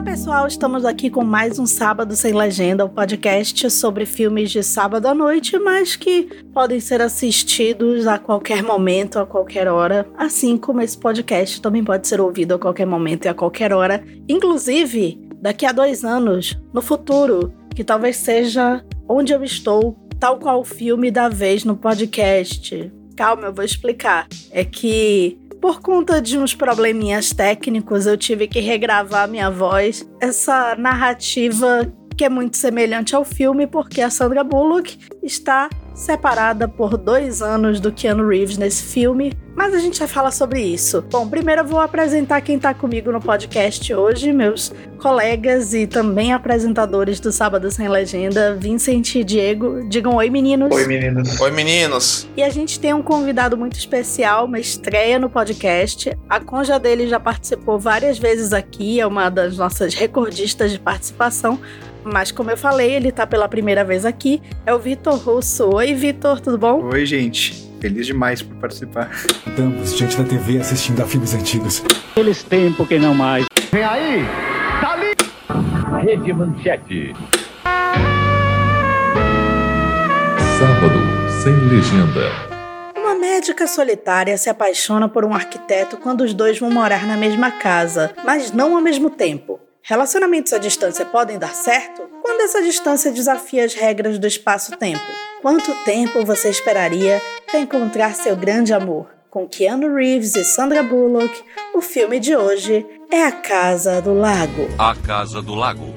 Olá pessoal, estamos aqui com mais um Sábado Sem Legenda, o um podcast sobre filmes de sábado à noite, mas que podem ser assistidos a qualquer momento, a qualquer hora, assim como esse podcast também pode ser ouvido a qualquer momento e a qualquer hora, inclusive daqui a dois anos, no futuro, que talvez seja onde eu estou, tal qual o filme da vez no podcast. Calma, eu vou explicar. É que por conta de uns probleminhas técnicos, eu tive que regravar minha voz. Essa narrativa que é muito semelhante ao filme, porque a Sandra Bullock está separada por dois anos do Keanu Reeves nesse filme, mas a gente vai falar sobre isso. Bom, primeiro eu vou apresentar quem está comigo no podcast hoje, meus colegas e também apresentadores do Sábado Sem Legenda, Vincent e Diego. Digam oi, meninos. Oi, meninos. Oi, meninos. E a gente tem um convidado muito especial, uma estreia no podcast. A conja dele já participou várias vezes aqui, é uma das nossas recordistas de participação. Mas como eu falei, ele tá pela primeira vez aqui. É o Vitor Russo. Oi, Vitor, tudo bom? Oi, gente. Feliz demais por participar. Estamos gente da TV assistindo a filmes antigos. Eles tempos que não mais. Vem aí! Dali! Rede Manchete. Sábado sem legenda. Uma médica solitária se apaixona por um arquiteto quando os dois vão morar na mesma casa, mas não ao mesmo tempo. Relacionamentos à distância podem dar certo quando essa distância desafia as regras do espaço-tempo. Quanto tempo você esperaria para encontrar seu grande amor? Com Keanu Reeves e Sandra Bullock, o filme de hoje é A Casa do Lago. A Casa do Lago.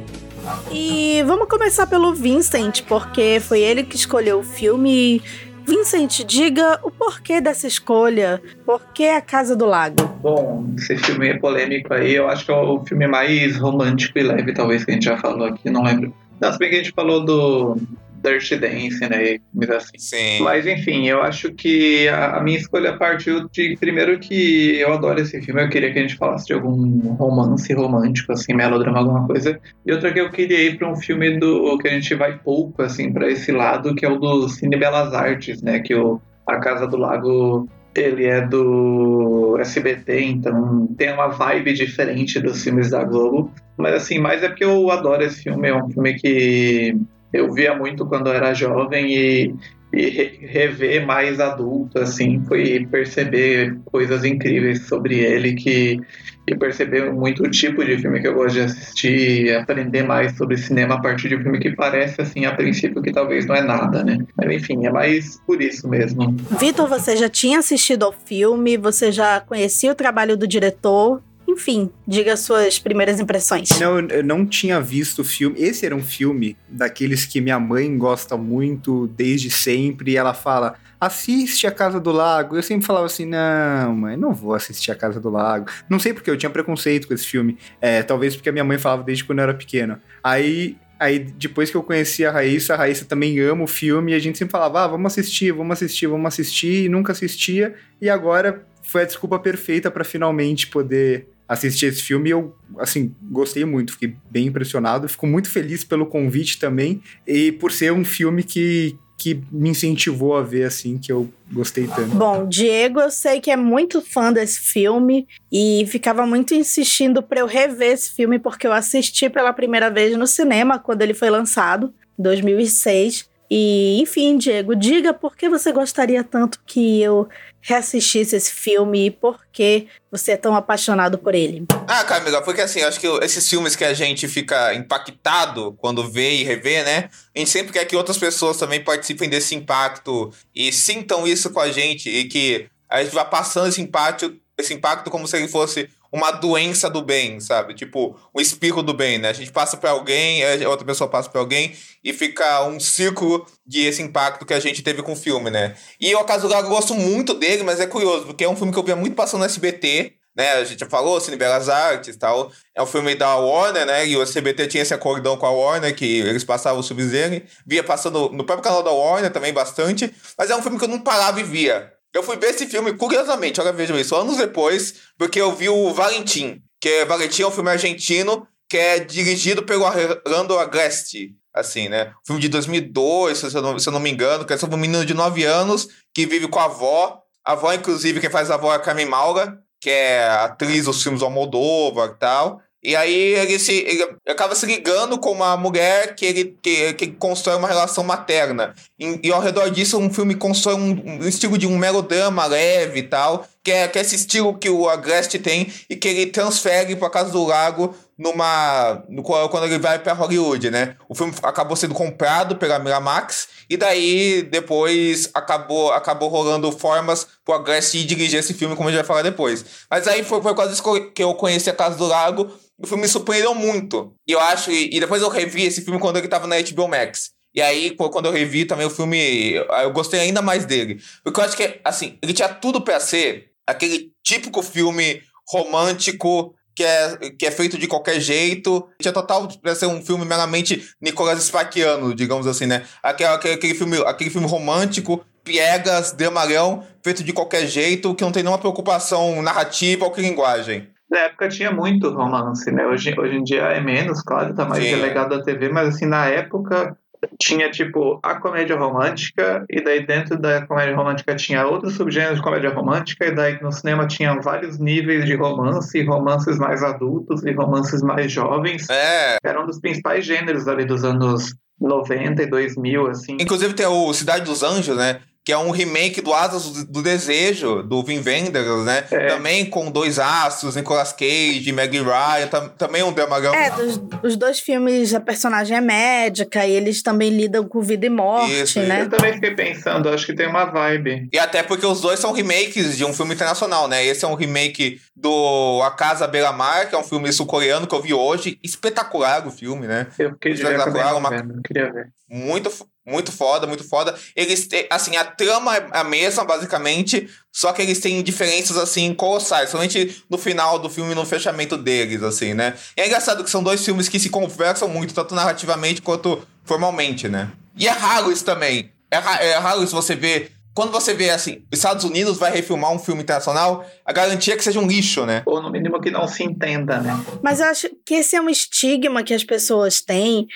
E vamos começar pelo Vincent, porque foi ele que escolheu o filme Vincent, diga o porquê dessa escolha. Por que A Casa do Lago? Bom, esse filme é polêmico aí. Eu acho que é o filme mais romântico e leve, talvez, que a gente já falou aqui. Não lembro. Não, se bem que a gente falou do Dirty Dancing, né? Mas assim. Sim. Mas enfim, eu acho que a, a, minha escolha partiu de primeiro que eu adoro esse filme, eu queria que a gente falasse de algum romance romântico, assim, melodrama, alguma coisa. E outra que eu queria ir para um filme do que a gente vai pouco, assim, para esse lado, que é o do Cine Belas Artes, né? Que o A Casa do Lago ele é do SBT, então tem uma vibe diferente dos filmes da Globo. Mas assim, mais é porque eu adoro esse filme, é um filme que eu via muito quando eu era jovem e, e rever mais adulto, assim, foi perceber coisas incríveis sobre ele que e perceber muito o tipo de filme que eu gosto de assistir, aprender mais sobre cinema a partir de um filme que parece, assim, a princípio que talvez não é nada, né? Mas enfim, é mais por isso mesmo. Vitor, você já tinha assistido ao filme, você já conhecia o trabalho do diretor, enfim, diga suas primeiras impressões. Não, eu não tinha visto o filme. Esse era um filme daqueles que minha mãe gosta muito desde sempre. E ela fala: assiste A Casa do Lago. Eu sempre falava assim: não, mãe, não vou assistir A Casa do Lago. Não sei porque eu tinha preconceito com esse filme. É, talvez porque a minha mãe falava desde quando eu era pequeno. Aí Aí depois que eu conheci a Raíssa, a Raíssa também ama o filme e a gente sempre falava: ah, vamos assistir, vamos assistir, vamos assistir, e nunca assistia. E agora foi a desculpa perfeita para finalmente poder assistir esse filme e eu, assim, gostei muito, fiquei bem impressionado, fico muito feliz pelo convite também e por ser um filme que, que me incentivou a ver, assim, que eu gostei tanto. Bom, Diego, eu sei que é muito fã desse filme e ficava muito insistindo para eu rever esse filme porque eu assisti pela primeira vez no cinema quando ele foi lançado, em 2006. E, enfim, Diego, diga por que você gostaria tanto que eu reassistisse esse filme e por que você é tão apaixonado por ele. Ah, Camila, porque assim, acho que esses filmes que a gente fica impactado quando vê e revê, né? A gente sempre quer que outras pessoas também participem desse impacto e sintam isso com a gente e que a gente vá passando esse impacto, esse impacto como se ele fosse uma doença do bem, sabe? Tipo, o espirro do bem, né? A gente passa para alguém, outra pessoa passa para alguém e fica um ciclo de esse impacto que a gente teve com o filme, né? E o Acaso do Lago eu gosto muito dele, mas é curioso, porque é um filme que eu via muito passando no SBT, né? A gente já falou, Cine Belas Artes e tal. É um filme da Warner, né? E o SBT tinha esse acordão com a Warner, que eles passavam o Subzene. Via passando no próprio canal da Warner também bastante. Mas é um filme que eu não parava e via. Eu fui ver esse filme, curiosamente, olha, veja isso, anos depois, porque eu vi o Valentim, que é, Valentim é um filme argentino que é dirigido pelo Orlando Agreste, assim, né? Filme de 2002, se eu não, se eu não me engano, que é sobre um menino de 9 anos que vive com a avó. A avó, inclusive, quem faz a avó é a Carmen Maura, que é atriz dos filmes do Almodóvar e tal. E aí ele se ele acaba se ligando com uma mulher que ele que, que constrói uma relação materna. E, e ao redor disso, um filme constrói um, um estilo de um melodrama leve e tal, que é, que é esse estilo que o Agreste tem e que ele transfere para Casa do Lago numa no, quando ele vai para Hollywood, né? O filme acabou sendo comprado pela Miramax e daí depois acabou acabou rolando formas pro Agreste dirigir esse filme, como a gente vai falar depois. Mas aí foi por causa disso que eu conheci a Casa do Lago o filme me surpreendeu muito. E eu acho. E, e depois eu revi esse filme quando ele tava na HBO Max. E aí, quando eu revi também o filme, eu gostei ainda mais dele. Porque eu acho que, assim, ele tinha tudo para ser aquele típico filme romântico que é, que é feito de qualquer jeito. Tinha total pra ser um filme meramente Nicolas Sparkiano, digamos assim, né? Aquele, aquele, aquele, filme, aquele filme romântico, piegas, dramalhão, feito de qualquer jeito, que não tem nenhuma preocupação narrativa ou que linguagem. Na época tinha muito romance, né? Hoje, hoje em dia é menos, claro, tá mais Sim. delegado da TV, mas assim, na época tinha tipo a comédia romântica, e daí dentro da comédia romântica tinha outros subgêneros de comédia romântica, e daí no cinema tinha vários níveis de romance, romances mais adultos e romances mais jovens. É. Era um dos principais gêneros ali dos anos 90 e 2000, assim. Inclusive tem o Cidade dos Anjos, né? Que é um remake do Asas do- Desejo, do Vin Wenders, né? É. Também com dois astros, Nicolas Cage, Meg Ryan, tam- também um dramalhão. É, dos, os dois filmes, a personagem é médica e eles também lidam com vida e morte, Isso, né? Eu também fiquei pensando, acho que tem uma vibe. E até porque os dois são remakes de um filme internacional, né? Esse é um remake do A Casa Beira Mar, que é um filme sul-coreano que eu vi hoje. Espetacular o filme, né? Eu fiquei acabei não uma- queria ver. Muito, muito foda, muito foda. Eles têm, assim, a trama é a mesma, basicamente, só que eles têm diferenças, assim, colossais. Somente no final do filme, no fechamento deles, assim, né? E é engraçado que são dois filmes que se conversam muito, tanto narrativamente quanto formalmente, né? E é raro isso também. É, ra- é raro isso você ver... Quando você vê, assim, os Estados Unidos vai refilmar um filme internacional, a garantia é que seja um lixo, né? Ou no mínimo que não se entenda, né? Mas eu acho que esse é um estigma que as pessoas têm.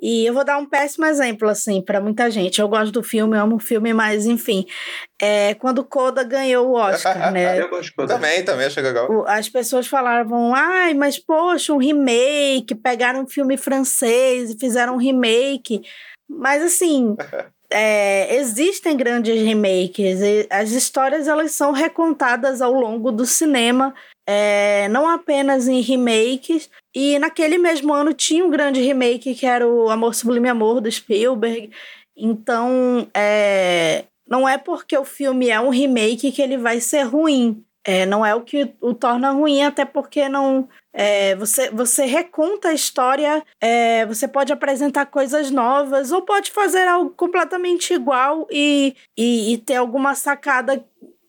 E eu vou dar um péssimo exemplo, assim, pra muita gente. Eu gosto do filme, eu amo o filme, mas, enfim. É, quando Coda ganhou o Oscar, né? Eu gosto de. Também, também, achei legal. As pessoas falavam, ai, mas poxa, um remake, pegaram um filme francês e fizeram um remake. Mas assim, é, existem grandes remakes. e as histórias elas são recontadas ao longo do cinema, é, não apenas em remakes. E naquele mesmo ano tinha um grande remake que era o Amor Sublime Amor do Spielberg. Então, é, não é porque o filme é um remake que ele vai ser ruim. É, não é o que o torna ruim, até porque não. é, você, você reconta a história, é, você pode apresentar coisas novas, ou pode fazer algo completamente igual e, e, e ter alguma sacada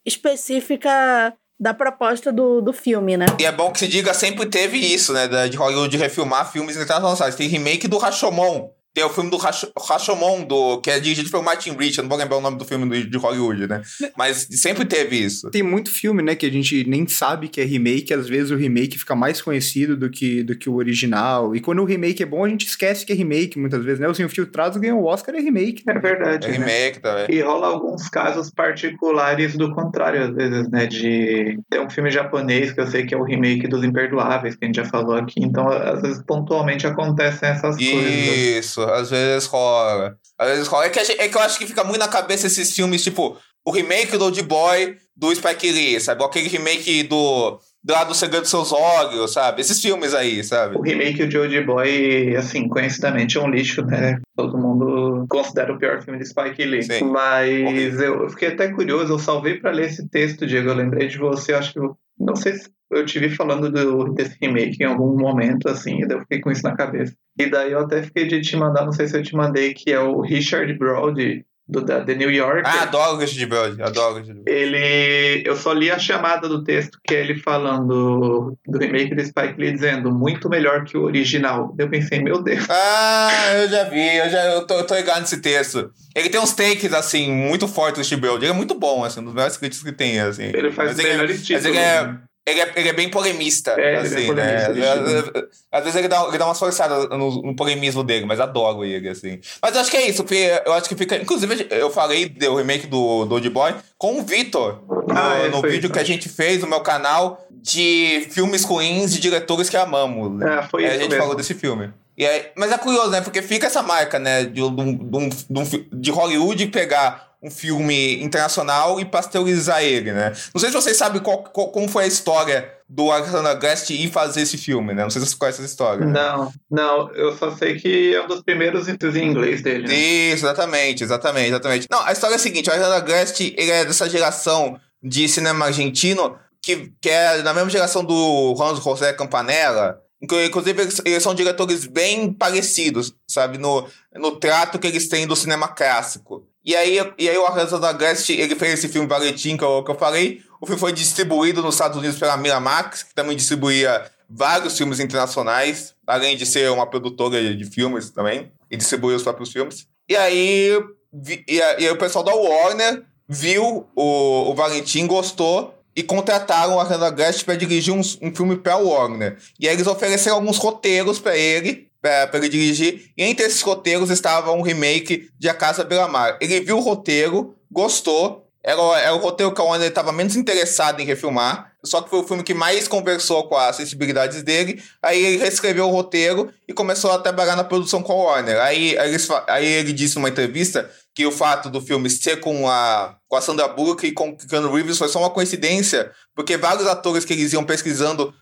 específica da proposta do, do filme, né? E é bom que se diga, sempre teve isso, né? De Hollywood refilmar filmes internacionais. Tem remake do Rashomon. Tem o filme do Rash- Rashomon, do, que é dirigido pelo Martin Rich. Eu não vou lembrar o nome do filme do- de Hollywood, né? Mas sempre teve isso. Tem muito filme, né, que a gente nem sabe que é remake, às vezes o remake fica mais conhecido do que, do que o original. E quando o remake é bom, a gente esquece que é remake, muitas vezes, né? Os Infiltrados ganham o Oscar, é remake. É verdade. É né? remake também. E rola alguns casos particulares do contrário, às vezes, né? De. Tem um filme japonês que eu sei que é o remake dos Imperdoáveis, que a gente já falou aqui. Então, às vezes, pontualmente acontecem essas coisas. Isso, às vezes rola. Às vezes rola. É que, gente- é que eu acho que fica muito na cabeça esses filmes, tipo, o remake do Old Boy do Spike Lee, sabe? Aquele remake do. do Lá do Segredo dos Seus Olhos, sabe? Esses filmes aí, sabe? O remake de Old Boy, assim, conhecidamente é um lixo, né? Todo mundo considera o pior filme de Spike Lee. Sim. Mas eu, fiquei até curioso, eu salvei pra ler esse texto, Diego. Eu lembrei de você, eu acho que. eu- não sei se eu te vi falando do, desse remake em algum momento, assim, e daí eu fiquei com isso na cabeça. E daí eu até fiquei de te mandar, não sei se eu te mandei, que é o Richard Brody, do, da The New Yorker. Ah, adoro o Richard Brody, adoro o Richard Brody. Ele. Eu só li a chamada do texto, que é ele falando do remake do Spike Lee, dizendo muito melhor que o original. Eu pensei, meu Deus. Ah, eu já vi, eu já eu tô, eu tô ligado nesse texto. Ele tem uns takes, assim, muito fortes do Richard Brody. Ele é muito bom, assim, um dos melhores críticos que tem, assim. Ele faz Mas os ele, melhores mas títulos. ele é, né? Ele é, ele é bem polemista, É, ele é assim, polemista, né? Às, vezes ele dá, ele dá umas forçadas no, no polemismo dele, mas adoro ele, assim. Mas eu acho que é isso, porque eu acho que fica... Inclusive, eu falei do remake do, do Old Boy com o Vitor, no, Ah, é, no vídeo isso. que a gente fez no meu canal de filmes ruins de diretores que amamos. Né? É, foi É, isso a gente mesmo. falou desse filme. E aí, mas é curioso, né? Porque fica essa marca, né? De, de, de de Hollywood pegar um filme internacional e pasteurizar ele, né? Não sei se vocês sabem qual- qual- como foi a história do Alexander Guest ir fazer esse filme, né? Não sei se vocês conhecem essa história. né? Não, não, eu só sei que é um dos primeiros em inglês dele. Né? Isso, exatamente, exatamente, exatamente. Não, a história é a seguinte, o Alexander Guest, ele é dessa geração de cinema argentino que, que é da mesma geração do Juan José Campanella, Inclusive, eles, são diretores bem parecidos, sabe? No, no trato que eles têm do cinema clássico. E aí, e aí o Alexander Guest, ele fez esse filme Valentim, que eu, que eu falei. O filme foi distribuído nos Estados Unidos pela Miramax, que também distribuía vários filmes internacionais, além de ser uma produtora de filmes também, e distribuía os próprios filmes. E aí, vi- e aí o pessoal da Warner viu o, o Valentim, gostou, e contrataram o Alexander Guest para dirigir um, um filme para Warner. E aí eles ofereceram alguns roteiros para ele, para ele dirigir, e entre esses roteiros estava um remake de A Casa Beira Mar. Ele viu o roteiro, gostou, era, era o roteiro que a Warner estava menos interessado em refilmar, só que foi o filme que mais conversou com as sensibilidades dele. Aí ele reescreveu o roteiro e começou a trabalhar na produção com a Warner. Aí, aí, eles aí ele disse numa entrevista que o fato do filme ser com a, com a Sandra Bullock e com o Keanu Reeves foi só uma coincidência, porque vários atores que eles iam pesquisando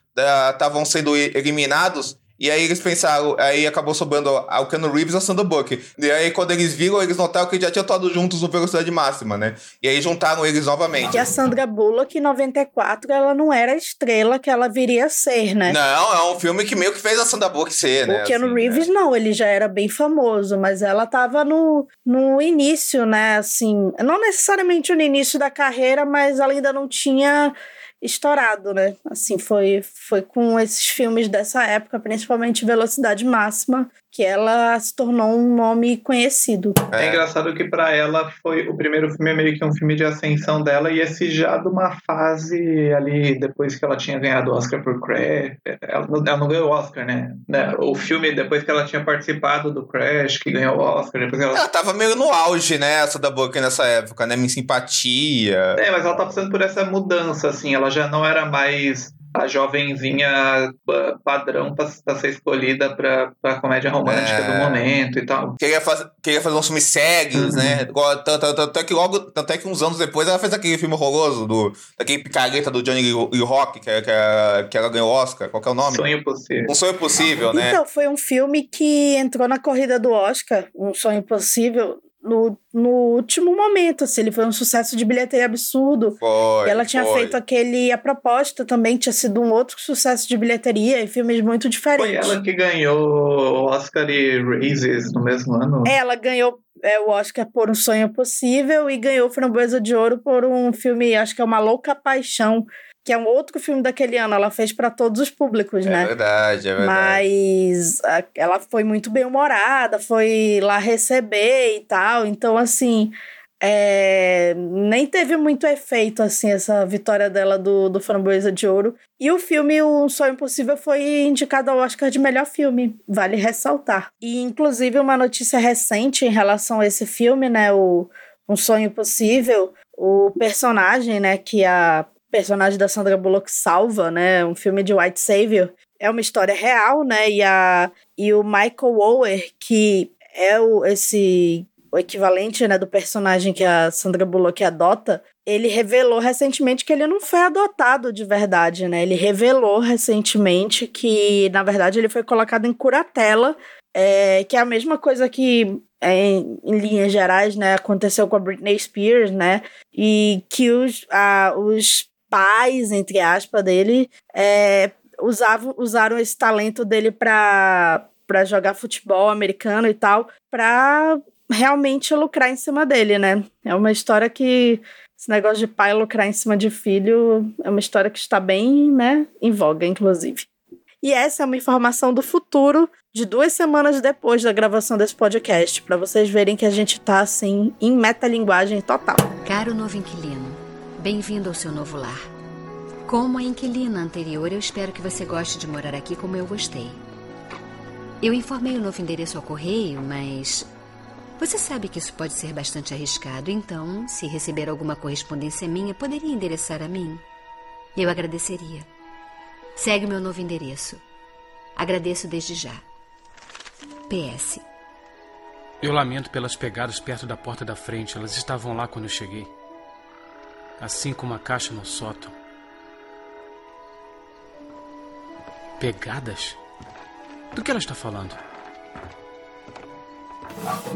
estavam sendo eliminados. E aí eles pensaram, aí acabou sobrando ao Keanu Reeves e a Sandra Bullock. E aí quando eles viram, eles notaram que já tinham estado juntos no Velocidade Máxima, né? E aí juntaram eles novamente. E a Sandra Bullock, em 94, ela não era a estrela que ela viria a ser, né? Não, é um filme que meio que fez a Sandra Bullock ser, né? O Keanu assim, Reeves né? não, ele já era bem famoso, mas ela tava no, no início, né? Assim, não necessariamente no início da carreira, mas ela ainda não tinha estourado, né? Assim, foi, foi com esses filmes dessa época, principalmente Velocidade Máxima, que ela se tornou um nome conhecido. É engraçado que pra ela foi o primeiro filme é meio que um filme de ascensão dela e esse já de uma fase ali depois que ela tinha ganhado o Oscar por Crash, ela, não- ela não ganhou o Oscar, né? Né, O filme depois que ela tinha participado do Crash, que ganhou o Oscar, depois ela Ela tava meio no auge, né, essa da Bullock nessa época, né? Minha simpatia. É, mas ela tá passando por essa mudança, assim, ela já não era mais a jovenzinha pa- padrão pra, pra ser escolhida pra, pra comédia romântica É. do momento e tal. Queria, faz, queria fazer uns filmes sérios, Uhum. né? Tanto, é que logo, tanto é que uns anos depois ela fez aquele filme horroroso do, daquele picareta do Johnny Lee Rock, que, que, que ela ganhou o Oscar. Qual que é o nome? Sonho possível. Um Sonho Possível, né? Então, foi um filme que entrou na corrida do Oscar, Um Sonho Impossível, no, no último momento, assim, ele foi um sucesso de bilheteria absurdo. Foi. E ela tinha foi. feito aquele A Proposta também, tinha sido um outro sucesso de bilheteria e filmes muito Foi diferentes. ela que ganhou o Oscar e Raises no mesmo ano. Ela ganhou é, o Oscar por Um Sonho Possível e ganhou Framboesa de Ouro por um filme, acho que é Uma Louca Paixão, que é um outro filme daquele ano. Ela fez para todos os públicos, É né? verdade, é verdade. Mas a- ela foi muito bem humorada, foi lá receber e tal. Então, assim, é, nem teve muito efeito, assim, essa vitória dela do, do Framboesa de Ouro. E o filme Um Sonho Impossível foi indicado ao Oscar de melhor filme, vale ressaltar. E, inclusive, uma notícia recente em relação a esse filme, né, o Um Sonho Impossível, o personagem, né, que a personagem da Sandra Bullock salva, né, um filme de White Savior, é uma história real, né? E, a, e o Michael Ower, que é o, esse, o equivalente né, do personagem que a Sandra Bullock adota, ele revelou recentemente que ele não foi adotado de verdade, né? Ele revelou recentemente que, na verdade, ele foi colocado em curatela, é, que é a mesma coisa que, é, em, em linhas gerais, né, aconteceu com a Britney Spears, né? E que os, a, os pais, entre aspas, dele, é, usavam, usaram esse talento dele para para jogar futebol americano e tal, para realmente lucrar em cima dele, né? É uma história que esse negócio de pai lucrar em cima de filho é uma história que está bem, né, em voga, inclusive. E essa é uma informação do futuro de duas semanas depois da gravação desse podcast, para vocês verem que a gente tá assim em metalinguagem total. Caro novo inquilino, bem-vindo ao seu novo lar. Como a inquilina anterior, eu espero que você goste de morar aqui como eu gostei. Eu informei o novo endereço ao correio, mas você sabe que isso pode ser bastante arriscado, então, se receber alguma correspondência minha, poderia endereçar a mim? Eu agradeceria. Segue meu novo endereço. Agradeço desde já. PS. Eu lamento pelas pegadas perto da porta da frente. Elas estavam lá quando eu cheguei. Assim como a caixa no sótão. Pegadas? Do que ela está falando?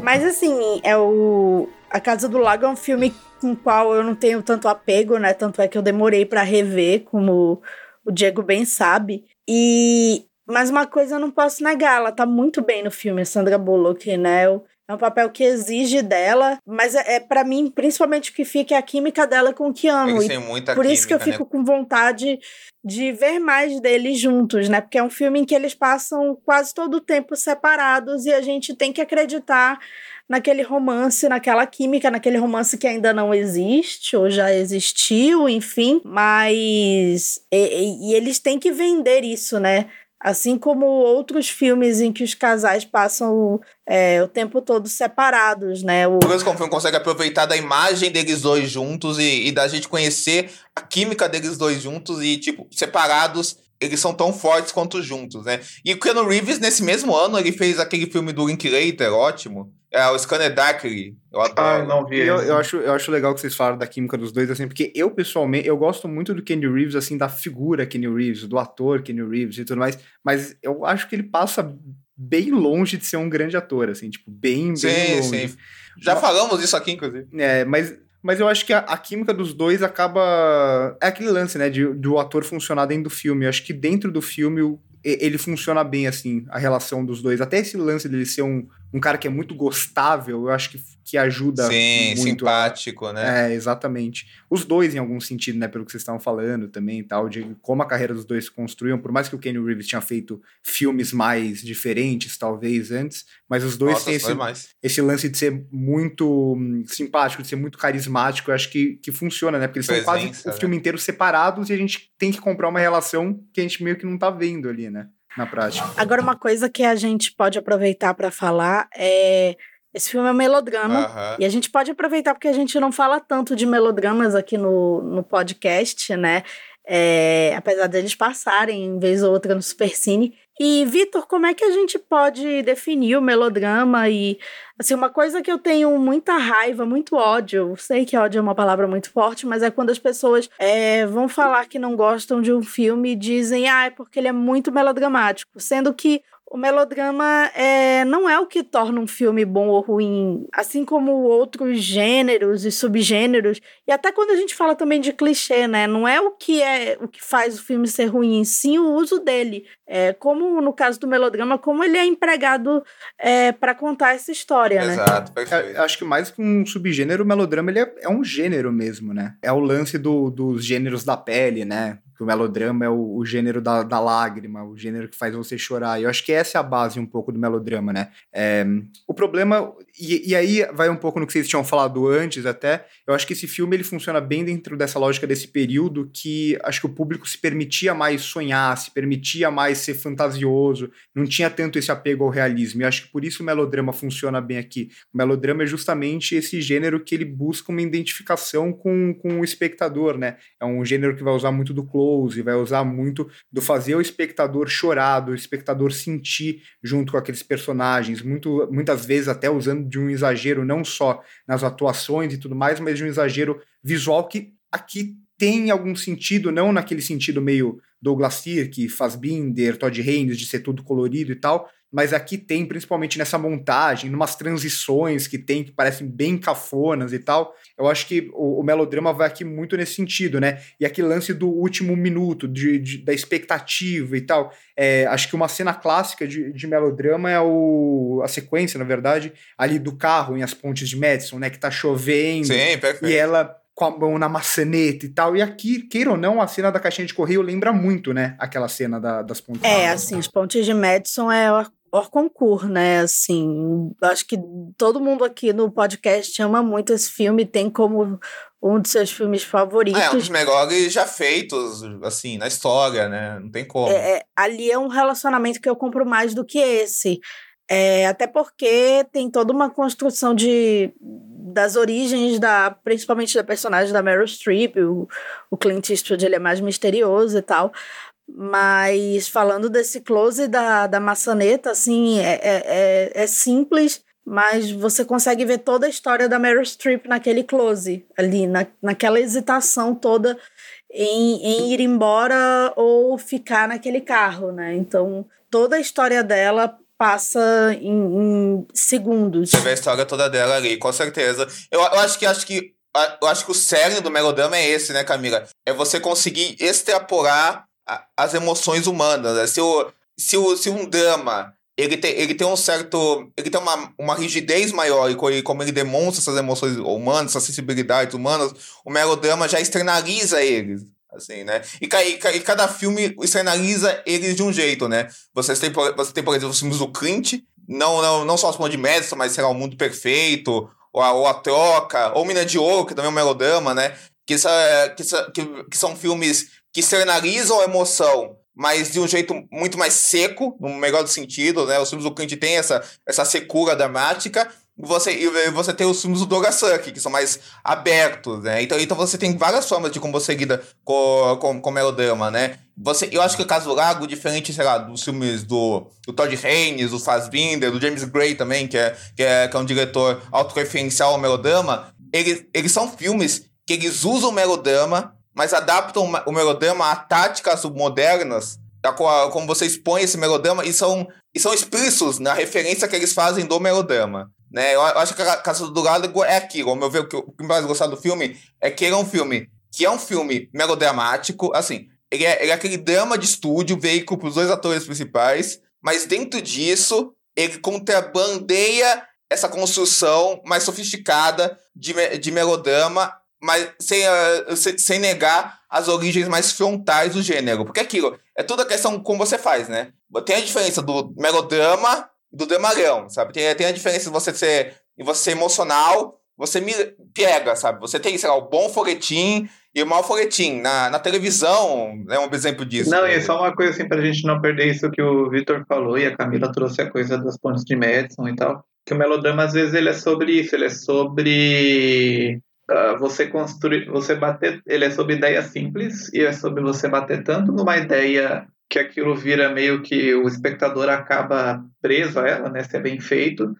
Mas assim, é o. A Casa do Lago é um filme com o qual eu não tenho tanto apego, né? Tanto é que eu demorei para rever, como o Diego bem sabe. E. Mas uma coisa eu não posso negar, ela tá muito bem no filme, a Sandra Bullock, né? É um papel que exige dela, mas é, é para mim, principalmente o que fica é a química dela com o Keanu. Têm muita por isso que eu química, fico né? com vontade de ver mais deles juntos, né? Porque é um filme em que eles passam quase todo o tempo separados e a gente tem que acreditar naquele romance, naquela química, naquele romance que ainda não existe ou já existiu, enfim. Mas. E- e eles têm que vender isso, né? Assim como outros filmes em que os casais passam é, o tempo todo separados, né? O, Por como o filme consegue aproveitar da imagem deles dois juntos e, e da gente conhecer a química deles dois juntos e, tipo, separados, eles são tão fortes quanto juntos, né? E o Keanu Reeves, nesse mesmo ano, ele fez aquele filme do Linklater, ótimo. É o Scanner Darkly. Eu adoro. Ah, não vi. Eu, eu, acho, eu acho legal que vocês falaram da química dos dois, assim, porque eu, pessoalmente, eu gosto muito do Kenny Reeves, assim, da figura Kenny Reeves, do ator Kenny Reeves e tudo mais, mas eu acho que ele passa bem longe de ser um grande ator, assim, tipo, bem, bem Sim, longe. sim. Já falamos isso aqui, inclusive. É, mas, mas eu acho que a, a química dos dois acaba. É aquele lance, né? De, do ator funcionar dentro do filme. Eu acho que dentro do filme ele funciona bem, assim, a relação dos dois. Até esse lance dele ser um, um cara que é muito gostável, eu acho que, que ajuda Sim, muito. a- simpático, né? É, exatamente. Os dois, em algum sentido, né? Pelo que vocês estavam falando também e tal, de como a carreira dos dois se construíam, por mais que o Kenny Reeves tinha feito filmes mais diferentes, talvez, antes, mas os dois Nossa, têm esse, mais. esse lance de ser muito hum, simpático, de ser muito carismático, eu acho que, que funciona, né? Porque eles são quase Presença, o né? filme inteiro separados e a gente tem que comprar uma relação que a gente meio que não tá vendo ali, né? Na prática. Agora, uma coisa que a gente pode aproveitar para falar é. Esse filme é um melodrama. Aham. E a gente pode aproveitar porque a gente não fala tanto de melodramas aqui no, no podcast, né? É, apesar deles passarem, em vez ou outra, no Supercine. E, Vitor, como é que a gente pode definir o melodrama? E, assim, uma coisa que eu tenho muita raiva, muito ódio, sei que ódio é uma palavra muito forte, mas é quando as pessoas é, vão falar que não gostam de um filme e dizem, ah, é porque ele é muito melodramático. Sendo que o melodrama é, não é o que torna um filme bom ou ruim, assim como outros gêneros e subgêneros. E até quando a gente fala também de clichê, né? Não é o que é o que faz o filme ser ruim, sim o uso dele. É, como no caso do melodrama, como ele é empregado é, para contar essa história, né? Exato, perfeito. acho que mais que um subgênero, o melodrama ele é, é um gênero mesmo, né? É o lance do- dos gêneros da pele, né? Que o melodrama é o, o gênero da, da lágrima, o gênero que faz você chorar. E eu acho que essa é a base um pouco do melodrama, né? É, o problema, e, e aí vai um pouco no que vocês tinham falado antes até, eu acho que esse filme ele funciona bem dentro dessa lógica desse período que acho que o público se permitia mais sonhar, se permitia mais ser fantasioso, não tinha tanto esse apego ao realismo. E acho que por isso o melodrama funciona bem aqui. O melodrama é justamente esse gênero que ele busca uma identificação com, com o espectador, né? É um gênero que vai usar muito do close, vai usar muito do fazer o espectador chorar, do espectador sentir junto com aqueles personagens, muito, muitas vezes até usando de um exagero não só nas atuações e tudo mais, mas de um exagero visual que aqui tem algum sentido, não naquele sentido meio Douglas Sirk, Fassbinder, Todd Haynes, de ser tudo colorido e tal, mas aqui tem, principalmente nessa montagem, numas transições que tem, que parecem bem cafonas e tal. Eu acho que o, o melodrama vai aqui muito nesse sentido, né? E aquele lance do último minuto, de, de- da expectativa e tal. É, acho que uma cena clássica de, de melodrama é o, a sequência, na verdade, ali do carro em As Pontes de Madison, né? Que tá chovendo. Sim, perfeito. E ela com a mão na maçaneta e tal. E aqui, queira ou não, a cena da caixinha de correio lembra muito, né? Aquela cena da- das pontes. É, assim, os Pontes de Madison é hors hors concurso, né? Assim, acho que todo mundo aqui no podcast ama muito esse filme, tem como um de seus filmes favoritos. Ah, é um dos melhores já feitos, assim, na história, né? Não tem como. É, é, ali é um relacionamento que eu compro mais do que esse. É, até porque tem toda uma construção de das origens da principalmente da personagem da Meryl Streep, o, o Clint Eastwood ele é mais misterioso e tal. Mas falando desse close da, da maçaneta, assim, é, é, é, é simples, mas você consegue ver toda a história da Meryl Streep naquele close, ali, na, naquela hesitação toda em, em ir embora ou ficar naquele carro, né? Então, toda a história dela passa em, em segundos. Você vê a história toda dela ali, com certeza. Eu, eu acho que acho que eu acho que o cerne do melodrama é esse, né, Camila? É você conseguir extrapolar a, as emoções humanas. Né? Se, o, se, o, se um drama ele tem, ele tem um certo. Ele tem uma, uma rigidez maior, e como ele demonstra essas emoções humanas, essas sensibilidades humanas, o melodrama já externaliza eles. Assim, né? E, e, e cada filme externaliza eles de um jeito, né? Você tem, você tem por exemplo, os filmes do Clint, não, não, não só os de Madison, mas sei lá, O Mundo Perfeito, ou a, ou a Troca, ou Mina de Ouro, que também é um melodrama, né? Que, que, que, que são filmes que externalizam a emoção mas de um jeito muito mais seco, no melhor do sentido, né? Os filmes do Clint tem essa, essa secura dramática, você, você tem os filmes do Dogasaki, que são mais abertos, né? Então, então você tem várias formas de como você lida com, com, com melodrama, né? Você, eu acho que o caso do Lago, diferente, sei lá, dos filmes do, do Todd Haynes, do Fassbinder, do James Gray também, que é, que é, que é um diretor autorreferencial ao melodrama, eles, eles são filmes que eles usam o melodrama mas adaptam o melodrama a táticas modernas, como você expõe esse melodrama, e são, e são explícitos na referência que eles fazem do melodrama. Né? Eu acho que a Casa do Lálago é aquilo. Ao meu ver, o que eu mais gostar do filme é que ele é um filme que é um filme melodramático, assim, ele é, ele é aquele drama de estúdio, veículo para os dois atores principais, mas dentro disso, ele contrabandeia essa construção mais sofisticada de, de melodrama mas sem, uh, sem negar as origens mais frontais do gênero. Porque aquilo, é toda a questão como você faz, né? Tem a diferença do melodrama do dramalhão, sabe? Tem, tem a diferença de você ser, de você ser emocional, você me pega, sabe? Você tem, sei lá, o bom folhetim e o mau folhetim. Na, na televisão é um exemplo disso. Não, e só uma coisa assim, pra gente não perder isso que o Vitor falou e a Camila trouxe a coisa das pontes de Madison e tal. Que o melodrama, às vezes, ele é sobre isso, ele é sobre uh, você construir, você bater, ele é sobre ideia simples e é sobre você bater tanto numa ideia que aquilo vira meio que o espectador acaba preso a ela, né, se é bem feito,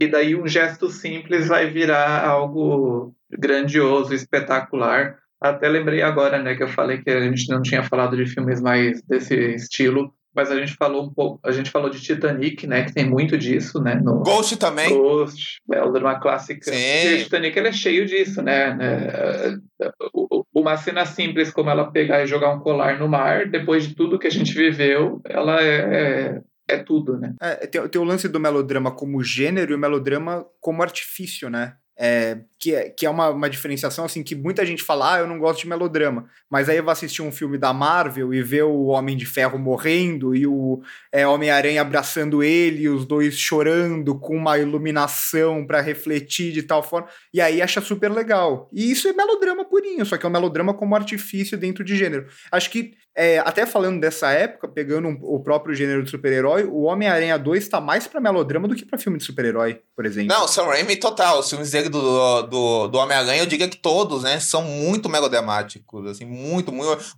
e daí um gesto simples vai virar algo grandioso, espetacular. Até lembrei agora, né, que eu falei que a gente não tinha falado de filmes mais desse estilo, mas a gente falou um pouco, a gente falou de Titanic, né, que tem muito disso, né, no Ghost também. Ghost, é o drama clássica. Sim. E o Titanic ele é cheio disso, né, né uma cena simples como ela pegar e jogar um colar no mar, depois de tudo que a gente viveu, ela é, é, é tudo, né? É, tem, tem o lance do melodrama como gênero e o melodrama como artifício, né? É, que é, que é uma, uma diferenciação assim que muita gente fala, ah, eu não gosto de melodrama, mas aí vai assistir um filme da Marvel e ver o Homem de Ferro morrendo e o é, Homem-Aranha abraçando ele, e os dois chorando com uma iluminação para refletir de tal forma, e aí acha super legal. E isso é melodrama purinho, só que é um melodrama como artifício dentro de gênero. Acho que, é, até falando dessa época, pegando um, o próprio gênero de super-herói, o Homem-Aranha 2 está mais para melodrama do que para filme de super-herói, por exemplo. Não, Sam Raimi total, os filmes dele do, do, do Homem-Aranha, eu diria que todos, né, são muito melodramáticos, assim, muito, muito,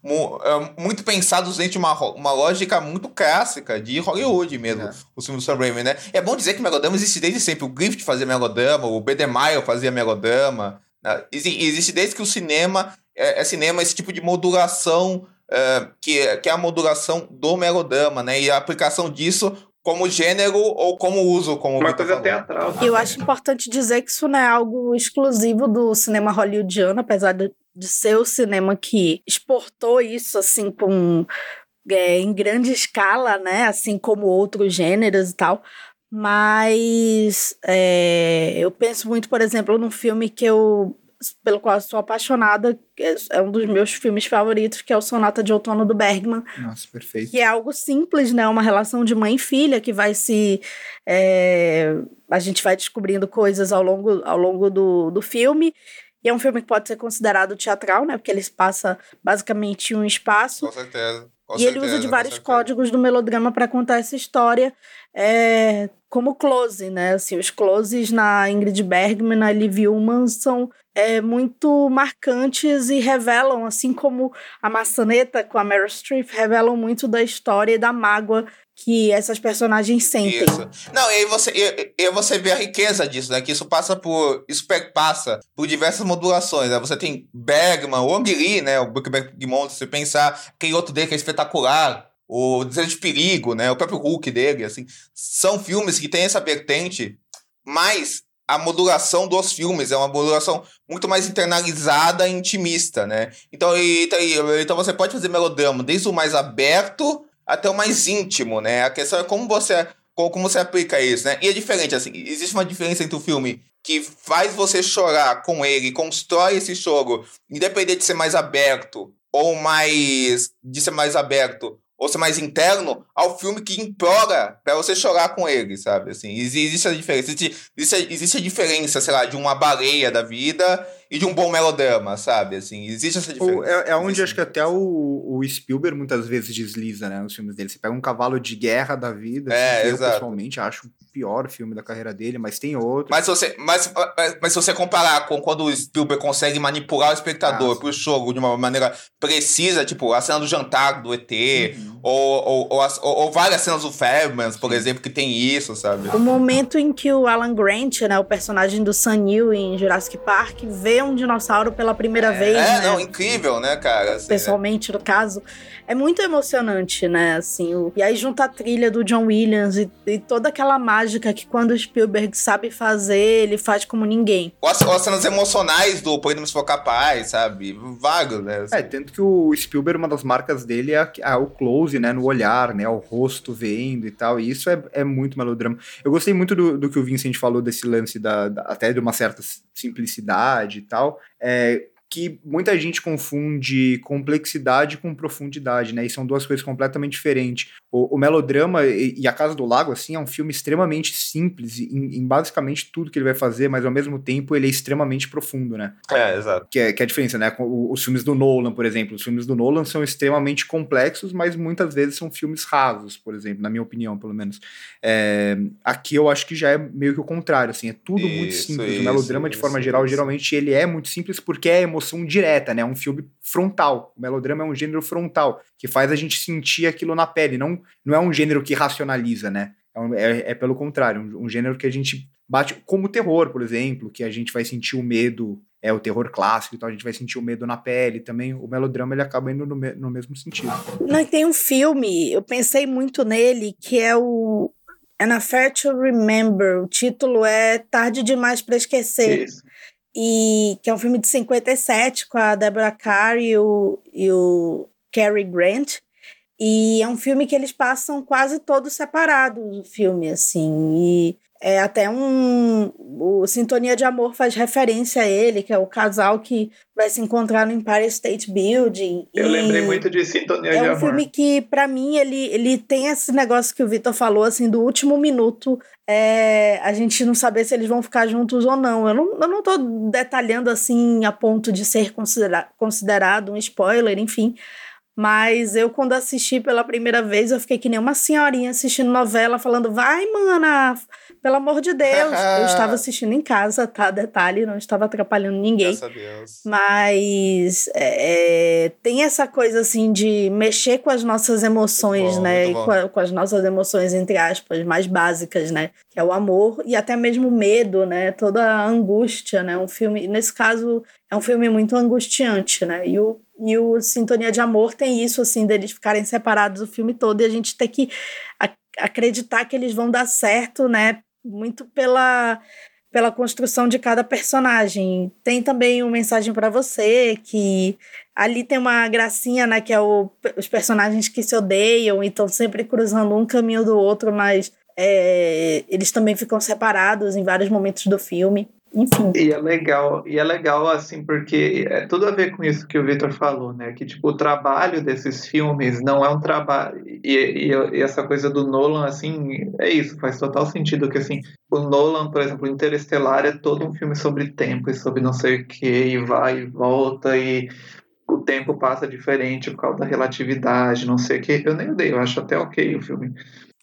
é, muito pensados dentro de uma, uma lógica muito clássica de Hollywood mesmo, é. os filmes do Sam Raimi, né. É bom dizer que melodrama existe desde sempre, o Griffith fazia melodrama, o Bedemeyer fazia melodrama, né? existe desde que o cinema é, é cinema, esse tipo de modulação é, que, que é a modulação do melodrama, né? E a aplicação disso como gênero ou como uso, como uma coisa teatral. Eu acho importante dizer que isso não é algo exclusivo do cinema hollywoodiano, apesar de, de ser o cinema que exportou isso assim com é, em grande escala, né? Assim como outros gêneros e tal. Mas é, eu penso muito, por exemplo, num filme que eu pelo qual eu sou apaixonada, é um dos meus filmes favoritos, que é o Sonata de Outono do Bergman. Nossa, perfeito. Que é algo simples, né? Uma relação de mãe e filha que vai se. É, a gente vai descobrindo coisas ao longo, ao longo do, do filme. E é um filme que pode ser considerado teatral, né? Porque ele passa basicamente em um espaço. Com certeza. Com e certeza, ele usa de vários códigos do melodrama para contar essa história. É, como close, né? Assim, os closes na Ingrid Bergman, na Liv Ullmann são é, muito marcantes e revelam, assim como a maçaneta com a Meryl Streep, revelam muito da história e da mágoa que essas personagens sentem. Isso. Não, e você, e, e você vê a riqueza disso, né? Que isso passa por. Isso passa por diversas modulações. Né? Você tem Bergman, o Ang Lee, né? O Brookback Mountain, você pensar, aquele outro dele que é espetacular. O Desejo de Perigo, né? O próprio Hulk dele, assim. São filmes que têm essa vertente, mas a modulação dos filmes é uma modulação muito mais internalizada e intimista, né? Então, e, então você pode fazer melodrama desde o mais aberto até o mais íntimo, né? A questão é como você, como você aplica isso, né? E é diferente, assim, existe uma diferença entre o filme que faz você chorar com ele, constrói esse choro, independente de ser mais aberto ou mais de ser mais aberto ou ser mais interno ao filme que implora para você chorar com ele, sabe? Assim, existe a diferença. Existe, existe, a diferença, sei lá, de uma baleia da vida e de um bom melodrama, sabe? Assim, existe essa diferença. É, é onde acho que até o, o Spielberg muitas vezes desliza, né, nos filmes dele. Você pega um cavalo de guerra da vida, é, assim, eu pessoalmente acho o pior filme da carreira dele, mas tem outro. Mas se você, mas, mas se você comparar com quando o Spielberg consegue manipular o espectador ah, pro jogo de uma maneira precisa, tipo a cena do jantar do ET, uhum. Ou, ou, ou, as, ou, ou, várias cenas do Fairbanks, por exemplo, que tem isso, sabe? O momento em que o Alan Grant, né, o personagem do Sam Neill em Jurassic Park, vê um dinossauro pela primeira é, vez. É, né? não, incrível, né, cara? Assim, Pessoalmente, né? no caso. É muito emocionante, né? Assim, o... E aí junta a trilha do John Williams e, e, toda aquela mágica que quando o Spielberg sabe fazer, ele faz como ninguém. Ou as, ou as cenas emocionais do Podemos For Capaz, sabe? Vago, né? Assim. É, tanto que o Spielberg, uma das marcas dele é, é, o close, né? No olhar, né? O rosto vendo e tal. E isso é, é muito melodrama. Eu gostei muito do, do que o Vincent falou desse lance da, da até de uma certa simplicidade e tal. É, que muita gente confunde complexidade com profundidade, né? E são duas coisas completamente diferentes. O, o melodrama e, e, A Casa do Lago, assim, é um filme extremamente simples em, em, basicamente tudo que ele vai fazer, mas ao mesmo tempo ele é extremamente profundo, né? É, exato. Que é, que é a diferença, né? Os filmes do Nolan, por exemplo. Os filmes do Nolan são extremamente complexos, mas muitas vezes são filmes rasos, por exemplo, na minha opinião, pelo menos. É, aqui eu acho que já é meio que o contrário, assim, é tudo isso, muito simples. Isso, o melodrama, isso, de forma geral, geralmente ele é muito simples porque é emoção direta, né? É um filme frontal. O melodrama é um gênero frontal, que faz a gente sentir aquilo na pele. Não, não é um gênero que racionaliza, né? É, é, é pelo contrário, um, um, gênero que a gente bate, como o terror, por exemplo, que a gente vai sentir o medo, é o terror clássico, então a gente vai sentir o medo na pele também. O melodrama ele acaba indo no, me, no mesmo sentido. Não, tem um filme, eu pensei muito nele, que é o An Affair to Remember. O título é Tarde Demais para Esquecer. Isso e que é um filme de 57 com a Deborah Carr e o, e o Cary Grant. E é um filme que eles passam quase todos separados, o filme, assim. E é até um. O Sintonia de Amor faz referência a ele, que é o casal que vai se encontrar no Empire State Building. Eu lembrei muito de Sintonia é de Amor. É um filme que, para mim, ele, ele tem esse negócio que o Vitor falou, assim, do último minuto, é, a gente não saber se eles vão ficar juntos ou não. Eu não, eu não tô detalhando, assim, a ponto de ser considera considerado um spoiler, enfim. Mas eu, quando assisti pela primeira vez, eu fiquei que nem uma senhorinha assistindo novela, falando: vai, mana, pelo amor de Deus. eu estava assistindo em casa, tá? Detalhe, não estava atrapalhando ninguém. Graças a Deus. Mas é, tem essa coisa assim de mexer com as nossas emoções, bom, né? E com, a, com, as nossas emoções, entre aspas, mais básicas, né? Que é o amor e até mesmo o medo, né? Toda a angústia, né? Um filme, nesse caso, é um filme muito angustiante, né? E o, e o Sintonia de Amor tem isso, assim, deles ficarem separados o filme todo e a gente ter que acreditar que eles vão dar certo, né? muito pela pela construção de cada personagem. Tem também uma mensagem para você que ali tem uma gracinha, né, que é o, os personagens que se odeiam e estão sempre cruzando um caminho do outro, mas é, eles também ficam separados em vários momentos do filme. Enfim. E é legal, e é legal assim, porque é tudo a ver com isso que o Victor falou, né? Que tipo, o trabalho desses filmes não é um trabalho. E, e, e, essa coisa do Nolan, assim, é isso, faz total sentido que assim, o Nolan, por exemplo, Interestelar é todo um filme sobre tempo e sobre não sei o que, e vai e volta, e o tempo passa diferente por causa da relatividade, não sei o que. Eu nem odeio, eu acho até ok o filme.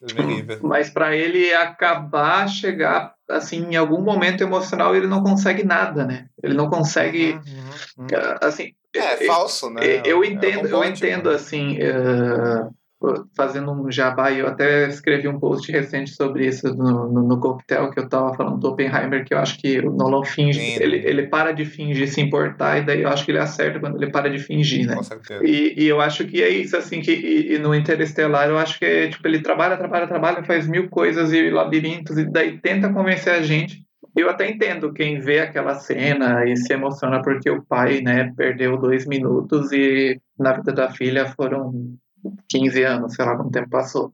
Mas pra ele acabar, chegar assim, em algum momento emocional, ele não consegue nada, né? Ele não consegue, Uhum, uhum. assim, É, falso, né? eu- eu É entendo, eu romântico. entendo assim, eh, fazendo um jabá, e eu até escrevi um post recente sobre isso no, no, no coquetel que eu tava falando do Oppenheimer, que eu acho que o Nolan finge, Sim. ele, ele para de fingir se importar, e daí eu acho que ele acerta quando ele para de fingir, né? Com certeza. E, e eu acho que é isso, assim, que e, e no Interestelar eu acho que é, tipo, ele trabalha, trabalha, trabalha, faz mil coisas e labirintos, e daí tenta convencer a gente. Eu até entendo quem vê aquela cena e se emociona porque o pai, né, perdeu dois minutos e na vida da filha foram 15 anos, sei lá quanto tempo passou.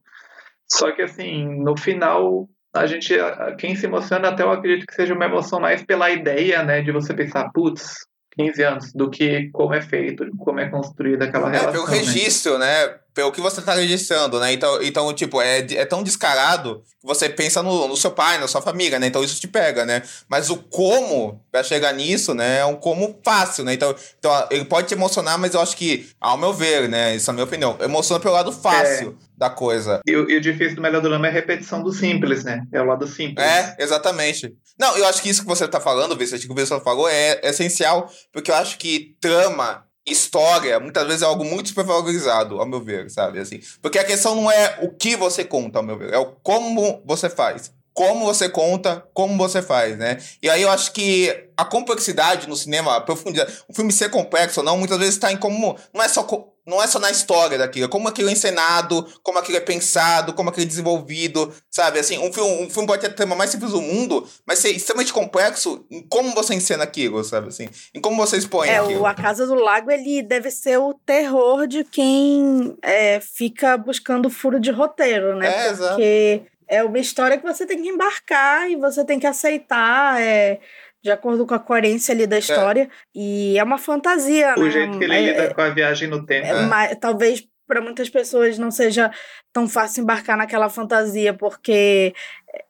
Só que, assim, no final, a gente, quem se emociona, até eu acredito que seja uma emoção mais pela ideia, né, de você pensar, putz, 15 anos, do que como é feito, como é construída aquela É, relação. pelo né? registro, né? Pelo que você tá registrando, né? Então, então tipo, é, é tão descarado que você pensa no, no seu pai, na sua família, né? Então isso te pega, né? Mas o como pra chegar nisso, né? É um como fácil, né? Então, então ele pode te emocionar, mas eu acho que, ao meu ver, né? Isso é a minha opinião, emociona pelo lado fácil da coisa. E, o- e o difícil do melodrama é a repetição do simples, né? É o lado simples. É, exatamente. Não, eu acho que isso que você tá falando, Vicente, que o Vicente falou, é, é essencial, porque eu acho que trama, história, muitas vezes é algo muito supervalorizado, ao meu ver, sabe? Assim, porque a questão não é o que você conta, ao meu ver, é o como você faz. Como você conta, como você faz, né? E aí eu acho que a complexidade no cinema, a profundidade, o filme ser complexo ou não, muitas vezes está em como. Não é só. Não é só na história daquilo, é como aquilo é encenado, como aquilo é pensado, como aquilo é desenvolvido, sabe? Assim, um filme, um filme pode ter o tema mais simples do mundo, mas ser extremamente complexo em como você encena aquilo, sabe? Assim, em como você expõe É, aquilo. o A Casa do Lago, ele deve ser o terror de quem é, fica buscando furo de roteiro, né? É, exato. Porque é uma história que você tem que embarcar e você tem que aceitar, é, de acordo com a coerência ali da história. E é uma fantasia, O né? jeito que ele É- lida com a viagem no tempo. é, mas talvez para muitas pessoas não seja tão fácil embarcar naquela fantasia, porque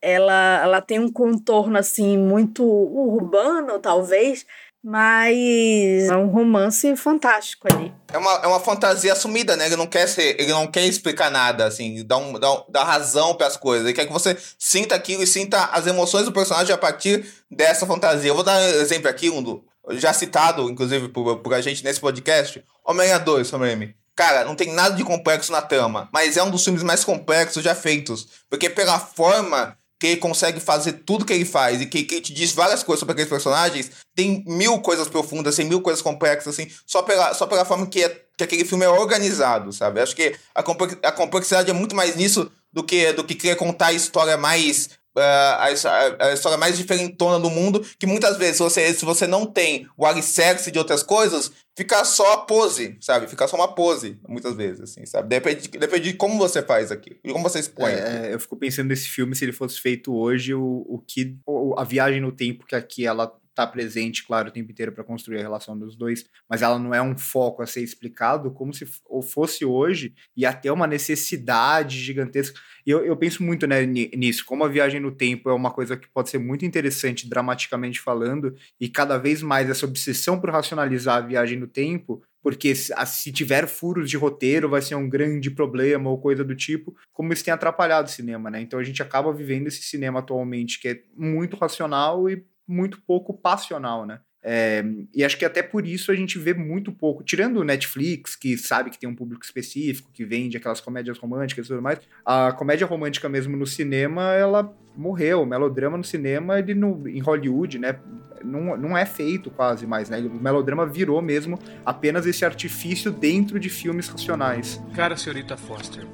ela, ela tem um contorno assim muito urbano, talvez, mas é um romance fantástico ali. É uma, é uma fantasia assumida, né? Ele não quer ser, ele não quer explicar nada, assim, dar, um, dar, um- dar razão para as coisas. Ele quer que você sinta aquilo e sinta as emoções do personagem a partir dessa fantasia. Eu vou dar um exemplo aqui, um do, já citado, inclusive, por, por a gente nesse podcast. Homem-Aranha 2, Sam Raimi. Cara, não tem nada de complexo na trama, mas é um dos filmes mais complexos já feitos. Porque pela forma que consegue fazer tudo que ele faz e que, que te diz várias coisas sobre aqueles personagens, tem mil coisas profundas, tem mil coisas complexas, assim, só pela, só pela forma que, é- que aquele filme é organizado, sabe? Acho que a complexidade é muito mais nisso do que, do que querer contar a história mais. Ah, a, a- a história mais diferentona do mundo, que muitas vezes, se você, se você não tem o alicerce de outras coisas, fica só a pose, sabe? Fica só uma pose, muitas vezes, assim, sabe? Depende, depende de como você faz aquilo, de como você expõe. aquilo. É, eu fico pensando nesse filme, se ele fosse feito hoje, o, o que. o- a viagem no tempo que aqui ela tá presente, claro, o tempo inteiro para construir a relação dos dois, mas ela não é um foco a ser explicado, como se fosse hoje, e até uma necessidade gigantesca. E eu, eu penso muito né, ni- nisso, como a viagem no tempo é uma coisa que pode ser muito interessante dramaticamente falando, e cada vez mais essa obsessão por racionalizar a viagem no tempo, porque se tiver furos de roteiro vai ser um grande problema ou coisa do tipo, como isso tem atrapalhado o cinema, né? Então a gente acaba vivendo esse cinema atualmente que é muito racional e muito pouco passional, né? É, e acho que até por isso a gente vê muito pouco, tirando o Netflix, que sabe que tem um público específico, que vende aquelas comédias românticas e tudo mais, a comédia romântica mesmo no cinema, ela morreu. O melodrama no cinema, ele no, em Hollywood, né, não, não é feito quase mais, né? O melodrama virou mesmo apenas esse artifício dentro de filmes racionais. Cara, senhorita Foster,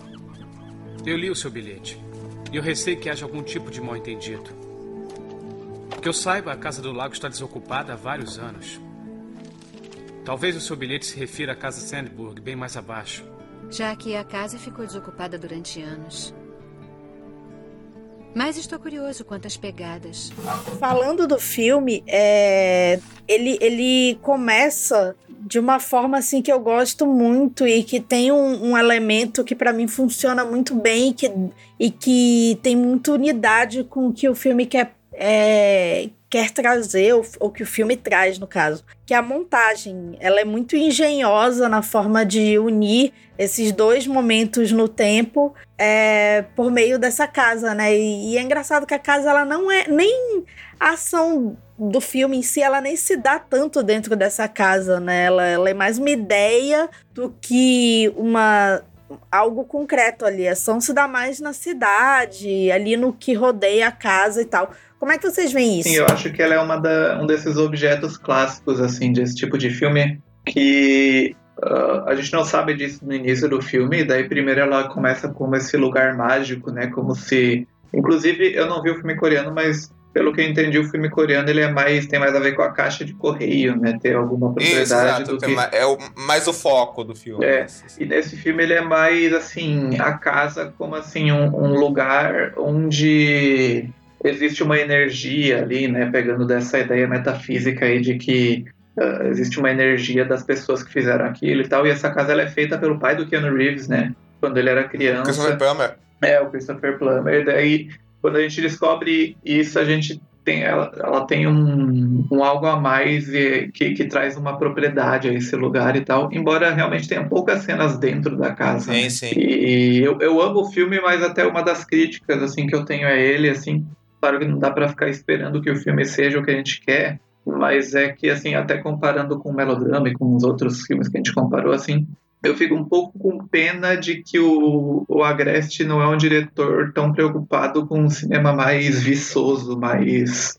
eu li o seu bilhete. E eu receio que haja algum tipo de mal-entendido. Que eu saiba, a Casa do Lago está desocupada há vários anos. Talvez o seu bilhete se refira à Casa Sandburg, bem mais abaixo. Já que a casa ficou desocupada durante anos. Mas estou curioso quanto às pegadas. Falando do filme, é, ele, ele começa de uma forma assim que eu gosto muito e que tem um, um elemento que para mim funciona muito bem e que, e que tem muita unidade com o que o filme quer, é, quer trazer, ou que o filme traz, no caso, que a montagem, ela é muito engenhosa na forma de unir esses dois momentos no tempo é, por meio dessa casa, né? E, e, é engraçado que a casa, ela não é nem a ação do filme em si, ela nem se dá tanto dentro dessa casa, né? Ela, ela é mais uma ideia do que uma algo concreto ali. A ação se dá mais na cidade, ali no que rodeia a casa e tal. Como é que vocês veem isso? Sim, eu acho que ela é uma da, um desses objetos clássicos, assim, desse tipo de filme, que uh, a gente não sabe disso no início do filme, e daí primeiro ela começa como esse lugar mágico, né, como se... Inclusive, eu não vi o filme coreano, mas pelo que eu entendi, o filme coreano ele é mais tem mais a ver com a caixa de correio, né? Ter alguma propriedade Exato, do que... é o, mais o foco do filme. É, e nesse filme ele é mais assim a casa como assim um, um lugar onde existe uma energia ali, né? Pegando dessa ideia metafísica aí de que uh, existe uma energia das pessoas que fizeram aquilo e tal. E essa casa ela é feita pelo pai do Keanu Reeves, né? Quando ele era criança. Christopher Plummer. É, o Christopher Plummer. Daí quando a gente descobre isso, a gente tem, ela, ela tem um, um algo a mais e, que, que traz uma propriedade a esse lugar e tal, embora realmente tenha poucas cenas dentro da casa. Sim, né? sim. E eu, eu amo o filme, mas até uma das críticas assim que eu tenho a ele, assim, claro que não dá para ficar esperando que o filme seja o que a gente quer, mas é que assim, até comparando com o melodrama e com os outros filmes que a gente comparou, assim, eu fico um pouco com pena de que o, o Agreste não é um diretor tão preocupado com um cinema mais viçoso, mais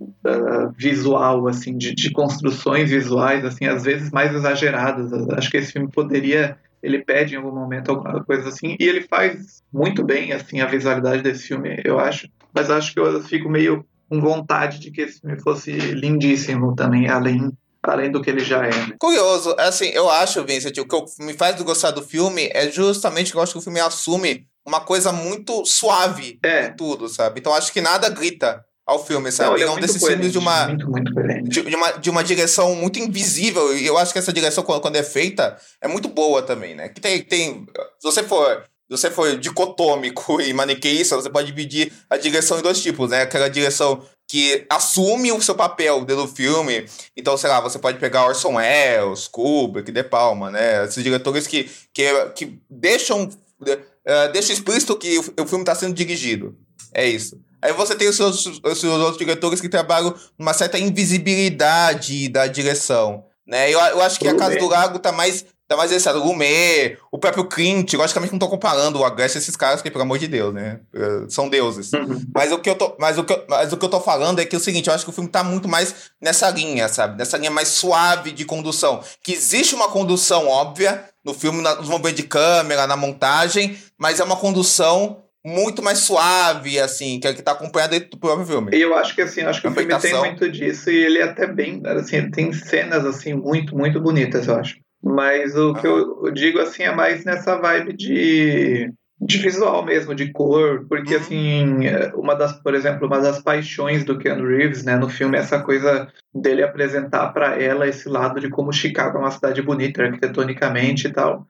uh, visual, assim, de, de, construções visuais, assim, às vezes mais exageradas. Acho que esse filme poderia, ele pede em algum momento alguma coisa assim, e ele faz muito bem, assim, a visualidade desse filme, eu acho. Mas acho que eu fico meio com vontade de que esse filme fosse lindíssimo também, além além do que ele já é. Né? Curioso, assim, eu acho, Vincent, o que me faz gostar do filme é justamente que eu acho que o filme assume uma coisa muito suave é. em tudo, sabe? Então acho que nada grita ao filme, sabe? Não, é um desses filmes de uma, muito, muito de, de, uma de uma direção muito invisível e eu acho que essa direção quando é feita é muito boa também, né? Que tem tem se você for se você for dicotômico e maniqueísta, você pode dividir a direção em dois tipos, né? Aquela direção que assume o seu papel dentro do filme. Então, sei lá, você pode pegar Orson Welles, Kubrick, De Palma, né? Esses diretores que, que, que deixam, uh, deixam explícito que o, o filme está sendo dirigido. É isso. Aí você tem os seus, os seus outros diretores que trabalham numa certa invisibilidade da direção. Né? Eu, eu acho que a Casa do Lago tá mais Ainda mais esse, o Lumet, o próprio Clint, logicamente não tô comparando o Agreste a esses caras, porque, pelo amor de Deus, né? Eh, são deuses. Uhum. Mas, o que eu tô, mas, o que eu, mas o que eu tô falando é que é o seguinte, eu acho que o filme tá muito mais nessa linha, sabe? Nessa linha mais suave de condução. Que existe uma condução óbvia no filme, nos movimentos de câmera, na montagem, mas é uma condução muito mais suave, assim, que é que tá acompanhada do próprio filme. Eu acho que assim, acho que o filme tem muito disso e ele é até bem, assim, tem cenas assim muito, muito bonitas, eu acho. Mas o que eu digo assim é mais nessa vibe de, de visual mesmo, de cor, porque uhum. assim, uma das, por exemplo, uma das paixões do Keanu Reeves, né, no filme é essa coisa dele apresentar para ela esse lado de como Chicago é uma cidade bonita arquitetonicamente e tal.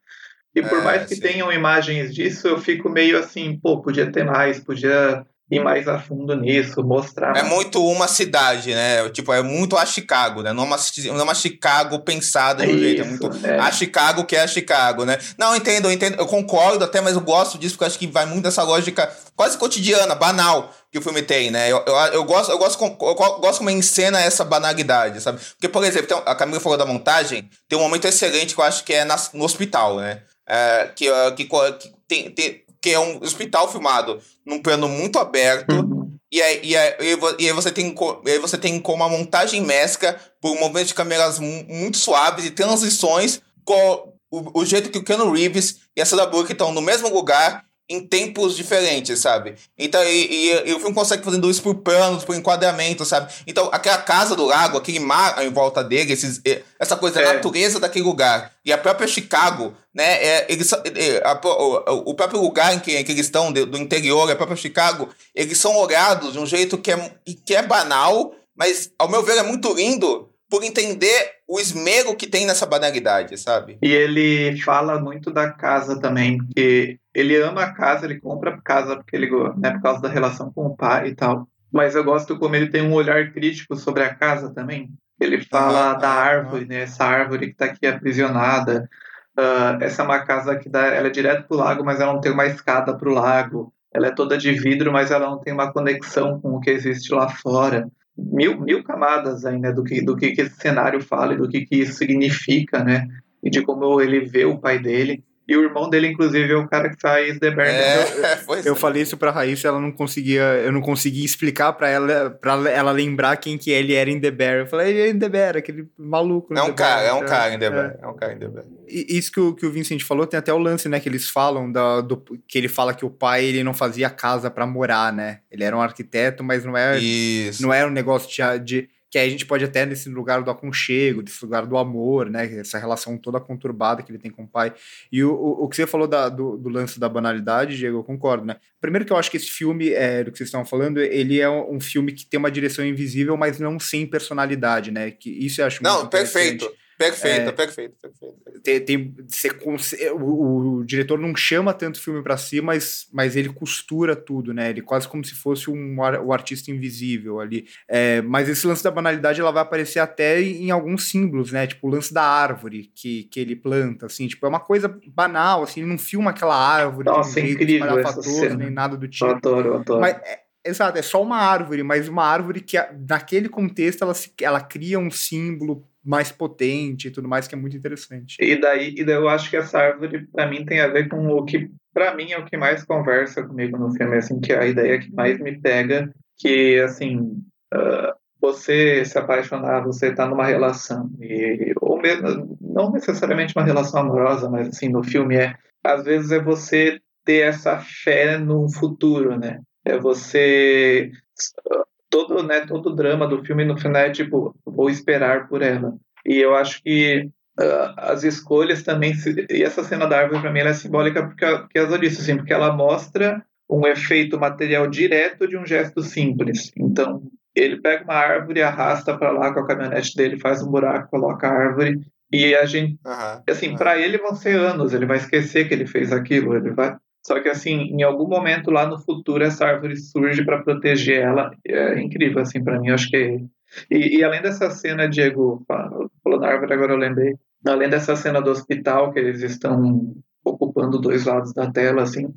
E por é, mais que sim. tenham imagens disso, eu fico meio assim, pô, podia ter mais, podia ir mais a fundo nisso, mostrar. É muito uma cidade, né? Tipo, é muito a Chicago, né? Não é uma, não é uma Chicago pensada de um jeito. É muito é. a Chicago que é a Chicago, né? Não, entendo, eu entendo, eu concordo até, mas eu gosto disso porque acho que vai muito dessa lógica quase cotidiana, banal que o filme tem, né? Eu, eu, eu gosto, eu gosto, eu gosto como encena essa banalidade, sabe? Porque, por exemplo, a Camila falou da montagem, tem um momento excelente que eu acho que é na, no hospital, né? É, que, que, que tem, tem que é um hospital filmado num plano muito aberto. Uhum. E aí, e, aí, e aí você tem, e aí você tem como uma montagem mescla por movimentos de câmeras muito suaves e transições com o, o jeito que o Keanu Reeves e a Sandra Bullock estão no mesmo lugar em tempos diferentes, sabe? Então, e, e, e, o filme consegue fazendo isso por planos, por enquadramento, sabe? Então, aquela casa do lago, aquele mar em volta dele, esses, essa coisa, é. a natureza daquele lugar. E a própria Chicago, né? É, eles, é, a, o, o, próprio lugar em que, em que eles estão, do interior, a própria Chicago, eles são olhados de um jeito que é, que é banal, mas, ao meu ver, é muito lindo por entender o esmero que tem nessa banalidade, sabe? E ele fala muito da casa também, porque ele ama a casa, ele compra a casa porque ele, né, por causa da relação com o pai e tal. mas eu gosto como ele tem um olhar crítico sobre a casa também. Ele fala Ah, da árvore, né? Essa árvore que está aqui aprisionada. Ah, essa é uma casa que dá, ela é direto pro lago, mas ela não tem uma escada pro lago. Ela é toda de vidro, mas ela não tem uma conexão com o que existe lá fora. Mil, mil camadas aí, né? Do que, do que, que esse cenário fala e do que, que isso significa, né? E de como ele vê o pai dele. E o irmão dele, inclusive, é o cara que faz The Bear. né? É, pois Eu é. falei isso pra Raíssa, ela não conseguia, eu não conseguia explicar pra ela, para ela lembrar quem que ele era em The Bear. Eu falei, ele é em The Bear, aquele maluco. É um The cara, Bear. é um cara em The É. Bear. É um cara em The Bear. E Isso que o, que o Vincent falou, tem até o lance, né, que eles falam da, do, que ele fala que o pai ele não fazia casa pra morar, né? Ele era um arquiteto, mas não é, Isso. não era um negócio de, de que aí a gente pode até nesse lugar do aconchego, desse lugar do amor, né? Essa relação toda conturbada que ele tem com o pai. E o, o, o que você falou da- do, do lance da banalidade, Diego, eu concordo, né? Primeiro que eu acho que esse filme, é, do que vocês estão falando, ele é um, um filme que tem uma direção invisível, mas não sem personalidade, né? Que isso eu acho Não, perfeito. Perfeito, É. perfeito, perfeito. Tem, tem- você cons- o, o diretor não chama tanto o filme pra si, mas, mas ele costura tudo, né? Ele quase como se fosse um, o artista invisível ali. É, mas esse lance da banalidade ela vai aparecer até em alguns símbolos, né? Tipo o lance da árvore que, que ele planta, assim. Tipo, é uma coisa banal, assim. Ele não filma aquela árvore Nossa, de um é incrível essa cena. nem nada do Eu tipo. adoro, eu adoro. Mas, é, exato, é só uma árvore, mas uma árvore que, naquele contexto, ela, se- ela cria um símbolo mais potente e tudo mais, que é muito interessante. E daí, e daí eu acho que essa árvore, pra mim, tem a ver com o que, pra mim, é o que mais conversa comigo no filme, assim, que é a ideia que mais me pega, que, assim, ah, você se apaixonar, você tá numa relação, e, ou mesmo, não necessariamente uma relação amorosa, mas, assim, no filme é, às vezes é você ter essa fé no futuro, né? É você todo, né, todo o drama do filme no final é tipo, vou esperar por ela. E eu acho que ah, as escolhas também, se- e essa cena da árvore para mim ela é simbólica porque, porque as disse, assim, porque ela mostra um efeito material direto de um gesto simples. Então, ele pega uma árvore, arrasta para lá com a caminhonete dele, faz um buraco, coloca a árvore e a gente Aham. assim, para ele vão ser anos, ele vai esquecer que ele fez aquilo, ele vai. Só que assim, em algum momento lá no futuro essa árvore surge para proteger ela. É incrível assim para mim, eu acho que e, e além dessa cena, Diego, da árvore, agora eu lembrei. Além dessa cena do hospital que eles estão ocupando dois lados da tela assim,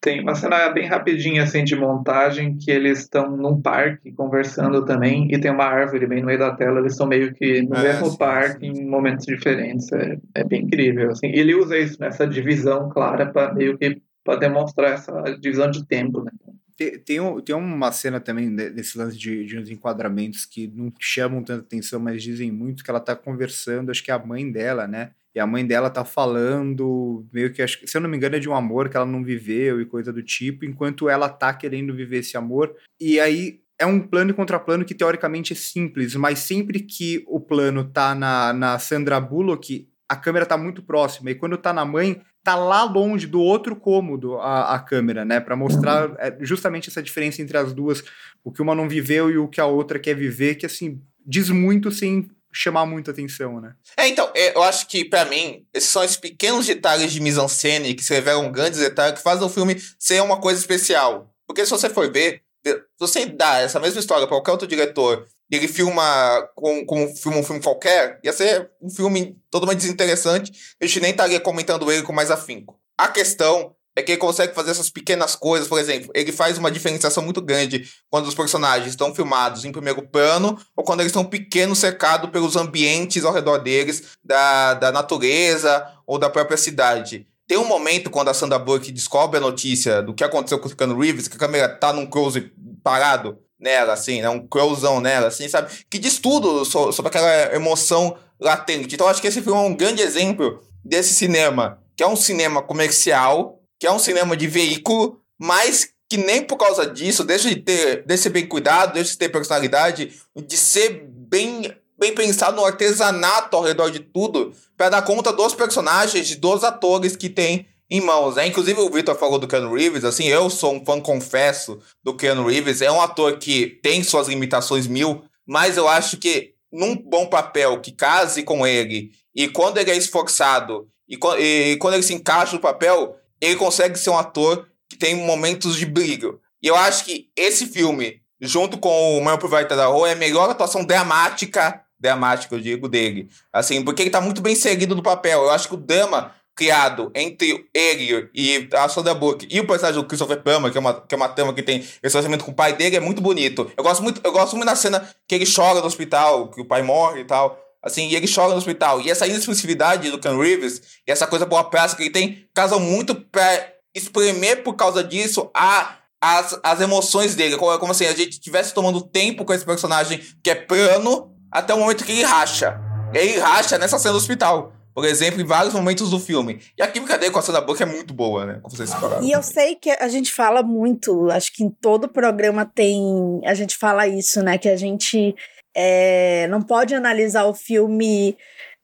tem uma cena bem rapidinha assim de montagem que eles estão num parque conversando também e tem uma árvore bem no meio da tela, eles estão meio que no É, mesmo sim, parque sim, em momentos diferentes. É, é bem incrível assim. E ele usa isso nessa divisão clara para meio que para demonstrar essa divisão de tempo, né? Tem, tem, um- uma cena também de- desse lance de, de uns enquadramentos que não chamam tanta atenção, mas dizem muito que ela tá conversando, acho que é a mãe dela, né? E a mãe dela tá falando, meio que- se eu não me engano, é de um amor que ela não viveu e coisa do tipo, enquanto ela tá querendo viver esse amor. E aí é um plano e contraplano que teoricamente é simples, mas sempre que o plano tá na, na Sandra Bullock, a câmera tá muito próxima. E quando tá na mãe, tá lá longe do outro cômodo a, a câmera, né? Pra mostrar é, justamente essa diferença entre as duas, o que uma não viveu e o que a outra quer viver, que assim, diz muito sem chamar muita atenção, né? É, então, é, eu acho que, pra mim, esses são esses pequenos detalhes de mise-en-scène que se revelam grandes detalhes que fazem o filme ser uma coisa especial. Porque se você for ver, se você dá essa mesma história pra qualquer outro diretor e ele filma com, com filma um filme qualquer, ia ser um filme totalmente desinteressante, a gente nem estaria comentando ele com mais afinco. A questão é que ele consegue fazer essas pequenas coisas, por exemplo, ele faz uma diferenciação muito grande quando os personagens estão filmados em primeiro plano ou quando eles estão pequenos cercados pelos ambientes ao redor deles, da, da natureza ou da própria cidade. Tem um momento quando a Sandra Bullock descobre a notícia do que aconteceu com o Keanu Reeves, que a câmera tá num close parado nela, assim, né? Um closão nela, assim, sabe? Que diz tudo so- sobre aquela emoção latente. Então, acho que esse filme é um grande exemplo desse cinema, que é um cinema comercial, que é um cinema de veículo, mas que nem por causa disso deixa de ter, de ser bem cuidado, deixa de ter personalidade, de ser bem, bem pensado no artesanato ao redor de tudo, para dar conta dos personagens, dos atores que tem em mãos. Né? Inclusive o Victor falou do Keanu Reeves, assim, eu sou um fã confesso do Keanu Reeves, é um ator que tem suas limitações mil, mas eu acho que num bom papel que case com ele, e quando ele é esforçado, e, co- e quando ele se encaixa no papel, ele consegue ser um ator que tem momentos de brilho. E eu acho que esse filme junto com o Mano Provider da Rua, é a melhor atuação dramática, dramática, eu digo, dele. Assim, porque ele tá muito bem seguido no papel. Eu acho que o drama criado entre ele e a Sandra Bullock e o personagem do Christopher Plummer, que é uma, que é uma trama que tem esse relacionamento com o pai dele, é muito bonito. Eu gosto muito, eu gosto muito da cena que ele chora no hospital, que o pai morre e tal. Assim, e ele chora no hospital. E essa inexpressividade do Ken Reeves e essa coisa boa praça que ele tem casam muito pra espremer por causa disso a as, as emoções dele. Como, como assim, a gente estivesse tomando tempo com esse personagem que é plano até o momento que ele racha. Ele racha nessa cena do hospital. Por exemplo, em vários momentos do filme. E a química dele com a Sandra Bullock é muito boa, né? Como vocês falaram. E eu sei que a gente fala muito, acho que em todo programa tem. A gente fala isso, né? Que a gente é, não pode analisar o filme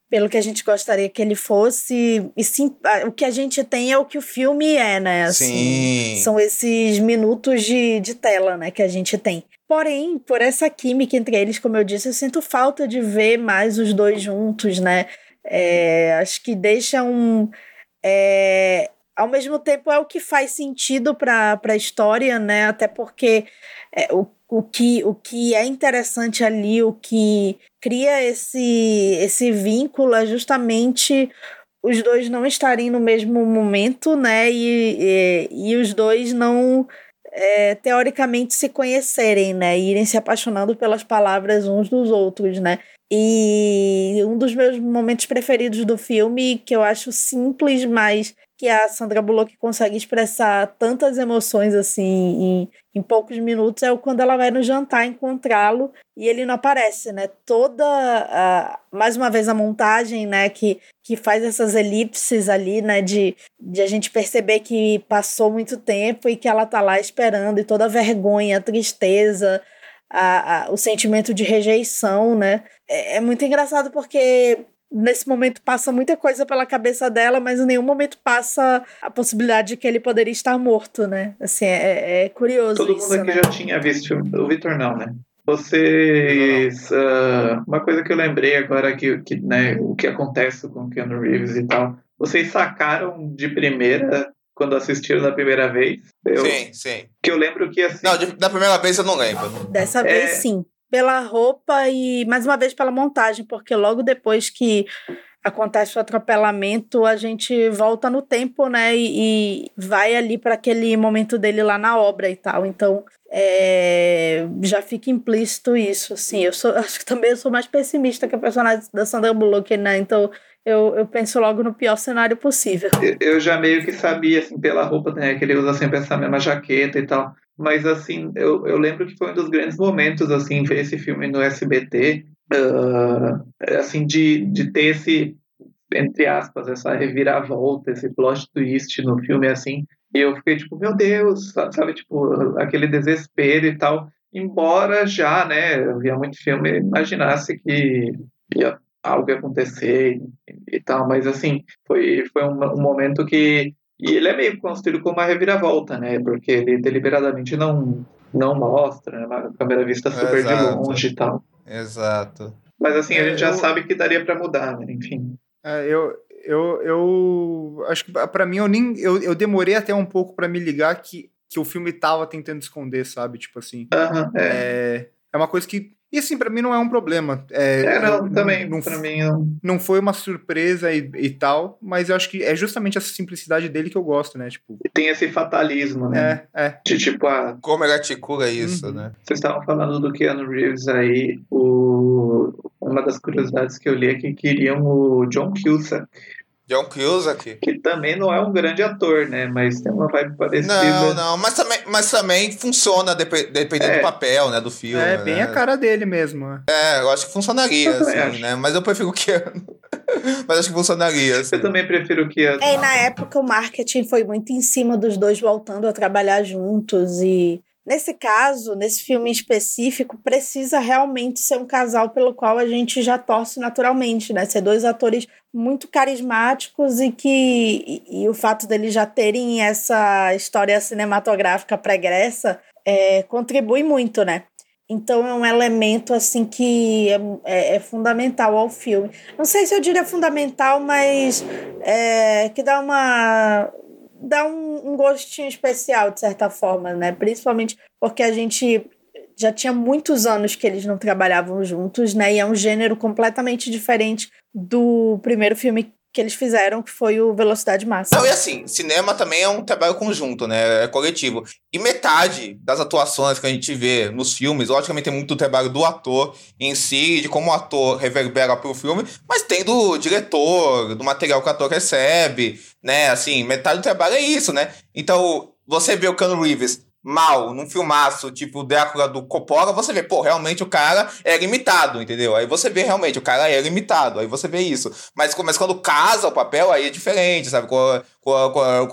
pelo que a gente gostaria que ele fosse. E sim, o que a gente tem é o que o filme é, né? Assim, sim. São esses minutos de, de tela, né, que a gente tem. Porém, por essa química entre eles, como eu disse, eu sinto falta de ver mais os dois juntos, né? É, acho que deixa um. É, ao mesmo tempo, é o que faz sentido para a história, né? Até porque é, o, o, que, o que é interessante ali, o que cria esse, esse vínculo é justamente os dois não estarem no mesmo momento, né? E, e, e os dois não. É, teoricamente se conhecerem, né? E irem se apaixonando pelas palavras uns dos outros, né? E um dos meus momentos preferidos do filme, que eu acho simples, mas que a Sandra Bullock consegue expressar tantas emoções assim em, em poucos minutos, é quando ela vai no jantar encontrá-lo e ele não aparece, né? Toda, a, mais uma vez, a montagem, né, que, que faz essas elipses ali, né, de, de a gente perceber que passou muito tempo e que ela tá lá esperando, e toda a vergonha, a tristeza, a, a, o sentimento de rejeição, né? É, é muito engraçado porque nesse momento passa muita coisa pela cabeça dela, mas em nenhum momento passa a possibilidade de que ele poderia estar morto, né? Assim, é, é curioso Todo isso, mundo aqui né? já tinha visto o Vitor não, né? Vocês. Uh, uma coisa que eu lembrei agora que, que né, o que acontece com o Keanu Reeves e tal. Vocês sacaram de primeira quando assistiram da primeira vez? Eu, sim, sim. Que eu lembro que assim. Não, de, da primeira vez eu não lembro. Dessa vez, sim. Pela roupa e, mais uma vez, pela montagem, porque logo depois que acontece o atropelamento, a gente volta no tempo, né? E, e vai ali para aquele momento dele lá na obra e tal. Então, é, já fica implícito isso, assim. Eu sou, acho que também eu sou mais pessimista que a personagem da Sandra Bullock, né? Então, eu, eu penso logo no pior cenário possível. Eu, já meio que sabia, assim, pela roupa, né? Que ele usa sempre essa mesma jaqueta e tal. Mas, assim, eu, eu lembro que foi um dos grandes momentos, assim, ver esse filme no SBT, uh, assim, de, de ter esse, entre aspas, essa reviravolta, esse plot twist no filme, assim. E eu fiquei tipo, meu Deus, sabe, tipo, aquele desespero e tal. Embora já, né, eu via muito filme, imaginasse que ia algo ia acontecer e, e tal, mas assim, foi, foi um, um momento que e ele é meio construído como uma reviravolta, né? Porque ele deliberadamente não, não mostra, né? Uma câmera vista super Exato. de longe e tal. Exato. Mas assim, a gente já eu- sabe que daria pra mudar, né? Enfim. É, eu, eu, eu acho que pra mim eu nem eu, eu demorei até um pouco pra me ligar que, que o filme tava tentando esconder, sabe? Tipo assim. É. É, é uma coisa que e assim pra mim não é um problema. É, É, não, também, não, pra mim não. não foi uma surpresa e, e tal, mas eu acho que é justamente essa simplicidade dele que eu gosto, né? Tipo, Tem esse fatalismo, né? é, é. De tipo, ah, Como ele articula isso, Uhum. né? vocês estavam falando do Keanu Reeves aí, o... uma das curiosidades que eu li é que queriam o John Cusack, John Cusack. que também não é um grande ator, né? Mas tem uma vibe parecida. Não, não, mas também, mas também funciona depe- dependendo É. do papel, né, do filme. É bem né? a cara dele mesmo. né? É, eu acho que funcionaria, Eu assim, acho. né? Mas eu prefiro o Keanu. mas acho que funcionaria, assim. Eu também prefiro o Keanu. É, e na época o marketing foi muito em cima dos dois voltando a trabalhar juntos e nesse caso, nesse filme específico, precisa realmente ser um casal pelo qual a gente já torce naturalmente, né? Ser dois atores muito carismáticos e que e, e o fato deles já terem essa história cinematográfica pregressa é, contribui muito, né? Então é um elemento assim que é, é- é fundamental ao filme. Não sei se eu diria fundamental, mas é, que dá uma dá um, um gostinho especial de certa forma, né? Principalmente porque a gente já tinha muitos anos que eles não trabalhavam juntos, né? E é um gênero completamente diferente do primeiro filme que eles fizeram, que foi o Velocidade Máxima. Não, e assim, cinema também é um trabalho conjunto, né? É coletivo. E metade das atuações que a gente vê nos filmes, logicamente tem muito trabalho do ator em si, de como o ator reverbera pro filme, mas tem do diretor, do material que o ator recebe, né? Assim, metade do trabalho é isso, né? Então, você vê o Cano Reeves mal num filmaço, tipo Drácula do Coppola, você vê, pô, realmente o cara é limitado, entendeu? Aí você vê realmente, o cara é limitado, aí você vê isso. Mas, mas quando casa o papel, aí é diferente, sabe? Quando, quando,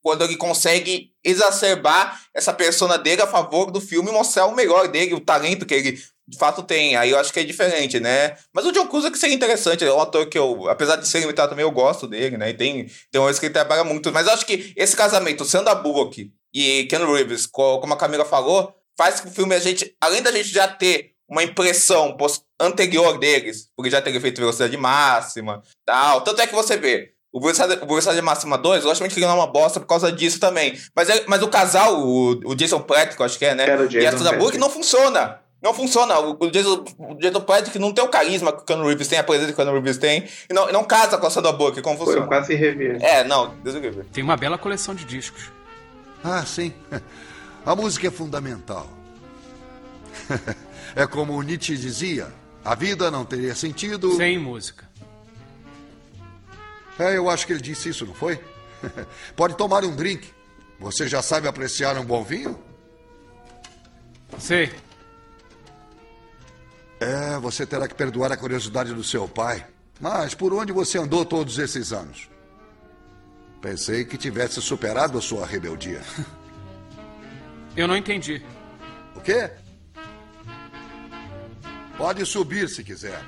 quando, ele consegue exacerbar essa persona dele a favor do filme e mostrar o melhor dele, o talento que ele de fato tem. Aí eu acho que é diferente, né? Mas o John é que seria interessante. É um ator que eu, apesar de ser limitado também, eu gosto dele, né? E tem, tem um que ele trabalha muito. Mas eu acho que esse casamento, Sandra Bullock e Ken Reeves, como a Camila falou, faz que o filme a gente, além da gente já ter uma impressão anterior deles, porque já teria feito velocidade máxima, tal. Tanto é que você vê, o Velocidade, o velocidade Máxima 2, logicamente que ele não é uma bosta por causa disso também. Mas, é, mas o casal, o, o Jason Patrick, acho que é, né? e a Sandra Bullock não funciona. Não funciona. O, o Jason, o Jason Patrick não tem o carisma que o Keanu Reeves tem, a presença que o Keanu Reeves tem. E não, não casa com a Sandra Bullock, como funciona. Foi quase rever. É, não, Deus me Tem uma bela coleção de discos. Ah, sim. A música é fundamental. É como Nietzsche dizia: a vida não teria sentido. Sem música. É, eu acho que ele disse isso, não foi? Pode tomar um drink. Você já sabe apreciar um bom vinho? Sei. É, você terá que perdoar a curiosidade do seu pai. Mas por onde você andou todos esses anos? Pensei que tivesse superado a sua rebeldia. Eu não entendi. O quê? Pode subir se quiser.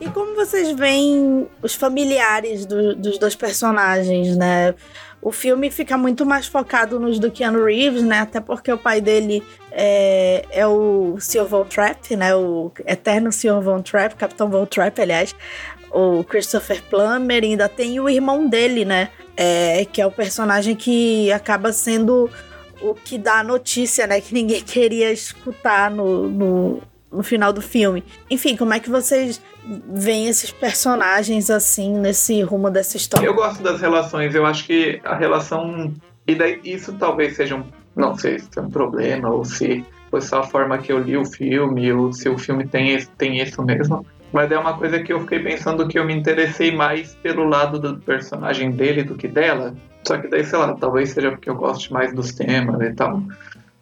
E como vocês veem os familiares do, dos dois personagens, né? O filme fica muito mais focado nos do Keanu Reeves, né? Até porque o pai dele é, é o Sr. Von Trapp, né? O eterno Sr. Von Trapp, Capitão Von Trapp, aliás. O Christopher Plummer. Ainda tem o irmão dele, né? é, que é o personagem que acaba sendo o que dá a notícia, né? Que ninguém queria escutar no, no, no final do filme. Enfim, como é que vocês veem esses personagens assim nesse rumo dessa história? Eu gosto das relações. Eu acho que a relação e daí isso talvez seja um, não sei se é um problema ou se foi só a forma que eu li o filme ou se o filme tem tem isso mesmo. Mas é uma coisa que eu fiquei pensando que eu me interessei mais pelo lado do personagem dele do que dela. Só que daí, sei lá, talvez seja porque eu gosto mais dos temas e tal.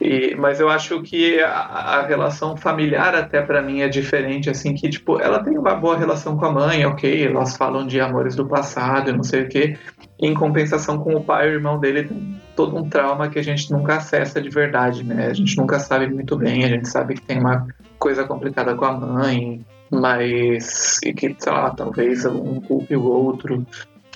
E, mas eu acho que a, a relação familiar até para mim é diferente, assim, que tipo, ela tem uma boa relação com a mãe, ok, elas falam de amores do passado e não sei o que. Em compensação com o pai e o irmão dele tem todo um trauma que a gente nunca acessa de verdade, né? A gente nunca sabe muito bem, a gente sabe que tem uma coisa complicada com a mãe, mas e que, sei lá, talvez um culpe o outro,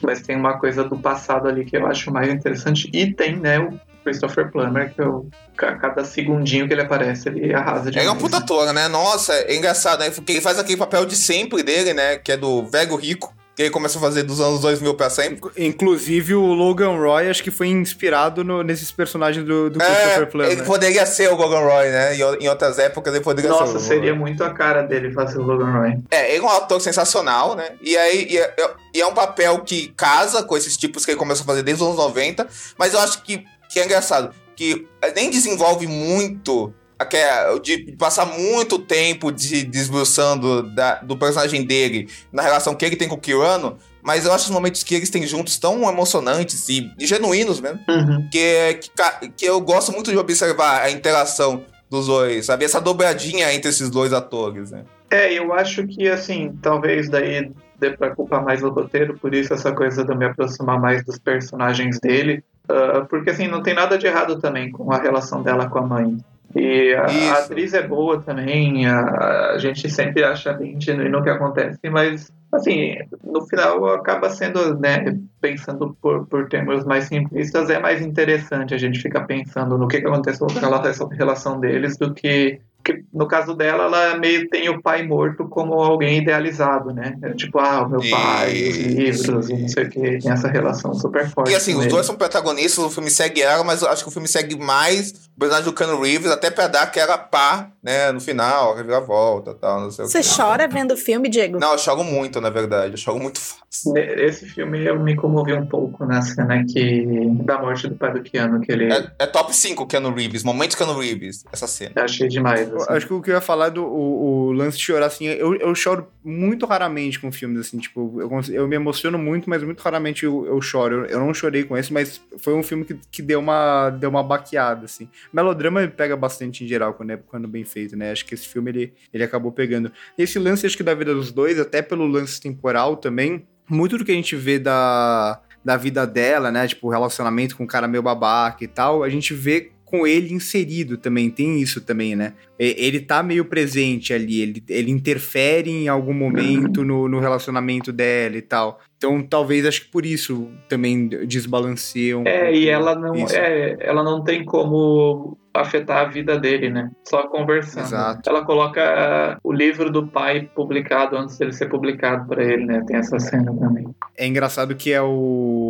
mas tem uma coisa do passado ali que eu acho mais interessante e tem, né, o Christopher Plummer, que eu, cada segundinho que ele aparece, ele arrasa de Ele é um puta ator, né? Nossa, é engraçado, né? Porque ele faz aquele papel de sempre dele, né? Que é do velho rico que ele começou a fazer dos anos 2000 pra sempre. Inclusive o Logan Roy, acho que foi inspirado no, nesses personagens do, do Christopher é, Plummer. Ele poderia ser o Logan Roy, né? Em, em outras épocas ele poderia Nossa, ser Nossa, seria muito a cara dele fazer o Logan Roy. É, ele é um ator sensacional, né? E aí e é, e é um papel que casa com esses tipos que ele começou a fazer desde os anos 90, mas eu acho que, que é engraçado, que nem desenvolve muito é de passar muito tempo de desbruçando da, do personagem dele na relação que ele tem com o Kirano, mas eu acho os momentos que eles têm juntos tão emocionantes e, e genuínos mesmo, uhum. que, que, que eu gosto muito de observar a interação dos dois, sabe? Essa dobradinha entre esses dois atores, né? É, eu acho que, assim, talvez daí dê pra culpar mais o roteiro, por isso essa coisa de eu me aproximar mais dos personagens dele, uh, porque, assim, não tem nada de errado também com a relação dela com a mãe. E a, a, atriz é boa também, a, a, gente sempre acha bem genuíno o que acontece, mas, assim, no final acaba sendo, né, pensando por, por termos mais simplistas, é mais interessante a gente ficar pensando no que, que aconteceu com aquela relação deles do que Porque no caso dela, ela meio tem o pai morto como alguém idealizado, né? É tipo, ah, o meu pai, os livros, e não sei o que, tem essa relação super forte. E assim, os ele. dois são protagonistas, o filme segue ela, mas eu acho que o filme segue mais o personagem do Keanu Reeves, até pra dar aquela pá, né, no final, reviravolta e tal, não sei Você o que. chora vendo o filme, Diego? Não, eu choro muito, na verdade, eu choro muito fácil. Esse filme eu me comovi um pouco na cena que da morte do pai do Keanu, que ele É, é top 5 Keanu Reeves, momentos Keanu Reeves, essa cena. eu achei demais. Eu assim. Acho que o que eu ia falar é do o, o lance de chorar, assim, eu, eu choro muito raramente com filmes, assim, tipo, eu, eu me emociono muito, mas muito raramente eu, eu choro. Eu, eu não chorei com esse, mas foi um filme que, que deu, uma, deu uma baqueada, assim. Melodrama pega bastante em geral quando é quando bem feito, né? Acho que esse filme ele, ele acabou pegando. Esse lance, acho que da vida dos dois, até pelo lance temporal também, muito do que a gente vê da, da vida dela, né? Tipo, o relacionamento com o cara meio babaca e tal, a gente vê com ele inserido também, tem isso também, né? Ele tá meio presente ali, ele, ele interfere em algum momento no, no relacionamento dela e tal. Então, talvez, acho que por isso também desbalanceia um É, e ela não, isso. é, ela não tem como afetar a vida dele, né? Só conversando. Exato. Ela coloca ah, o livro do pai publicado antes dele ser publicado pra ele, né? Tem essa cena também. É engraçado que é o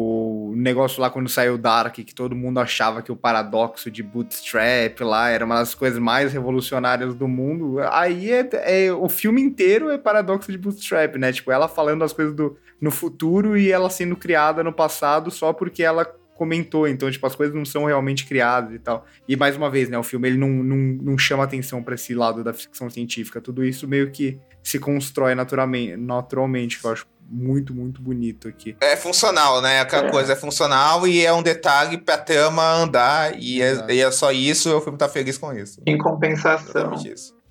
negócio lá quando saiu Dark, que todo mundo achava que o paradoxo de Bootstrap lá era uma das coisas mais revolucionárias do mundo. Aí é, é- o filme inteiro é paradoxo de Bootstrap, né? Tipo, ela falando as coisas do, no futuro e ela sendo criada no passado só porque ela comentou. Então, tipo, as coisas não são realmente criadas e tal. E mais uma vez, né? O filme ele não, não, não chama atenção pra esse lado da ficção científica. Tudo isso meio que se constrói naturalmente, naturalmente que eu acho muito, muito bonito aqui. É funcional, né? Aquela É. coisa é funcional e é um detalhe pra trama andar e é, e é só isso o filme tá feliz com isso. Em compensação,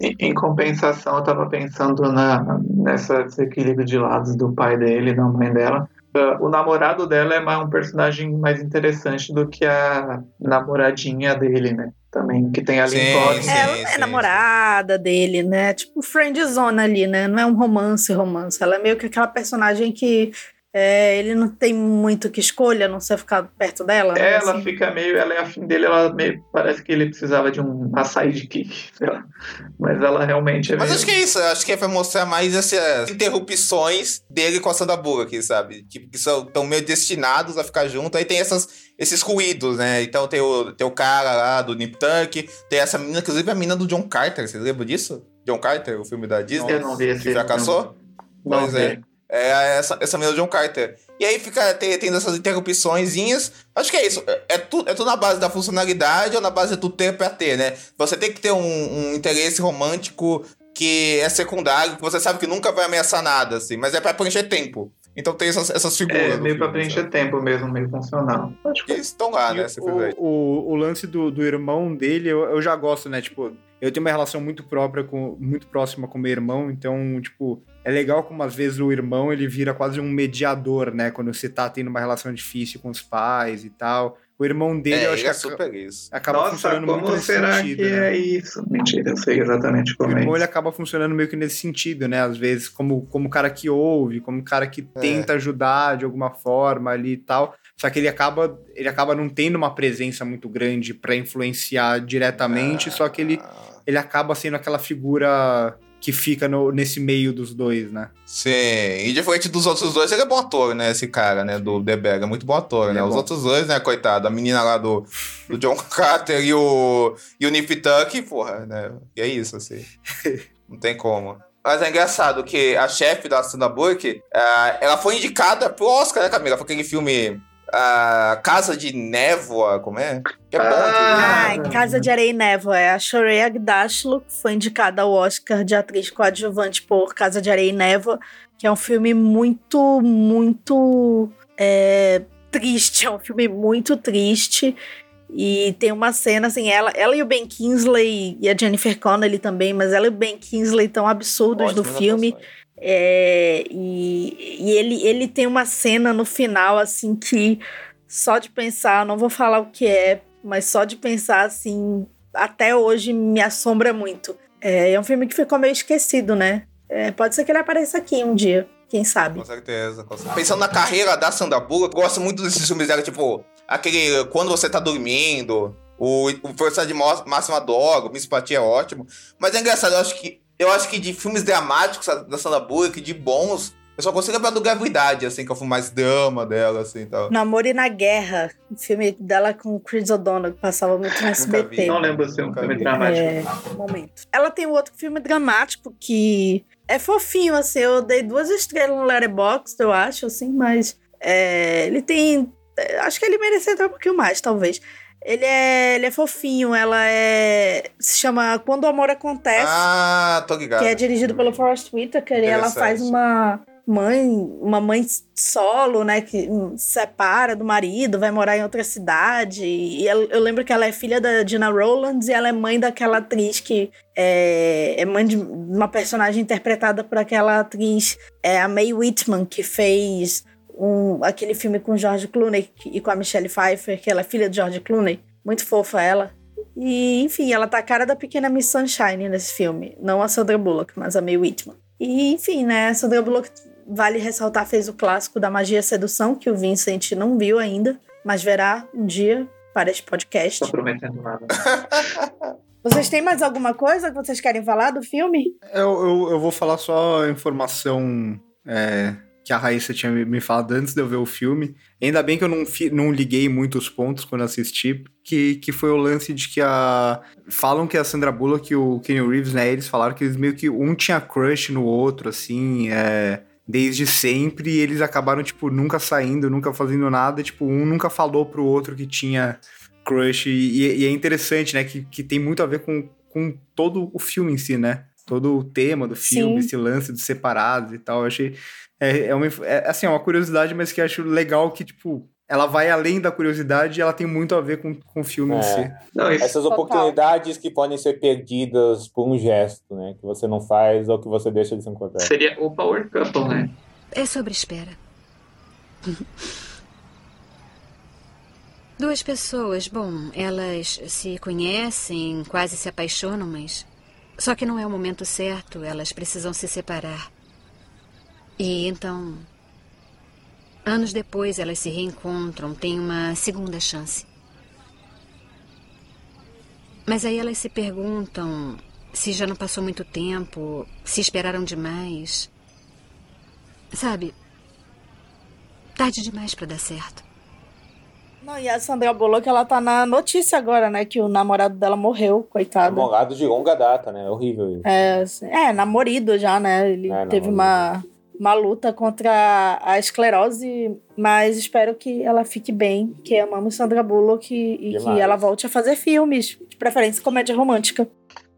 em, em compensação, eu tava pensando na, nessa desequilíbrio de lados do pai dele e da mãe dela. Ah, o namorado dela é mais um personagem mais interessante do que a namoradinha dele, né? Também, que tem ali Sim, em Cosme. sim. Ela é sim. namorada dele, né? Tipo friendzone ali, né? Não é um romance, romance. Ela é meio que aquela personagem que é, ele não tem muito que escolha, a não ser ficar perto dela. né? Ela Assim. fica meio, ela é afim dele, ela meio, parece que ele precisava de um açaí de kick, sei lá. Mas ela realmente é Mas meio... acho que é isso, acho que vai mostrar mais essas interrupções dele com a Sandra Bullock, aqui, sabe? Tipo, que são tão meio destinados a ficar junto, aí tem essas, esses ruídos, né? Então tem o, tem o cara lá do Nip Tuck, tem essa menina, inclusive a menina do John Carter, vocês lembram disso? John Carter, o filme da Disney? Eu não vi esse Que fracassou? Não Pois vi. é. É essa, essa menina do John Carter. E aí fica te- tendo essas interrupçõezinhas. Acho que é isso. É, é, tudo, é tudo na base da funcionalidade ou na base tu ter pra ter, né? Você tem que ter um, um interesse romântico que é secundário, que você sabe que nunca vai ameaçar nada, assim, mas é pra preencher tempo. Então tem essas, essas figuras. É, meio pra filme, preencher sabe? tempo mesmo, meio funcional. Acho Que que estão lá, E né? o, o, o lance do, do irmão dele, eu, eu já gosto, né? Tipo, eu tenho uma relação muito própria, com, muito próxima com meu irmão, então, tipo, é legal como às vezes o irmão ele vira quase um mediador, né? Quando você tá tendo uma relação difícil com os pais e tal. O irmão dele, é, eu acho ele que é super isso. acaba Nossa, funcionando muito como nesse será sentido, que né? é isso? Mentira, eu sei exatamente O como é irmão ele isso. acaba funcionando meio que nesse sentido, né? Às vezes, como, como o cara que ouve, como o cara que É. tenta ajudar de alguma forma ali e tal. Só que ele acaba, ele acaba não tendo uma presença muito grande pra influenciar diretamente, só que ele, Ah, ele acaba sendo aquela figura que fica no- nesse meio dos dois, né? Sim, e diferente dos outros dois, ele é bom ator, né? Esse cara, né? Do The Bag, é muito bom ator, Ele né? é Os outros dois, né, coitado? A menina lá do, do John Carter e o, e o Nip Tuck, porra, né? E é isso, assim. Não tem como. Mas é engraçado que a chefe da Sandra Bullock, ah, ela foi indicada pro Oscar, né, Camila? Foi aquele filme ah, Casa de Névoa, como é? Que é bom. Ah, Ai, Casa de Areia e Névoa. É a Shoreia Agdashlo, que foi indicada ao Oscar de atriz coadjuvante por Casa de Areia e Névoa, que é um filme muito, muito é, triste. É um filme muito triste. E tem uma cena, assim, ela, ela e o Ben Kingsley e a Jennifer Connelly também, mas ela e o Ben Kingsley tão absurdos no Ótimas filme. É, e e ele, ele tem uma cena no final, assim, que só de pensar, não vou falar o que é, mas só de pensar, assim, até hoje me assombra muito. É, é um filme que ficou meio esquecido, né? É, pode ser que ele apareça aqui um dia, quem sabe. Com certeza, com certeza. Pensando na carreira da Sandra Bullock, eu gosto muito desses filmes dela, tipo, aquele Quando Você Tá Dormindo, O, o personagem mó- máximo adoro, o Miss Patty é ótimo. Mas é engraçado, eu acho que. Eu acho que de filmes dramáticos da Sandra Bullock, de bons, eu só consigo lembrar do Gravidade, assim, que é o filme mais drama dela, assim, tal. Namoro e na Guerra, o filme dela com o Chris O'Donnell, que passava muito no SBT. Não lembro se é um filme vi. dramático. É, momento. Ela tem um outro filme dramático que é fofinho, assim. Eu dei duas estrelas no Letterboxd, eu acho, assim, mas é, ele tem. é, Acho que ele merecia até um pouquinho mais, talvez. Ele é, ele é fofinho, ela é. Se chama Quando o Amor Acontece, Ah, tô ligado. que é dirigido pelo Forrest Whitaker, e ela faz uma mãe, uma mãe solo, né, que se separa do marido, vai morar em outra cidade. E ela- eu lembro que ela é filha da Gina Rowlands e ela é mãe daquela atriz que é, é mãe de uma personagem interpretada por aquela atriz, é a Mae Whitman, que fez um, aquele filme com o George Clooney e com a Michelle Pfeiffer, que ela é filha de George Clooney. Muito fofa ela. E, enfim, ela tá a cara da pequena Miss Sunshine nesse filme. Não a Sandra Bullock, mas a Mae Whitman. E, enfim, né? A Sandra Bullock, vale ressaltar, fez o clássico da Magia e Sedução, que o Vincent não viu ainda, mas verá um dia para este podcast. Tô prometendo nada. Vocês têm mais alguma coisa que vocês querem falar do filme? Eu, eu, eu vou falar só a informação é, que a Raíssa tinha me- falado antes de eu ver o filme. Ainda bem que eu não, fi- não liguei muitos pontos quando assisti, que, que foi o lance de que a. Falam que a Sandra Bullock e o Kenny Reeves, né? Eles falaram que eles meio que um tinha crush no outro, assim, é, desde sempre, e eles acabaram, tipo, nunca saindo, nunca fazendo nada. Tipo, um nunca falou pro outro que tinha crush. E, e é interessante, né? Que, que tem muito a ver com, com todo o filme em si, né? Todo o tema do filme, Sim. esse lance dos separados e tal. Eu achei. É, é uma, é, assim, é uma curiosidade, mas que eu acho legal que, tipo, ela vai além da curiosidade e ela tem muito a ver com, com o filme em É. si. Não, isso, Essas oportunidades que podem ser perdidas por um gesto, né? Que você não faz ou que você deixa de se encontrar. seria o Power Couple, né? É sobre espera. Duas pessoas, bom, elas se conhecem, quase se apaixonam, mas. Só que não é o momento certo, elas precisam se separar. E então. Anos depois elas se reencontram, têm uma segunda chance. Mas aí elas se perguntam se já não passou muito tempo, se esperaram demais. Sabe? Tarde demais pra dar certo. Não, e a Sandra Bullock, ela tá na notícia agora, né? Que o namorado dela morreu, coitado. Namorado de longa data, né? É horrível isso. É, assim, é, namorido já, né? Ele É, teve uma, uma luta contra a esclerose, mas espero que ela fique bem, que amamos Sandra Bullock e, e que Demais. ela volte a fazer filmes, de preferência comédia romântica.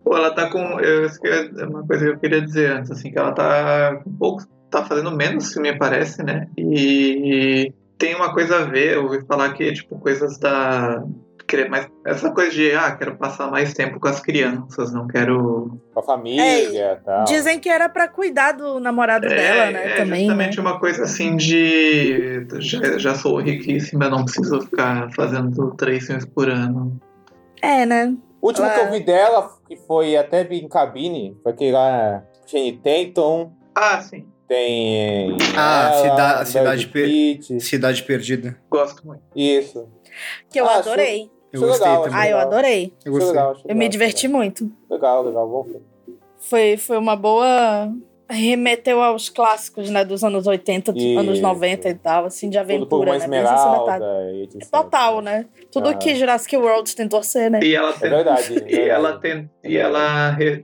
Pô, ela tá com. Eu, é uma coisa que eu queria dizer antes, assim, que ela tá com pouco. tá fazendo menos, me parece, né? E tem uma coisa a ver, eu ouvi falar que, tipo, coisas da. Querer mais, essa coisa de, ah, quero passar mais tempo com as crianças, não quero. Com a família e tal. Dizem que era pra cuidar do namorado dela, né? é também. Né? justamente uma coisa assim de. Já, já sou riquíssima, não preciso ficar fazendo três filmes por ano. É, né? O último Ela- que eu vi dela, que foi até em cabine, foi aquele lá, Shane Tatum, Ah, sim, tem... Ah, ela, Cida- Cidade Per- Cidade Perdida. gosto muito. Isso. Que eu Ah, adorei. Eu é gostei legal, também. Ah, eu legal. adorei. Eu é gostei. legal, Eu me legal, diverti muito. Legal, legal, bom filme. Foi, foi uma boa. Remeteu aos clássicos, né? Dos anos 80, dos Isso. anos 90 e tal, assim, de Tudo por aventura, uma né? Tarde. esmeralda e etc. Total, né? Tudo Ah. que Jurassic World tentou ser, né? E ela É tem, verdade. é E verdade. ela tem. E ela re-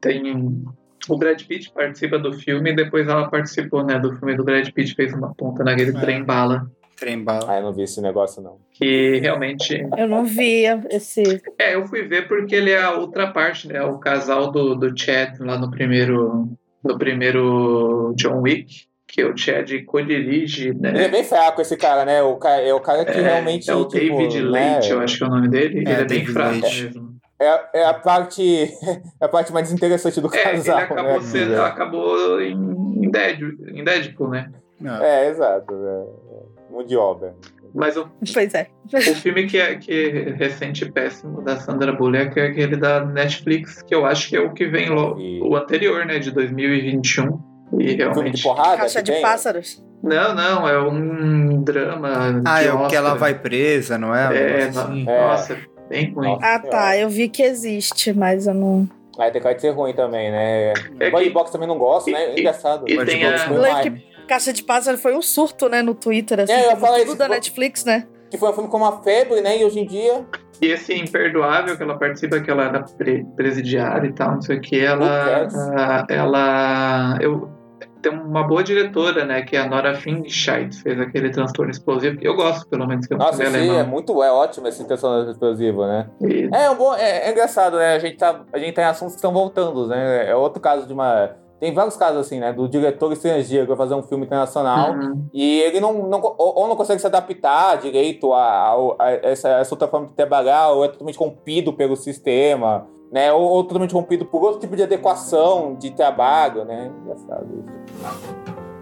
tem. O Brad Pitt participa do filme e depois ela participou, né, do filme do Brad Pitt, fez uma ponta naquele É. trem bala. Trem bala. Ah, eu não vi esse negócio, não. Que realmente. Eu não via esse. É, eu fui ver porque ele é a outra parte, né? O casal do, do Chad lá no primeiro. No primeiro John Wick. Que o Chad co-dirige, Ele é né? bem fraco, esse cara, né? O cara, é o cara que realmente. é o tipo, David né, Leite, eu acho que é o nome dele. ele é bem David fraco Leite. mesmo. É, é a parte. É a parte mais interessante do É, ele casal, acabou, né? sendo, acabou em, em, Deadpool, em Deadpool, né? Não. É, exato. É, mão de obra. Mas o Pois é. O filme que é, que é recente e péssimo da Sandra Bullock é aquele da Netflix, que eu acho que é o que vem logo. E- O anterior, né? De 2021. E realmente... Filme de porrada? Caixa que de pássaros. Não, não, é um drama. Ah, de é o que ela vai presa, não é? É, assim. no- É. nossa, bem ruim. Ah, tá. Eu vi que existe, mas eu não. Aí tem cara de ser ruim também, né? É Body que- Box também não gosto, né? e- Engraçado. e Body tem Box a- foi Eu Caixa de Pássaro foi um surto, né, no Twitter, assim. É, eu falar tudo da tipo- Netflix, né? Que foi um filme com uma febre, né? E hoje em dia. E esse Imperdoável que ela participa, que ela era pre- presidiária e tal, não sei o que, ela. Ah, Ela. Eu, tem uma boa diretora, né? Que é a Nora Fingscheid, fez aquele transtorno explosivo, que eu gosto, pelo menos, que é um Nossa, filme sim, é muito é ótimo esse intenção explosiva, né? E- É, um bom, é, é engraçado, né? A gente, tá, a gente tem assuntos que estão voltando, né? É outro caso de uma. Tem vários casos assim, né? Do diretor estrangeiro que vai fazer um filme internacional Uhum. e ele não, não ou, não consegue se adaptar direito a, a- a essa, essa outra forma de trabalhar, ou é totalmente rompido pelo sistema, né? Ou, ou totalmente rompido por outro tipo de adequação de trabalho, né? Engraçado isso.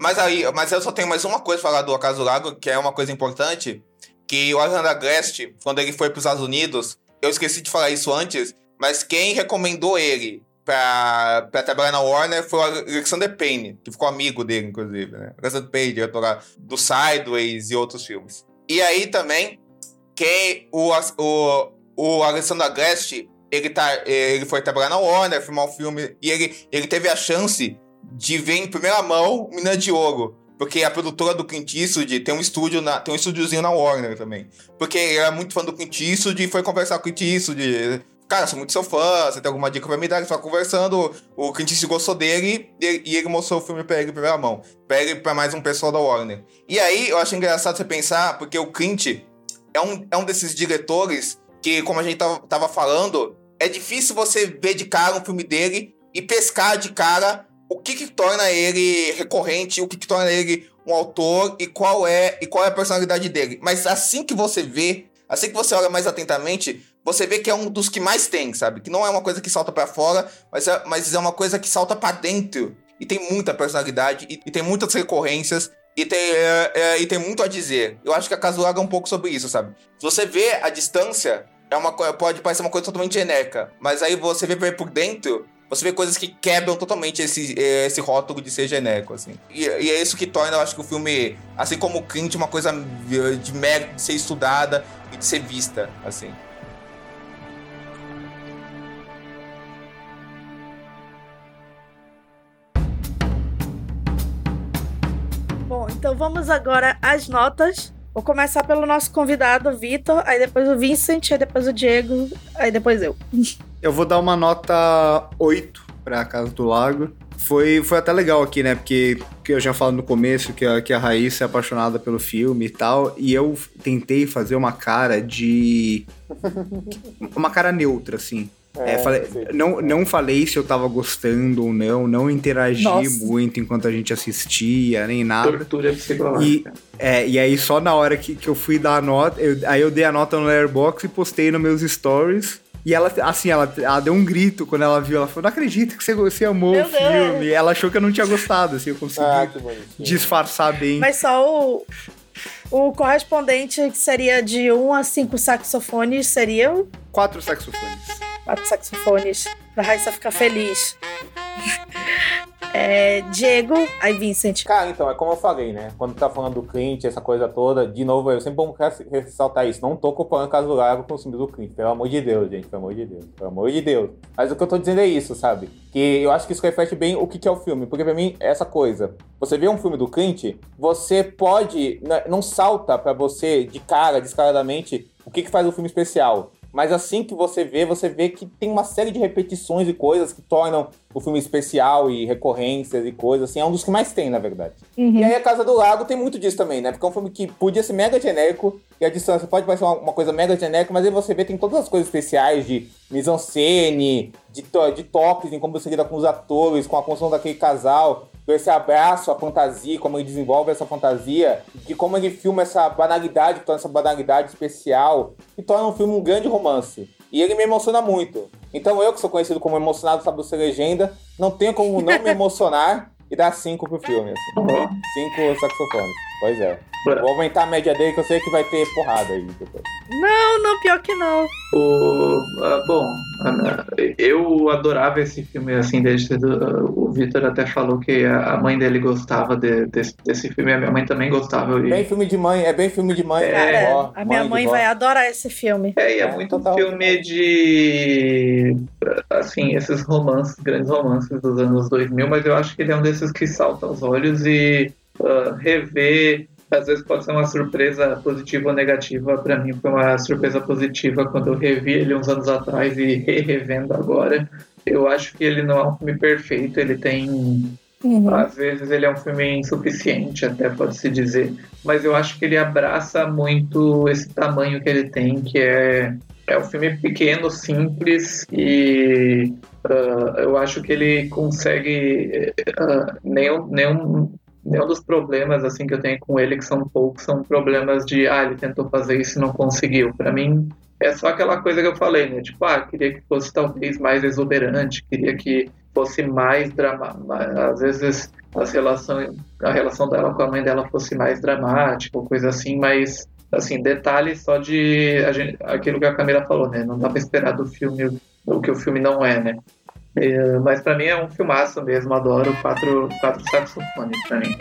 Mas aí, mas eu só tenho mais uma coisa pra falar do Acaso do Lago, que é uma coisa importante, que o Alexander Agreste, quando ele foi pros Estados Unidos, eu esqueci de falar isso antes, mas quem recomendou ele pra, pra trabalhar na Warner foi o Alexander Payne, que ficou amigo dele, inclusive, né? Alexander Payne, diretor do Sideways e outros filmes. E aí também, quem o, o, o Alexander Agreste, ele, tá, ele foi trabalhar na Warner, filmar um filme, e ele, ele teve a chance de ver em primeira mão Mina de Ouro. Porque a produtora do Clint Eastwood tem um estúdio na, tem um estúdiozinho na Warner também. Porque ele era muito fã do Clint Eastwood e foi conversar com o Clint Eastwood. Cara, sou muito seu fã, você tem alguma dica pra me dar? Ele só conversando, o Clint gostou dele e, ele mostrou o filme pra ele em primeira mão. Pra ele pra mais um pessoal da Warner. E aí, eu acho engraçado você pensar, porque o Clint é um, é um desses diretores que, como a gente tava, tava falando, é difícil você ver de cara um filme dele e pescar de cara o que, que torna ele recorrente, o que, que torna ele um autor e qual é e qual é a personalidade dele. Mas assim que você vê, assim que você olha mais atentamente, você vê que é um dos que mais tem, sabe? Que não é uma coisa que salta pra fora, mas é, mas é uma coisa que salta pra dentro. E tem muita personalidade, e, e tem muitas recorrências, e tem, é, é, e tem muito a dizer. Eu acho que a Casuaga é um pouco sobre isso, sabe? Se você vê a distância, é uma, pode parecer uma coisa totalmente genérica, mas aí você vê por dentro, você vê coisas que quebram totalmente esse, eh, esse rótulo de ser genérico, assim. E, e é isso que torna, eu acho que o filme, assim como o Clint, uma coisa eh, de mérito de ser estudada e de ser vista, assim. Bom, então vamos agora às notas. Vou começar pelo nosso convidado, Vitor, aí depois o Vincent, aí depois o Diego, aí depois eu. Eu vou dar uma nota 8 pra Casa do Lago. Foi, foi até legal aqui, né? Porque, que eu já falo no começo que a, que a Raíssa é apaixonada pelo filme e tal. E eu tentei fazer uma cara de. uma cara neutra, assim. É, É, falei- não, não falei se eu tava gostando ou não, não interagi Nossa. muito enquanto a gente assistia, nem nada. Tortura psicológica. É, e aí só na hora que, que eu fui dar a nota, eu- aí eu dei a nota no Airbox e postei nos meus stories. E ela, assim, ela, ela deu um grito quando ela viu. Ela falou, não acredito que você, você amou Meu o filme. Deus. Ela achou que eu não tinha gostado, assim, eu consegui Ah, disfarçar bem. Mas só o, o correspondente que seria de 1 a 5 saxofones seria o Quatro saxofones. Quatro saxofones, pra Raíssa ficar feliz. É, Diego, aí Vincent. Cara, então, é como eu falei, né? Quando tá falando do Clint, essa coisa toda, de novo, eu sempre vou res- ressaltar isso. Não tô comparando Caso do Lago com o filme do Clint. Pelo amor de Deus, gente. Pelo amor de Deus. Pelo amor de Deus. Mas o que eu tô dizendo é isso, sabe? Que eu acho que isso reflete bem o que é o filme. Porque pra mim, é essa coisa. Você vê um filme do Clint, você pode... né, Não salta pra você, de cara, descaradamente, o que que faz o filme especial. Mas assim que você vê, você vê que tem uma série de repetições e coisas que tornam o filme especial e recorrências e coisas, assim, é um dos que mais tem, na verdade. Uhum. E aí a Casa do Lago tem muito disso também, né? Porque é um filme que podia ser mega genérico, e a distância pode parecer uma, uma coisa mega genérica, mas aí você vê tem todas as coisas especiais de mise-en-scène, de, to- de toques em como você lida com os atores, com a construção daquele casal, com esse abraço, a fantasia, como ele desenvolve essa fantasia, de como ele filma essa banalidade, que torna essa banalidade especial, e torna um filme um grande romance. E ele me emociona muito. Então eu, que sou conhecido como emocionado, sabe ser legenda, não tenho como não me emocionar e dar cinco pro filme, assim. Ó, Cinco saxofones. Pois é. Bora. Vou aumentar a média dele, que eu sei que vai ter porrada aí depois. Não, não, pior que não. O, ah, bom, Eu adorava esse filme, assim, desde o Vitor até falou que a mãe dele gostava de, desse, desse filme, a minha mãe também gostava. E... Bem filme de mãe, é bem filme de mãe. É, vó, a minha mãe, mãe vai adorar esse filme. É, e é, é muito total, filme de, assim, esses romances, grandes romances dos anos 2000, mas eu acho que ele é um desses que salta aos olhos e uh, rever às vezes pode ser uma surpresa positiva ou negativa. Para mim foi uma surpresa positiva quando eu revi ele uns anos atrás e revendo agora. Eu acho que ele não é um filme perfeito, ele tem Uhum. Às vezes ele é um filme insuficiente, até pode-se dizer, mas eu acho que ele abraça muito esse tamanho que ele tem, que é, é um filme pequeno, simples e uh, eu acho que ele consegue uh, nenhum, nenhum nenhum dos problemas assim que eu tenho com ele, que são poucos, são problemas de ah, ele tentou fazer isso e não conseguiu. Para mim é só aquela coisa que eu falei, né? Tipo, ah, queria que fosse talvez mais exuberante, queria que fosse mais drama, às vezes as relações, a relação dela com a mãe dela fosse mais dramática, coisa assim, mas assim, detalhes só de gente, aquilo que a Camila falou, né? Não dá para esperar do filme o que o filme não é, né? É, mas para mim é um filmaço mesmo, adoro quatro, quatro saxofones para mim.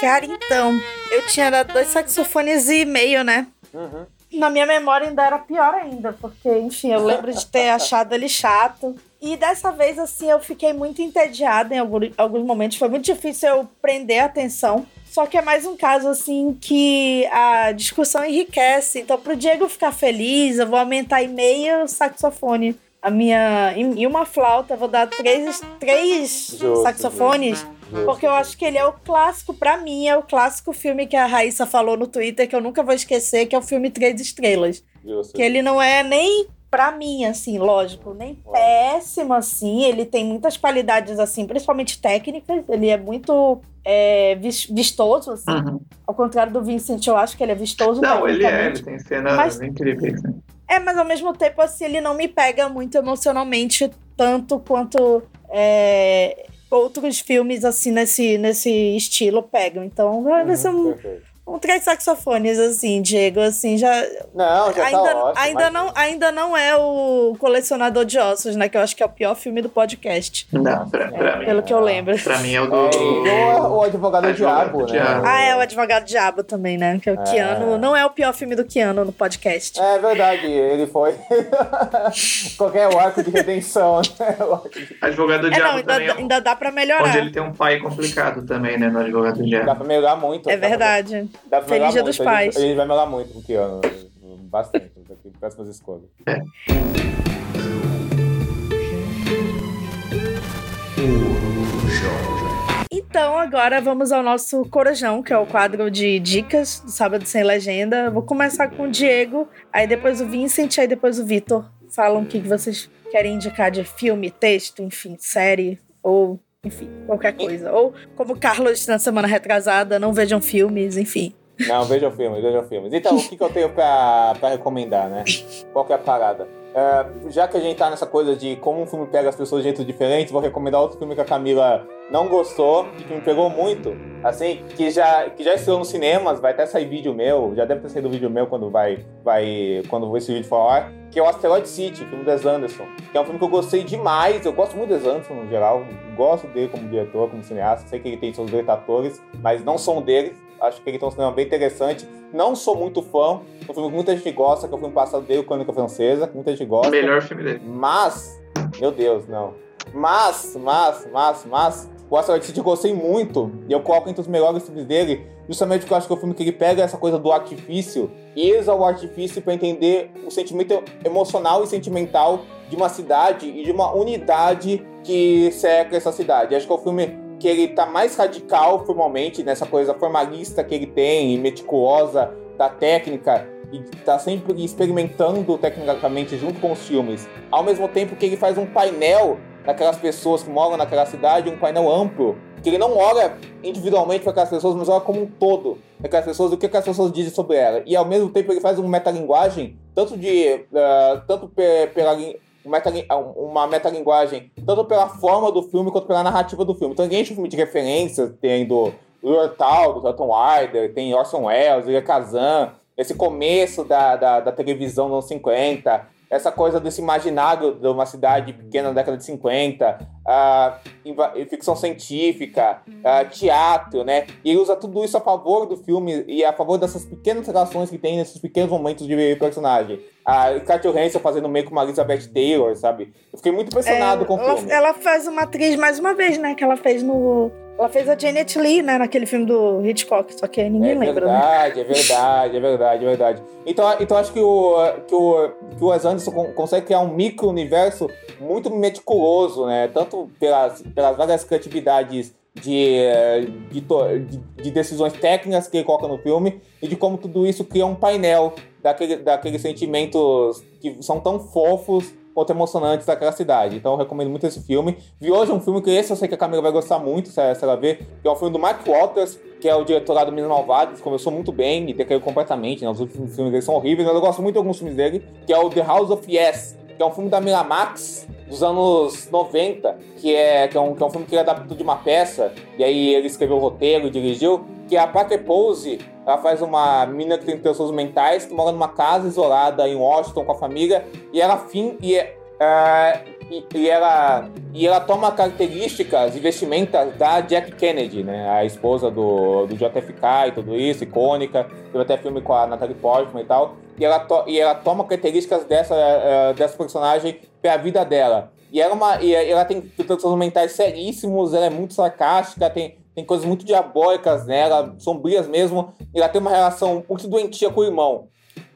Cara, então, eu tinha dado dois saxofones e meio, né? Uhum. Na minha memória ainda era pior ainda, porque, enfim, eu lembro de ter achado ele chato. E dessa vez, assim, eu fiquei muito entediada em alguns, alguns momentos. Foi muito difícil eu prender a atenção. Só que é mais um caso, assim, que a discussão enriquece. Então, pro Diego ficar feliz, eu vou aumentar em meio saxofone a minha. E uma flauta, vou dar três, três justo, saxofones. Justo. Porque eu acho que ele é o clássico, para mim, é o clássico filme que a Raíssa falou no Twitter, que eu nunca vou esquecer, que é o filme Três Estrelas. Justo. Que ele não é nem para mim, assim, lógico, nem péssimo, assim. Ele tem muitas qualidades, assim, principalmente técnicas. Ele é muito é, vistoso, assim. Uhum. Ao contrário do Vincent, eu acho que ele é vistoso. Não, ele é, ele tem cenas mas... incríveis. Né? É, mas ao mesmo tempo, assim, ele não me pega muito emocionalmente, tanto quanto é, outros filmes, assim, nesse, nesse estilo pegam. Então, vai uhum, ser um, um três saxofones, assim, Diego, assim, já. Não, já ainda, tá ótimo, ainda, mas... não, ainda não é o Colecionador de Ossos, né? Que eu acho que é o pior filme do podcast. Não, pra, pra é, mim. Pelo que eu lembro. Pra mim é o do. É, o Advogado, Advogado Diabo, né? Diabo. Ah, é o Advogado Diabo também, né? Que é o é. Keanu. Não é o pior filme do Keanu no podcast. É verdade, ele foi. Qualquer arco de redenção, né? Advogado é, Diabo não, ainda, também. É ainda dá pra melhorar. Onde ele tem um pai complicado também, né? No Advogado Diabo. Dá pra melhorar muito. É verdade. Dá pra Feliz Dia dos Pais. A gente, a gente vai melhorar muito com o Keanu. Bastante. Daqui próximas escolhas. É. Então, agora vamos ao nosso Corujão, que é o quadro de dicas do Sábado Sem Legenda. Vou começar com o Diego, aí depois o Vincent, aí depois o Vitor. Falam o que vocês querem indicar de filme, texto, enfim, série ou enfim, qualquer coisa. Ou como Carlos na semana retrasada, não vejam filmes, enfim. Não, vejam filmes, vejam filmes. Então, o que, que eu tenho pra, pra recomendar, né? Qual que é a parada? É, já que a gente tá nessa coisa de como um filme pega as pessoas de jeitos diferentes, vou recomendar outro filme que a Camila não gostou, que me pegou muito, assim, que já, que já estreou nos cinemas, vai até sair vídeo meu, já deve ter saído vídeo meu quando vai, vai quando esse vídeo for ao ar, que é o Asteroid City, filme do Wes Anderson, que é um filme que eu gostei demais, eu gosto muito do Wes Anderson no geral, gosto dele como diretor, como cineasta, sei que ele tem seus detatores, mas não são dele, acho que ele tem um cinema bem interessante, não sou muito fã, um filme que muita gente gosta, que é o filme passado dele, Crônica Francesa, muita gente gosta. Melhor filme dele. Mas, meu Deus, não. Mas, mas, mas, mas, o Asteroid City eu gostei muito, e eu coloco entre os melhores filmes dele, justamente porque eu acho que é o filme que ele pega essa coisa do artifício e usa o artifício para entender o sentimento emocional e sentimental de uma cidade e de uma unidade que cerca essa cidade. Acho que é o filme que ele tá mais radical formalmente nessa coisa formalista que ele tem e meticulosa da técnica e tá sempre experimentando tecnicamente junto com os filmes. Ao mesmo tempo que ele faz um painel daquelas pessoas que moram naquela cidade, um painel amplo, que ele não olha individualmente para aquelas pessoas, mas olha como um todo aquelas pessoas, o que aquelas pessoas dizem sobre ela. E ao mesmo tempo ele faz uma metalinguagem, tanto de uh, tanto pela uma metalinguagem, tanto pela forma do filme quanto pela narrativa do filme. Então, a gente filme de referências, tem do Lurtal, do Dalton Wilder, tem Orson Welles, Ilha Kazan, esse começo da, da, da televisão nos anos 50, essa coisa desse imaginário de uma cidade pequena na década de 50, ah, inva- ficção científica, ah, teatro, né? E ele usa tudo isso a favor do filme e a favor dessas pequenas relações que tem nesses pequenos momentos de personagem. A Scarlett Johansson fazendo meio com uma Elizabeth Taylor, sabe? Eu fiquei muito impressionado É, com o ela, filme. ela faz uma atriz mais uma vez, né? Que ela fez no. Ela fez a Janet Lee, né? Naquele filme do Hitchcock, só que ninguém É lembra, né? verdade, é verdade, é verdade, é verdade. Então, então acho que o, que o, que o Wes Anderson con- consegue criar um micro-universo muito meticuloso, né? Tanto pelas, pelas várias criatividades de, de, de decisões técnicas que ele coloca no filme e de como tudo isso cria um painel daquele, daqueles sentimentos que são tão fofos quanto emocionantes daquela cidade. Então eu recomendo muito esse filme. Vi hoje um filme que esse eu sei que a Camila vai gostar muito, se ela, ver, que é um filme do Mark Waters, que é o diretor lá do Minas Malvados, começou muito bem e decaiu completamente, né? Os últimos filmes dele são horríveis, mas eu gosto muito de alguns filmes dele, que é o The House of Yes, que é um filme da Miramax dos anos 90, que é, que é, um, que é um filme que ele adaptou de uma peça, e aí ele escreveu o roteiro e dirigiu, que a Parker Pose, ela faz uma menina que tem transtornos mentais, que mora numa casa isolada em Washington com a família, e ela fim e, é, ah, e, e ela e ela toma características e vestimentas da Jack Kennedy, né, a esposa do, do JFK e tudo isso, icônica, teve até filme com a Natalie Portman e tal, e ela, to, e ela toma características dessa, eh, dessa personagem para a vida dela. E ela, é uma, e ela tem transtornos mentais seríssimos, ela é muito sarcástica, tem, tem coisas muito diabólicas nela, sombrias mesmo. E ela tem uma relação muito doentia com o irmão,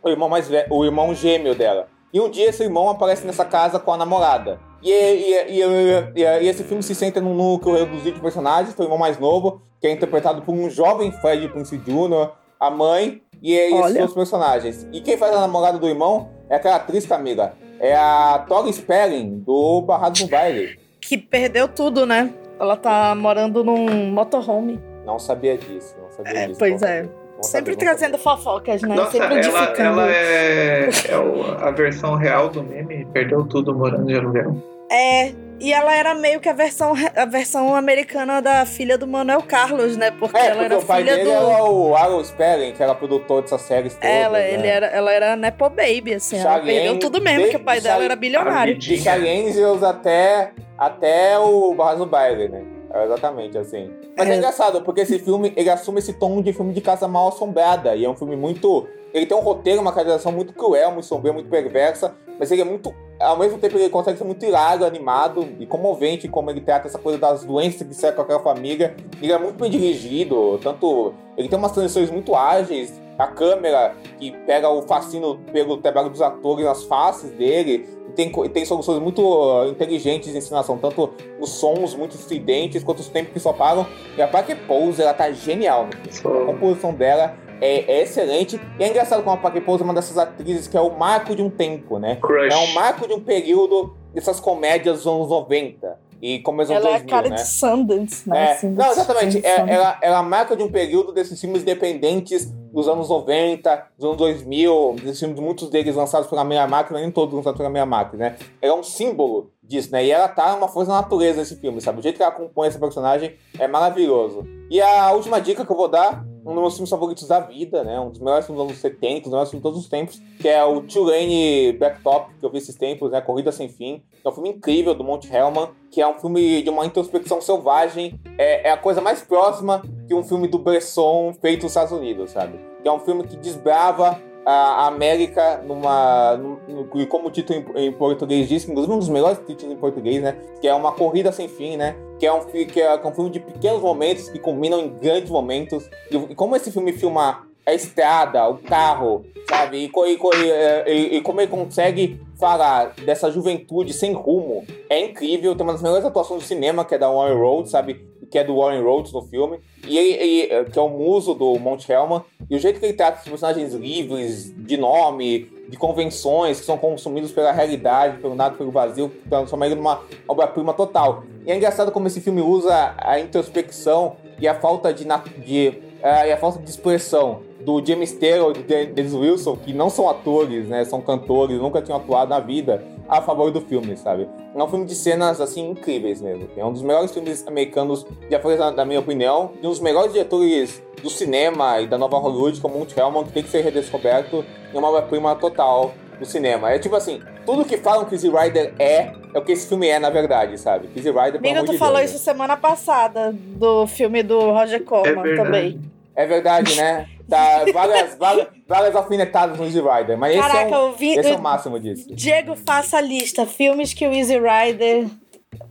o irmão mais velho, o irmão gêmeo dela. E um dia esse irmão aparece nessa casa com a namorada. E, e, e, e- esse filme se centra num núcleo reduzido de personagens, o irmão mais novo, que é interpretado por um jovem Fred Prince Jr., a mãe e, e esses outros personagens. E quem faz a namorada do irmão é aquela atriz, Camila. É a Tori Spelling, do Barrado no Baile. Que perdeu tudo, né? Ela tá morando num motorhome. Não sabia disso, não sabia É, disso. pois Bom, é. bom Sempre saber, trazendo fofocas, né? Nossa, Sempre ela, edificando. ela é, é o- a versão real do meme, perdeu tudo morando de aluguel. É, e ela era meio que a versão, a versão americana da filha do Manuel Carlos, né? Porque É, ela porque era o pai filha dele do. era o Aaron Spelling, que era produtor dessas séries todas. Ela, né? ele era, ela era Nepo Baby, assim. Ela perdeu tudo mesmo, de- porque o pai de dela era bilionário. De Charlie Angels até, até o Barras no Baile, né? É exatamente assim. Mas é. É. engraçado, porque esse filme, ele assume esse tom de filme de casa mal assombrada. E é um filme muito... Ele tem um roteiro, uma caracterização muito cruel, muito sombria, muito perversa. Mas ele é muito... Ao mesmo tempo, ele consegue ser muito hilário, animado e comovente como ele trata essa coisa das doenças que cercam aquela família. Ele é muito bem dirigido, tanto... Ele tem umas transições muito ágeis. A câmera que pega o fascínio pelo trabalho dos atores nas faces dele. E tem, tem soluções muito uh, inteligentes de ensinação, tanto os sons muito estridentes, quanto os tempos que só param. E a Parker Pose, ela tá genial. filme. A composição dela é, é excelente. E é engraçado como a Pose é uma dessas atrizes que é o marco de um tempo, né? Crush. É um marco de um período dessas comédias dos anos 90. E começo dos Ela é a 2000, cara né? de Sundance, né? É, assim, não, exatamente. É, ela, ela marca de um período desses filmes independentes dos anos 90, dos anos 2000, desses filmes, muitos deles lançados pela Miramax, mas nem todos lançados pela Miramax, né? Ela é um símbolo disso, né? E ela tá uma força da natureza nesse filme, sabe? O jeito que ela compõe esse personagem é maravilhoso. E a última dica que eu vou dar, um dos meus filmes favoritos da vida, né? Um dos melhores filmes dos anos 70, um dos melhores filmes de todos os tempos, que é o Tulane Blacktop, que eu vi esses tempos, né? Corrida Sem Fim. É um filme incrível do Monte Hellman, que é um filme de uma introspecção selvagem. É, é a coisa mais próxima que um filme do Bresson feito nos Estados Unidos, sabe? Que é um filme que desbrava a América numa. num- num- e como o título em, em português diz, inclusive um dos melhores títulos em português, né? Que é uma corrida sem fim, né? Que é um, é, que é um filme de pequenos momentos que combinam em grandes momentos. E, e como esse filme filma a estrada, o carro, sabe? E, e e, e- como ele consegue falar dessa juventude sem rumo é incrível. Tem uma das melhores atuações do cinema, que é da Warren Rhodes, sabe? Que é do Warren Rhodes no filme. E que é o muso do Monte Hellman. E o jeito que ele trata os personagens livres, de nome, de convenções, que são consumidos pela realidade, pelo nada, pelo vazio, transforma ele numa obra-prima total. E é engraçado como esse filme usa a introspecção e a falta de, de ah, e a falta de expressão do James Taylor e do Dennis Wilson, que não são atores, né? São cantores, nunca tinham atuado na vida, a favor do filme, sabe? É um filme de cenas, assim, incríveis mesmo. É um dos melhores filmes americanos já foi, na minha opinião, e um dos melhores diretores do cinema e da nova Hollywood, como Monte Hellman, que tem que ser redescoberto. É uma obra-prima total no cinema. É tipo assim, tudo que falam que Easy Rider é, é o que esse filme é, na verdade, sabe? Easy Rider, pelo Amigo, amor tu de falou Deus, isso semana passada, do filme do Roger Corman verdade. também. É verdade, né? Tá várias, várias, várias alfinetadas no Easy Rider. Mas esse, Caraca, é, um, vi- esse é o máximo disso. Diego, faça a lista. Filmes que o Easy Rider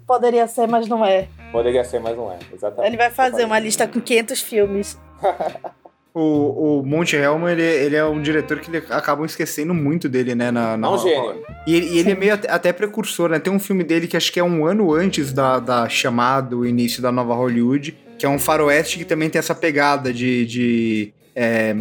poderia ser, mas não é. Poderia ser, mas não é. Exatamente. Ele vai fazer uma lista com 500 filmes. O, o Monte Hellman, ele, ele é um diretor que ele acabam esquecendo muito dele, né? Na, na É um gênio. E ele, e ele é meio até, até precursor, né? Tem um filme dele que acho que é um ano antes da, da chamada, o início da nova Hollywood, que é um faroeste que também tem essa pegada de. de é,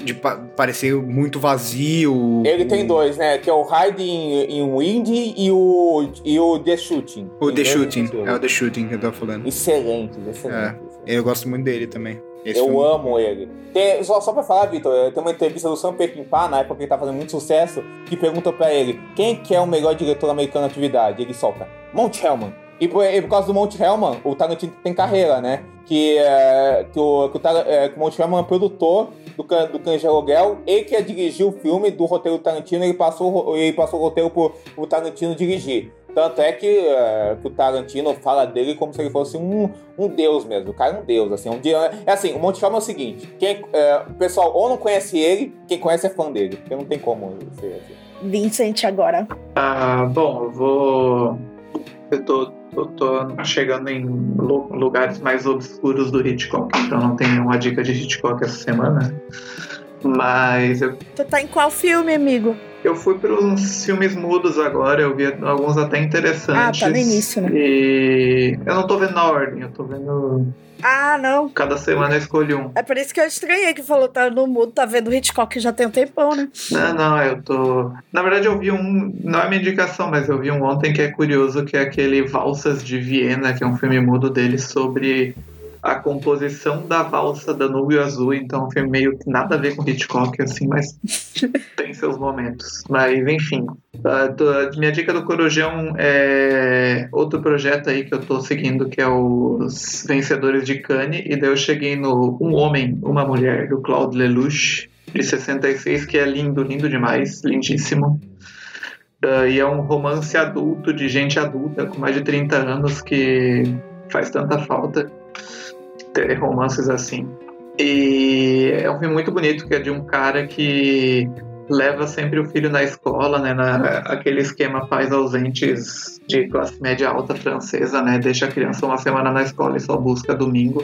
de pa- parecer muito vazio. Ele tem dois, né? Que é o Hiding in Wind e o, e o The Shooting. O The Shooting, é o The Shooting que eu tô falando. Excelente, excelente. É, eu gosto muito dele também. Esse eu filme. amo ele. Tem- só, só pra falar, Vitor, tem uma entrevista do Sam Peckinpah, na época que ele tá fazendo muito sucesso, que pergunta pra ele quem que é o melhor diretor americano de atividade. Ele solta, Mount Hellman. E por, e por causa do Mount Hellman, o Tarantino tem carreira, né? Que, é, que, o, que, o, Tar- é, que o Mount Hellman é produtor do, do Cães de Aluguel. Ele que dirigiu o filme do roteiro do Tarantino, ele passou, ele passou o roteiro pro, pro Tarantino dirigir. Tanto é que, é, que o Tarantino fala dele como se ele fosse um, um deus mesmo. O cara é um deus, assim. Um dia, é assim, o Monte Hellman é o seguinte. Quem, é, o pessoal ou não conhece ele, quem conhece é fã dele. Porque não tem como ser assim. Vincent agora. Ah, bom, eu vou. Eu tô, tô, tô chegando em lu- lugares mais obscuros do Hitchcock, então não tenho nenhuma dica de Hitchcock essa semana. Mas eu, Tu tá em qual filme, amigo? eu fui para uns filmes mudos agora, eu vi alguns até interessantes. Ah, tá no início, né? E eu não tô vendo na ordem, eu tô vendo. Ah, não. Cada semana eu escolho um. É por isso que eu estranhei que falou tá no mudo, tá vendo Hitchcock já tem um tempão, né? Não, não, eu tô. Na verdade, eu vi um. Não é minha indicação, mas eu vi um ontem que é curioso, que é aquele Valsas de Viena, que é um filme mudo dele sobre a composição da valsa Danúbio Azul. Então, um filme meio que nada a ver com Hitchcock, assim, mas tem seus momentos. Mas, enfim. Ah, tô- minha dica do Corujão é outro projeto aí que eu tô seguindo, que é os Vencedores de Cannes. E daí eu cheguei no Um Homem, Uma Mulher, do Claude Lelouch de 66, que é lindo, lindo demais, lindíssimo. Ah, e é um romance adulto, de gente adulta, com mais de 30 anos, que faz tanta falta ter romances assim. E é um filme muito bonito, que é de um cara que leva sempre o filho na escola, né, na, aquele esquema pais ausentes de classe média alta francesa, né, deixa a criança uma semana na escola e só busca domingo.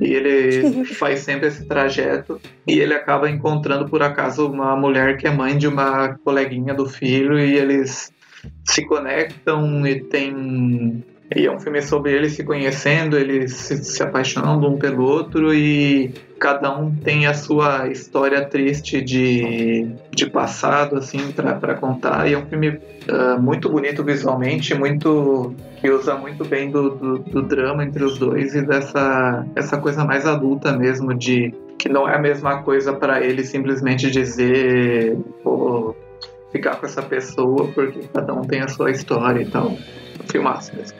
E ele faz sempre esse trajeto e ele acaba encontrando por acaso uma mulher que é mãe de uma coleguinha do filho e eles se conectam e tem e é um filme sobre eles se conhecendo, eles se, se apaixonando um pelo outro e cada um tem a sua história triste de, de passado assim para contar e é um filme ah, muito bonito visualmente, muito que usa muito bem do, do, do drama entre os dois e dessa essa coisa mais adulta mesmo de que não é a mesma coisa para ele simplesmente dizer pô, ficar com essa pessoa porque cada um tem a sua história e tal. Filmaço mesmo.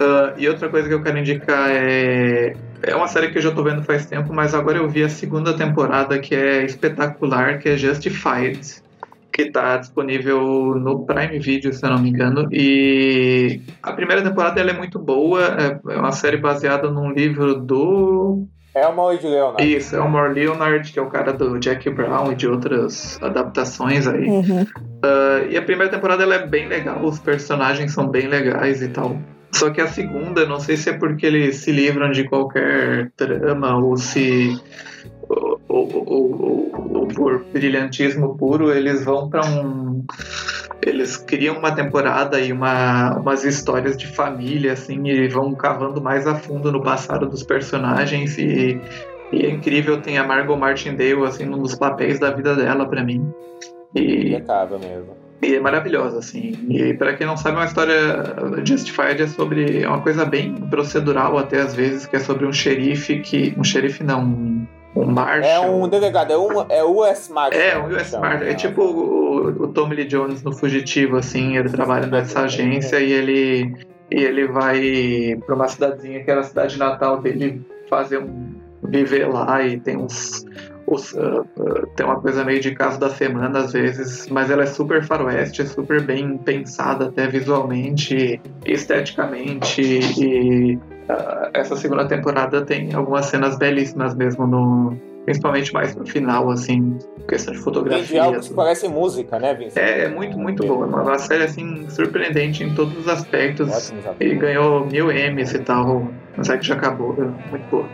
Ah, e outra coisa que eu quero indicar é. É uma série que eu já tô vendo faz tempo, mas agora eu vi a segunda temporada que é espetacular, que é Justified, que tá disponível no Prime Video, se eu não me engano. E a primeira temporada ela é muito boa, é é uma série baseada num livro do É o Maurício Leonardo. isso, é o More Leonard, que é o cara do Jack Brown e de outras adaptações aí. Uhum. Ah, e a primeira temporada ela é bem legal, os personagens são bem legais e tal. Só que a segunda, não sei se é porque eles se livram de qualquer trama ou se. Ou, ou- ou- por brilhantismo puro, eles vão pra um. Eles criam uma temporada e uma, umas histórias de família, assim, e vão cavando mais a fundo no passado dos personagens e. E é incrível, tem a Margot Martindale, assim, num dos papéis da vida dela pra mim. E Impecável mesmo. e é maravilhosa, assim. E para quem não sabe, é uma história Justified é sobre é uma coisa bem procedural até às vezes, que é sobre um xerife que um xerife não, um, um marshal. É um delegado, é um é o US Marshal. É, um US Então, Marshal. É tipo o, o Tommy Lee Jones no Fugitivo, assim, ele trabalha nessa agência e ele e ele vai para uma cidadezinha que era a cidade natal dele fazer um viver lá e tem uns os- uh, uh, tem uma coisa meio de caso da semana às vezes, mas ela é super faroeste, é super bem pensada até visualmente, esteticamente e essa segunda temporada tem algumas cenas belíssimas mesmo no principalmente mais no final assim, questão de Tem fotografia. diálogos que parecem música, né, Vincent? É, é muito, muito boa. É uma série, assim, surpreendente em todos os aspectos. E ganhou mil M's e tal. Mas é que já acabou. É muito boa.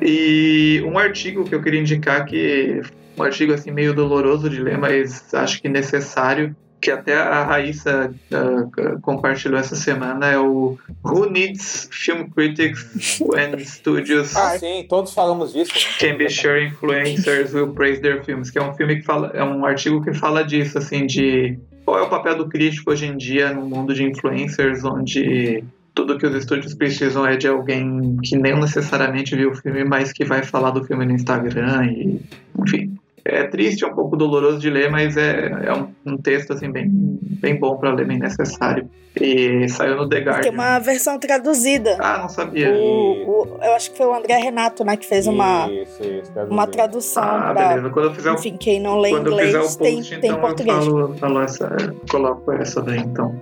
E um artigo que eu queria indicar que... Um artigo, assim, meio doloroso de ler, mas acho que necessário. Que até a Raíssa ah, compartilhou essa semana. É o Who Needs Film Critics When Studios Ah, sim, todos falamos disso. Can be sure influencers will praise their films, que é um filme que fala, é um artigo que fala disso, assim, de qual é o papel do crítico hoje em dia no mundo de influencers, onde tudo que os estúdios precisam é de alguém que nem necessariamente viu o filme, mas que vai falar do filme no Instagram e, enfim. É triste, é um pouco doloroso de ler, mas é, é um, um texto assim bem, bem bom para ler, bem necessário. E saiu no The Tem Guardian. uma versão traduzida. Ah, não sabia. O, o- eu acho que foi o André Renato, né, que fez uma, Isso, isso, uma tradução Ah, pra. beleza. Quando eu fizer o Enfim, quem não lê Quando eu fizer inglês o tem, post, tem então eu português. falo, falo essa, coloco essa daí, então.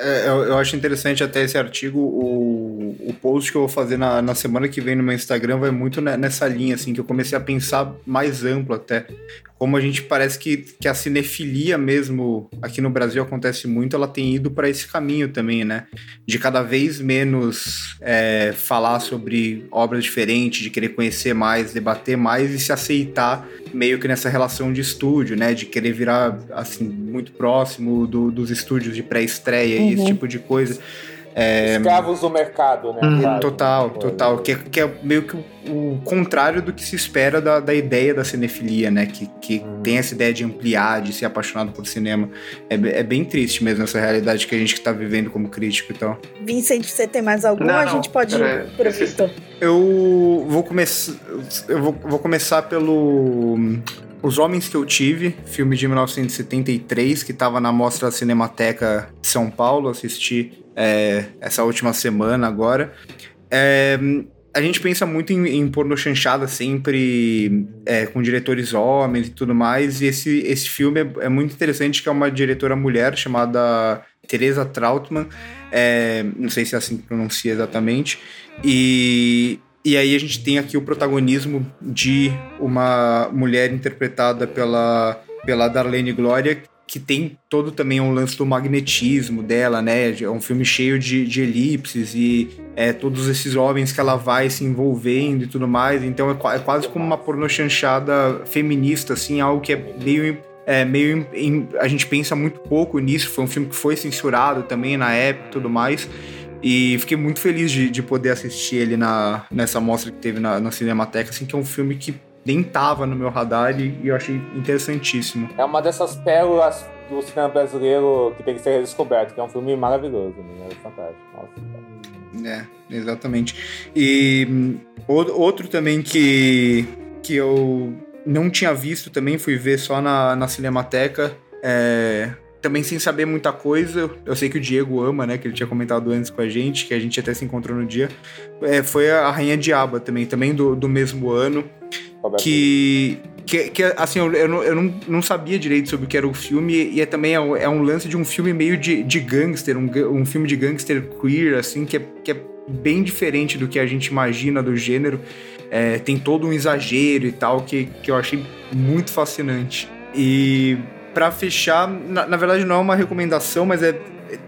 É, eu, eu acho interessante até esse artigo, o, o post que eu vou fazer na, na semana que vem no meu Instagram vai muito ne- nessa linha, assim, que eu comecei a pensar mais amplo até. Como a gente parece que, que a cinefilia mesmo aqui no Brasil acontece muito, ela tem ido para esse caminho também, né? De cada vez menos é, falar sobre obras diferentes, de querer conhecer mais, debater mais e se aceitar meio que nessa relação de estúdio, né? De querer virar, assim, muito próximo do- dos estúdios de pré-estreia e esse Uhum. tipo de coisa. É, Escravos do mercado, né? Hum, Claro. total, total. Que é, que é meio que o, o contrário do que se espera da, da ideia da cinefilia, né? Que, que Hum. tem essa ideia de ampliar, de ser apaixonado por cinema. É, é bem triste mesmo essa realidade que a gente tá vivendo como crítico e tal. Vincent, você tem mais algum? Não, a gente pode ir pro Victor. Eu vou começar. Eu vou, vou começar pelo. Os Homens que Eu Tive, filme de 1973, que estava na Mostra Cinemateca de São Paulo, assisti é, essa última semana agora. É, a gente pensa muito em, em porno chanchada sempre é, com diretores homens e tudo mais, e esse, esse filme é, é muito interessante, que é uma diretora mulher chamada Teresa Trautmann, é, não sei se é assim que pronuncia exatamente, e, e aí a gente tem aqui o protagonismo de uma mulher interpretada pela, pela Darlene Glória, que tem todo também um lance do magnetismo dela, né? É um filme cheio de, de elipses e é, todos esses homens que ela vai se envolvendo e tudo mais. Então é, é quase como uma pornochanchada feminista, assim, algo que é meio é meio em- a gente pensa muito pouco nisso. Foi um filme que foi censurado também na época e tudo mais. E fiquei muito feliz de, de poder assistir ele na, nessa mostra que teve na, na Cinemateca, assim, que é um filme que nem tava no meu radar e, e eu achei interessantíssimo. É uma dessas pérolas do cinema brasileiro que tem que ser redescoberto, que é um filme maravilhoso, né? É fantástico. Nossa. É, exatamente. E hum, outro também que, que eu não tinha visto também, fui ver só na, na Cinemateca, é, também sem saber muita coisa. Eu sei que o Diego ama, né? Que ele tinha comentado antes com a gente, que a gente até se encontrou no dia. É, foi a Rainha Diaba também, também do, do mesmo ano. Roberto. Que, que, que, assim, eu, eu, não, eu não, não sabia direito sobre o que era o filme, e é também é um, é um lance de um filme meio de, de gangster, um, um filme de gangster queer, assim, que é, que é bem diferente do que a gente imagina do gênero. É, tem todo um exagero e tal, que, que eu achei muito fascinante. E pra fechar, na, na verdade não é uma recomendação, mas é,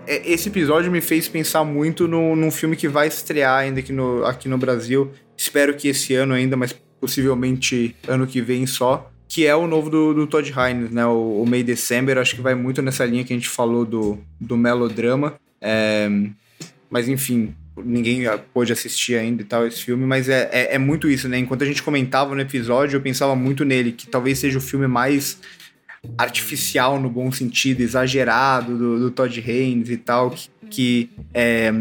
é- esse episódio me fez pensar muito no, num filme que vai estrear ainda aqui no, aqui no Brasil. Espero que esse ano ainda, mas possivelmente ano que vem só. Que é o novo do, do Todd Haynes, né? O, o May December. Acho que vai muito nessa linha que a gente falou do, do melodrama. É, mas enfim, ninguém pôde assistir ainda e tal esse filme, mas é, é, é muito isso, né? Enquanto a gente comentava no episódio, eu pensava muito nele, que talvez seja o filme mais artificial no bom sentido, exagerado do, do Todd Haynes e tal, que, que é,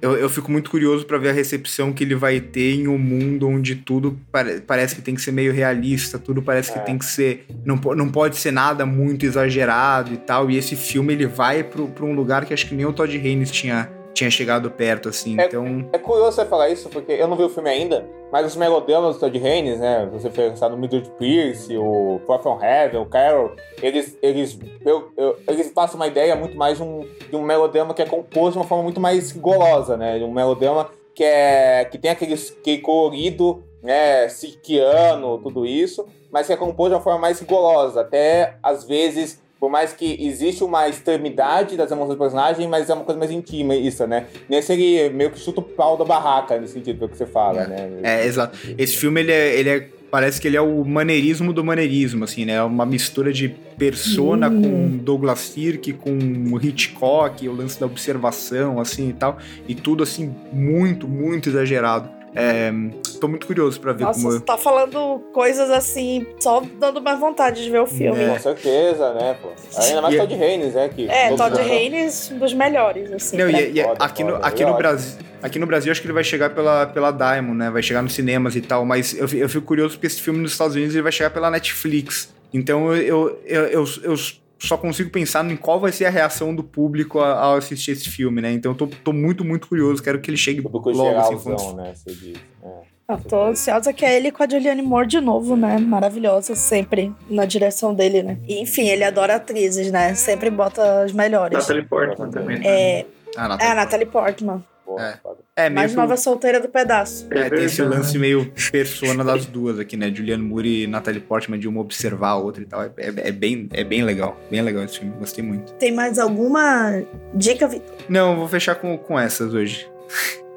eu, eu fico muito curioso para ver a recepção que ele vai ter em um mundo onde tudo pare- parece que tem que ser meio realista, tudo parece que É. tem que ser. Não, não pode ser nada muito exagerado e tal. E esse filme ele vai para um lugar que acho que nem o Todd Haynes tinha, tinha chegado perto, assim. É- Então. É curioso você falar isso, porque eu não vi o filme ainda, mas os melodramas do Todd Haynes, né? Você pensar no Mildred Pierce, o Far From Heaven, o Carol, eles, eles, eu, eu- eles passam uma ideia muito mais de um, de um melodrama que é composto de uma forma muito mais rigorosa, né? De um melodrama que, é, que tem aqueles, aquele colorido, né? Sickiano, tudo isso, mas que é composto de uma forma mais rigorosa. Até, às vezes, por mais que existe uma extremidade das emoções do personagem, mas é uma coisa mais íntima, isso, né? Nesse ele meio que chuta o pau da barraca, nesse sentido, pelo que você fala, né? É, exato. Esse filme, ele é, ele é- Parece que ele é o maneirismo do maneirismo, assim, né? É uma mistura de persona Hum. com Douglas Sirk, com Hitchcock, o lance da observação, assim e tal. E tudo, assim, muito, muito exagerado. É, tô muito curioso pra ver Nossa, como. você tá falando coisas assim, só dando mais vontade de ver o filme. É. Com certeza, né, pô? Ainda mais E- Todd Haynes, né? Que É, Todd Haynes, um dos melhores, assim. Não, pra e, e Foda, aqui, no, foda. aqui, é no. Brasil, aqui no Brasil, acho que ele vai chegar pela, pela Diamond, né? Vai chegar nos cinemas e tal, mas eu, eu fico curioso porque esse filme nos Estados Unidos ele vai chegar pela Netflix. Então eu, eu, eu, eu, eu só consigo pensar em qual vai ser a reação do público ao assistir esse filme, né? Então eu tô, tô muito, muito curioso, quero que ele chegue logo assim. geralzão, quando- né? Você diz. É. Eu tô ansiosa que é ele com a Julianne Moore de novo, né? Maravilhosa sempre na direção dele, né? E, enfim, ele adora atrizes, né? Sempre bota as melhores. Natalie Portman também. né? É, Ah, é Natália. a Natalie Portman. Boa, É. foda. É, Mais nova solteira do pedaço. é, tem esse lance meio persona das duas aqui, né? Julianne Moore e Natalie Portman, de uma observar a outra e tal. É, é- é bem, é bem legal, bem legal esse filme, gostei muito. Tem mais alguma dica, Vitor? Não, vou fechar com, com essas hoje.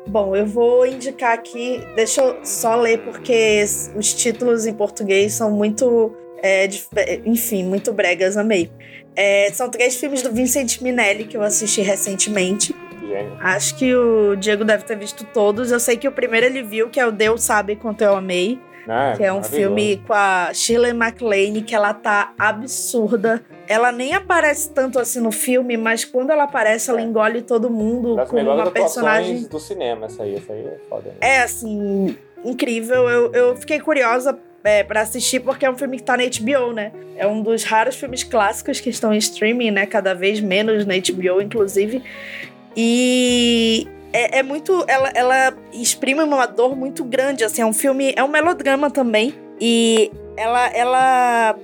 Bom, eu vou indicar aqui. Deixa eu só ler, porque os títulos em português são muito. é, é, enfim, muito bregas, amei. É, são três filmes do Vincent Minelli que eu assisti recentemente. Gênio. Acho que o Diego deve ter visto todos. Eu sei que o primeiro ele viu, que é o Deus Sabe Quanto Eu Amei. Né? Que é um filme com a Shirley MacLaine, que ela tá absurda. Ela nem aparece tanto assim no filme, mas quando ela aparece, ela engole todo mundo Das como uma personagem. do cinema, essa aí. Essa aí é foda. né? É, assim, incrível. Eu, eu fiquei curiosa é, para assistir, porque é um filme que tá na HBO, né? É um dos raros filmes clássicos que estão em streaming, né? Cada vez menos na HBO, inclusive. E é, é muito. Ela, ela exprime uma dor muito grande, assim. É um filme. É um melodrama também. E ela. ela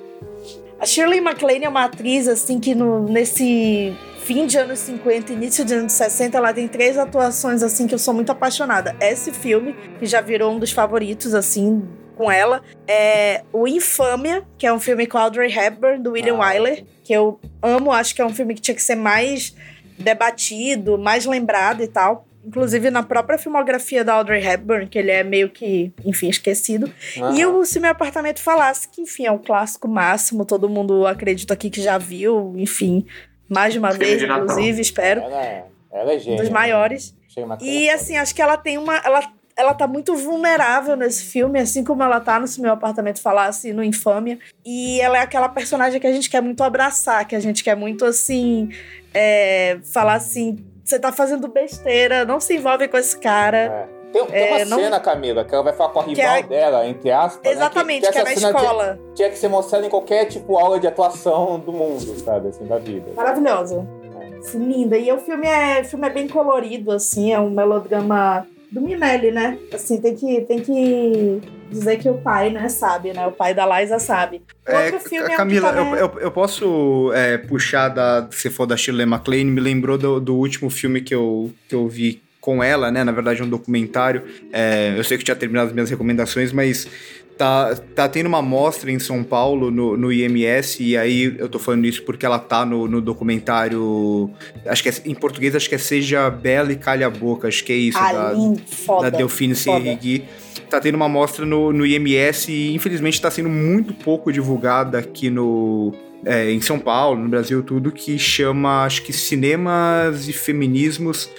a Shirley MacLaine é uma atriz, assim, que no, nesse fim de anos 50, início de anos 60, ela tem três atuações, assim, que eu sou muito apaixonada. Esse filme, que já virou um dos favoritos, assim, com ela, é o Infâmia, que é um filme com Audrey Hepburn, do William Ah. Wyler, que eu amo, acho que é um filme que tinha que ser mais debatido, mais lembrado e tal. Inclusive na própria filmografia da Audrey Hepburn, que ele é meio que, enfim, esquecido. E o Se Meu Apartamento Falasse, que, enfim, é um clássico máximo, todo mundo acredita aqui que já viu, enfim, mais de uma Filme vez, de inclusive, espero. Ela é, ela é Um gênia. dos maiores. Chega uma E, assim, acho que ela tem uma. Ela, ela tá muito vulnerável nesse filme, assim como ela tá no Se Meu Apartamento Falasse no Infâmia. E ela é aquela personagem que a gente quer muito abraçar, que a gente quer muito, assim, é, falar assim. Você tá fazendo besteira, não se envolve com esse cara. É. Tem, tem uma É, não- cena, Camila, que ela vai falar com a Que rival é- dela, entre aspas. né, Exatamente, que, é essa na cena tinha- escola. Tinha, que ser mostrada em qualquer, tipo, aula de atuação do mundo, sabe? Assim, da vida. Maravilhosa. Assim, linda. E o filme é, o filme é bem colorido, assim, é um melodrama do Minelli, né? Assim, tem que, tem que dizer que o pai, né, sabe, né? O pai da Liza sabe. É, Outro filme é um Camila, que tá, eu, eu, eu posso é, puxar da. Se for da Shirley MacLaine, me lembrou do, do último filme que eu, que eu vi com ela, né? Na verdade, é um documentário. É, eu sei que tinha terminado as minhas recomendações, mas tá, tá tendo uma mostra em São Paulo, no, no IMS, e aí eu tô falando isso porque ela tá no, no documentário. Acho que é, em português, acho que é Seja Bela e Calha a Boca, acho que é isso. Ah, da, lindo, foda. da Delfine foda. Serrigui. Tá tendo uma mostra no, no IMS e infelizmente tá sendo muito pouco divulgada aqui no. é, em São Paulo, no Brasil, tudo, que chama, acho que Cinemas e Feminismos,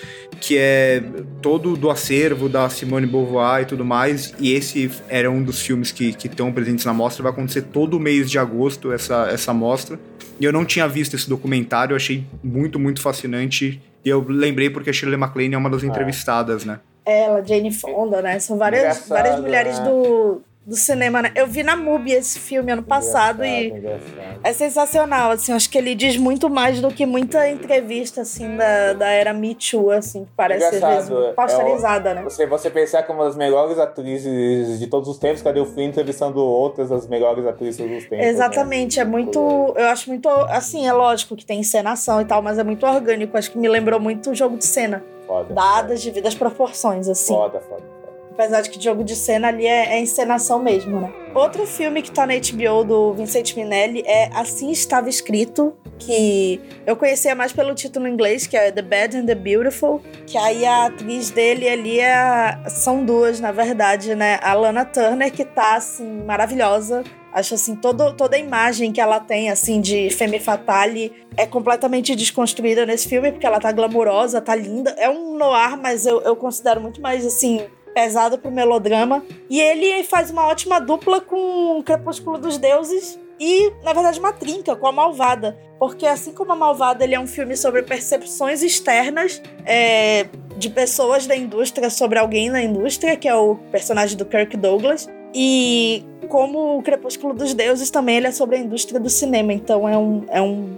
que é todo do acervo da Simone Beauvoir e tudo mais. E esse era um dos filmes que estão presentes na mostra. Vai acontecer todo mês de agosto essa, essa mostra. E eu não tinha visto esse documentário, eu achei muito, muito fascinante. E eu lembrei porque a Shirley MacLaine é uma das entrevistadas, né? Ela, Jane Fonda, né? São várias, Engraçado, várias mulheres né? do, do cinema, né? Eu vi na MUBI esse filme ano passado e é sensacional, assim, acho que ele diz muito mais do que muita entrevista, assim, da, da era Me Too, assim, que parece Engraçado, posterizada, é né? o- Você, você pensar que é uma das melhores atrizes de todos os tempos, cadê o filme entrevistando outras das melhores atrizes de todos os tempos? né? Exatamente, é muito. Eu acho muito. Assim, é lógico que tem encenação e tal, mas é muito orgânico. Acho que me lembrou muito o jogo de cena. Foda. Dadas devidas proporções, assim. Foda, foda. Apesar de que jogo de cena ali é, é encenação mesmo, né? Outro filme que tá na HBO do Vincent Minelli é Assim Estava Escrito, que eu conhecia mais pelo título em inglês, que é The Bad and the Beautiful, que aí a atriz dele ali é são duas, na verdade, né? A Lana Turner, que tá, assim, maravilhosa. Acho, assim, todo, toda a imagem que ela tem, assim, de Femme Fatale é completamente desconstruída nesse filme, porque ela tá glamurosa, tá linda. É um noir, mas eu, eu considero muito mais, assim, pesado pro melodrama. E ele faz uma ótima dupla com o Crepúsculo dos Deuses e, na verdade, uma trinca com a Malvada. Porque, assim como a Malvada, ele é um filme sobre percepções externas é, de pessoas da indústria sobre alguém na indústria, que é o personagem do Kirk Douglas. E como o Crepúsculo dos Deuses também ele é sobre a indústria do cinema. Então é um, é um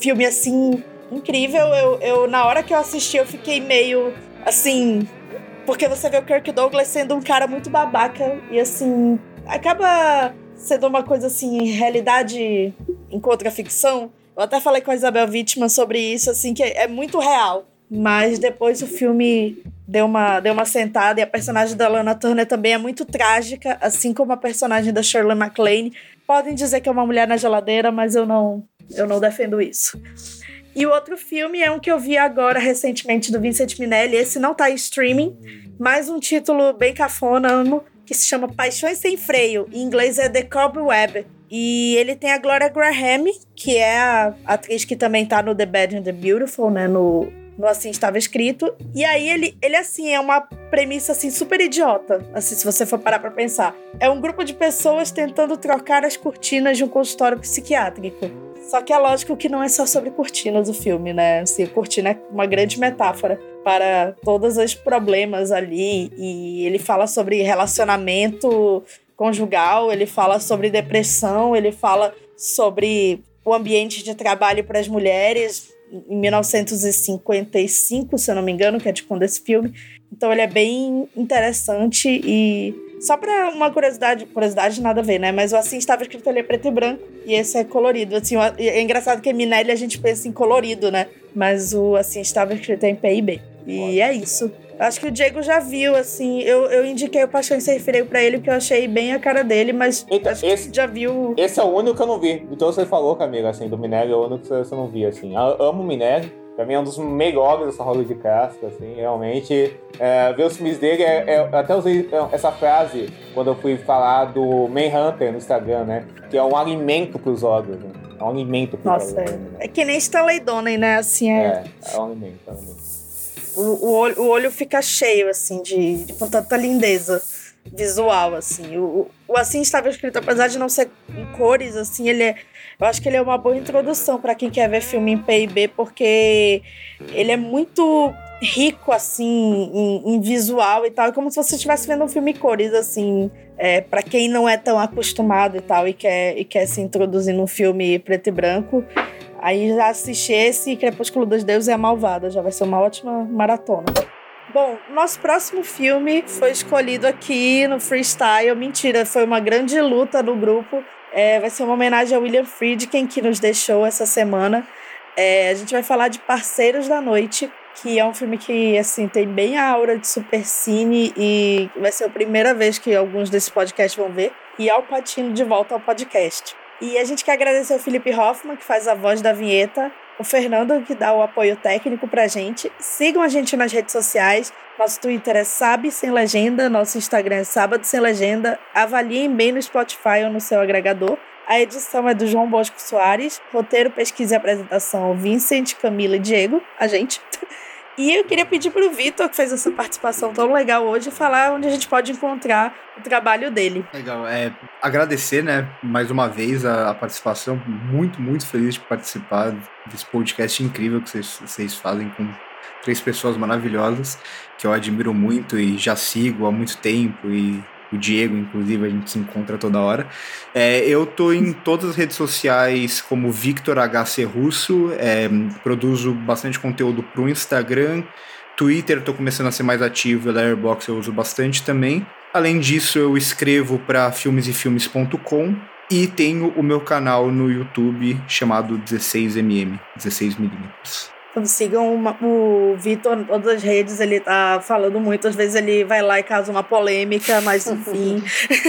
filme, assim, incrível. Eu, eu, na hora que eu assisti, eu fiquei meio, assim... Porque você vê o Kirk Douglas sendo um cara muito babaca e, assim, acaba sendo uma coisa, assim, realidade encontra ficção. Eu até falei com a Isabel Wittmann sobre isso, assim, que é muito real. Mas depois o filme deu uma, deu uma sentada e a personagem da Lana Turner também é muito trágica, assim como a personagem da Shirley MacLaine. Podem dizer que é uma mulher na geladeira, mas eu não, eu não defendo isso. E o outro filme é um que eu vi agora recentemente do Vincent Minelli. Esse não tá em streaming, mas um título bem cafona, amo, que se chama Paixões Sem Freio. Em inglês é The Cobweb. E ele tem a Gloria Graham, que é a atriz que também tá no The Bad and the Beautiful, né? No, no Assim Estava Escrito. E aí ele, ele assim, é uma premissa assim super idiota, assim, se você for parar pra pensar. É um grupo de pessoas tentando trocar as cortinas de um consultório psiquiátrico. Só que é lógico que não é só sobre cortinas o filme, né? Assim, cortina é uma grande metáfora para todos os problemas ali. E ele fala sobre relacionamento conjugal, ele fala sobre depressão, ele fala sobre o ambiente de trabalho para as mulheres em 1955, se eu não me engano, que é de quando esse filme. Então ele é bem interessante e só pra uma curiosidade, curiosidade nada a ver, né? Mas o Assim Estava Escrito ele é preto e branco e esse é colorido. Assim, é engraçado que Minelli a gente pensa em colorido, né? Mas o Assim Estava Escrito em PIB. E é isso. Acho que o Diego já viu, assim. Eu, eu indiquei o Paixão Sem Freio pra ele, porque eu achei bem a cara dele, mas acho que já viu. Esse é o único que eu não vi. Então você falou, Camila, assim, do Minelli, é o único que você não vi, assim. Eu amo o Minelli. Pra mim é um dos melhores dessa roda de casca, assim, realmente. É, ver os filmes dele, é, é- eu até usei essa frase quando eu fui falar do Manhunter no Instagram, né? Que é um alimento pros olhos, né? É um alimento pros Nossa, olhos. é, é que nem Stanley Donen, né? Assim, é. É, é um alimento, é um alimento. O, o, olho, o olho fica cheio, assim, de, de com tanta lindeza visual, assim. O, o- o Assim Estava Escrito, apesar de não ser em cores, assim, ele é... Eu acho que ele é uma boa introdução para quem quer ver filme em P&B, porque ele é muito rico, assim, em, em visual e tal. É como se você estivesse vendo um filme cores, assim, é, para quem não é tão acostumado e tal, e quer, e quer se introduzir num filme preto e branco. Aí já assisti esse Crepúsculo dos Deuses e a Malvada. Já vai ser uma ótima maratona. Bom, nosso próximo filme foi escolhido aqui no Freestyle. Mentira, foi uma grande luta no grupo. É, vai ser uma homenagem a William Friedkin, que nos deixou essa semana. É, a gente vai falar de Parceiros da Noite, que é um filme que assim tem bem a aura de supercine e vai ser a primeira vez que alguns desses podcasts vão ver. E Al Pacino de volta ao podcast. E a gente quer agradecer o Felipe Hoffman, que faz a voz da vinheta, o Fernando, que dá o apoio técnico pra gente. Sigam a gente nas redes sociais. Nosso Twitter é Sabe Sem Legenda, nosso Instagram é Sábado Sem Legenda. Avaliem bem no Spotify ou no seu agregador. A edição é do João Bosco Soares. Roteiro, pesquisa e apresentação: Vincent, Camila e Diego, a gente. E eu queria pedir para o Vitor, que fez essa participação tão legal hoje, falar onde a gente pode encontrar o trabalho dele. Legal, é agradecer, né, mais uma vez a, a participação. Muito, muito feliz de participar desse podcast incrível que vocês, fazem com três pessoas maravilhosas que eu admiro muito e já sigo há muito tempo e o Diego, inclusive, a gente se encontra toda hora. É, eu tô em todas as redes sociais como Victor HC Russo, é, produzo bastante conteúdo pro Instagram, Twitter, tô começando a ser mais ativo, Letterboxd eu uso bastante também. Além disso, eu escrevo para filmesefilmes.com e tenho o meu canal no YouTube chamado 16mm, 16mm. Então sigam uma, o Vitor em todas as redes, ele tá falando muito, às vezes ele vai lá e causa uma polêmica, mas enfim,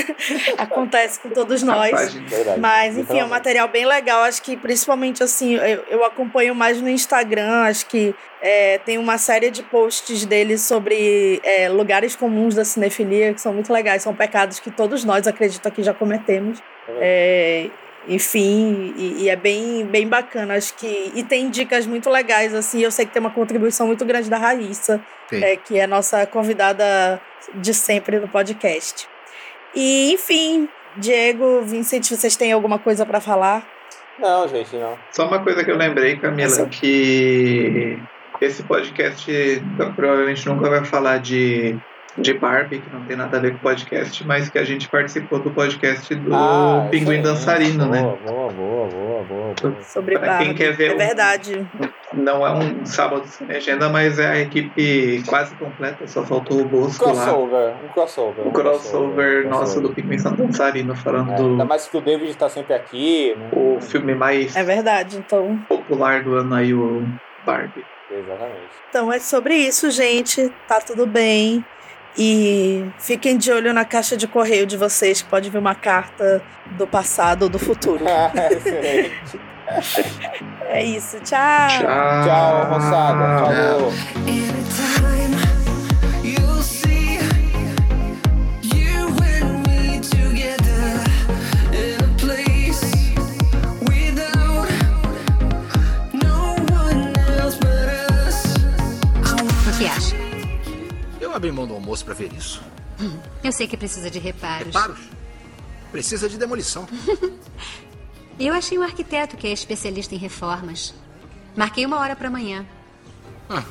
acontece com todos nós. Verdade, Mas enfim, é um material bem legal, acho que principalmente assim, eu, eu acompanho mais no Instagram, acho que é, tem uma série de posts dele sobre é, lugares comuns da cinefilia, que são muito legais, são pecados que todos nós, acredito, aqui já cometemos. É, enfim, e, e é bem, bem bacana, acho que. E tem dicas muito legais, assim. Eu sei que tem uma contribuição muito grande da Raíssa, é, que é nossa convidada de sempre no podcast. E, enfim, Diego, Vincent, vocês têm alguma coisa para falar? Não, gente, não. Só uma coisa que eu lembrei, Camila, que esse podcast provavelmente nunca vai falar de, de Barbie, que não tem nada a ver com o podcast, mas que a gente participou do podcast do Ah, Pinguim. Dançarino, né? Boa, boa, boa, boa, boa, boa. Sobre Pra quem Barbie. quer ver é um- verdade. Não é um sábado sem legenda, mas é a equipe quase completa, só faltou o Bosco lá. Crossover, um crossover. O um crossover um nosso crossover. do Pinguim Dançarino, falando É, ainda do mais que o David tá sempre aqui. né? o filme mais É verdade, então. popular do ano aí, o Barbie. Exatamente. Então é sobre isso, gente. Tá tudo bem. E fiquem de olho na caixa de correio de vocês, que pode vir uma carta do passado ou do futuro. Excelente. É isso, tchau. Tchau. Tchau, moçada. Falou. Eu abri mão do almoço pra ver isso. Eu sei que precisa de reparos. Reparos? Precisa de demolição. Eu achei um arquiteto que é especialista em reformas. Marquei uma hora para amanhã. Ah,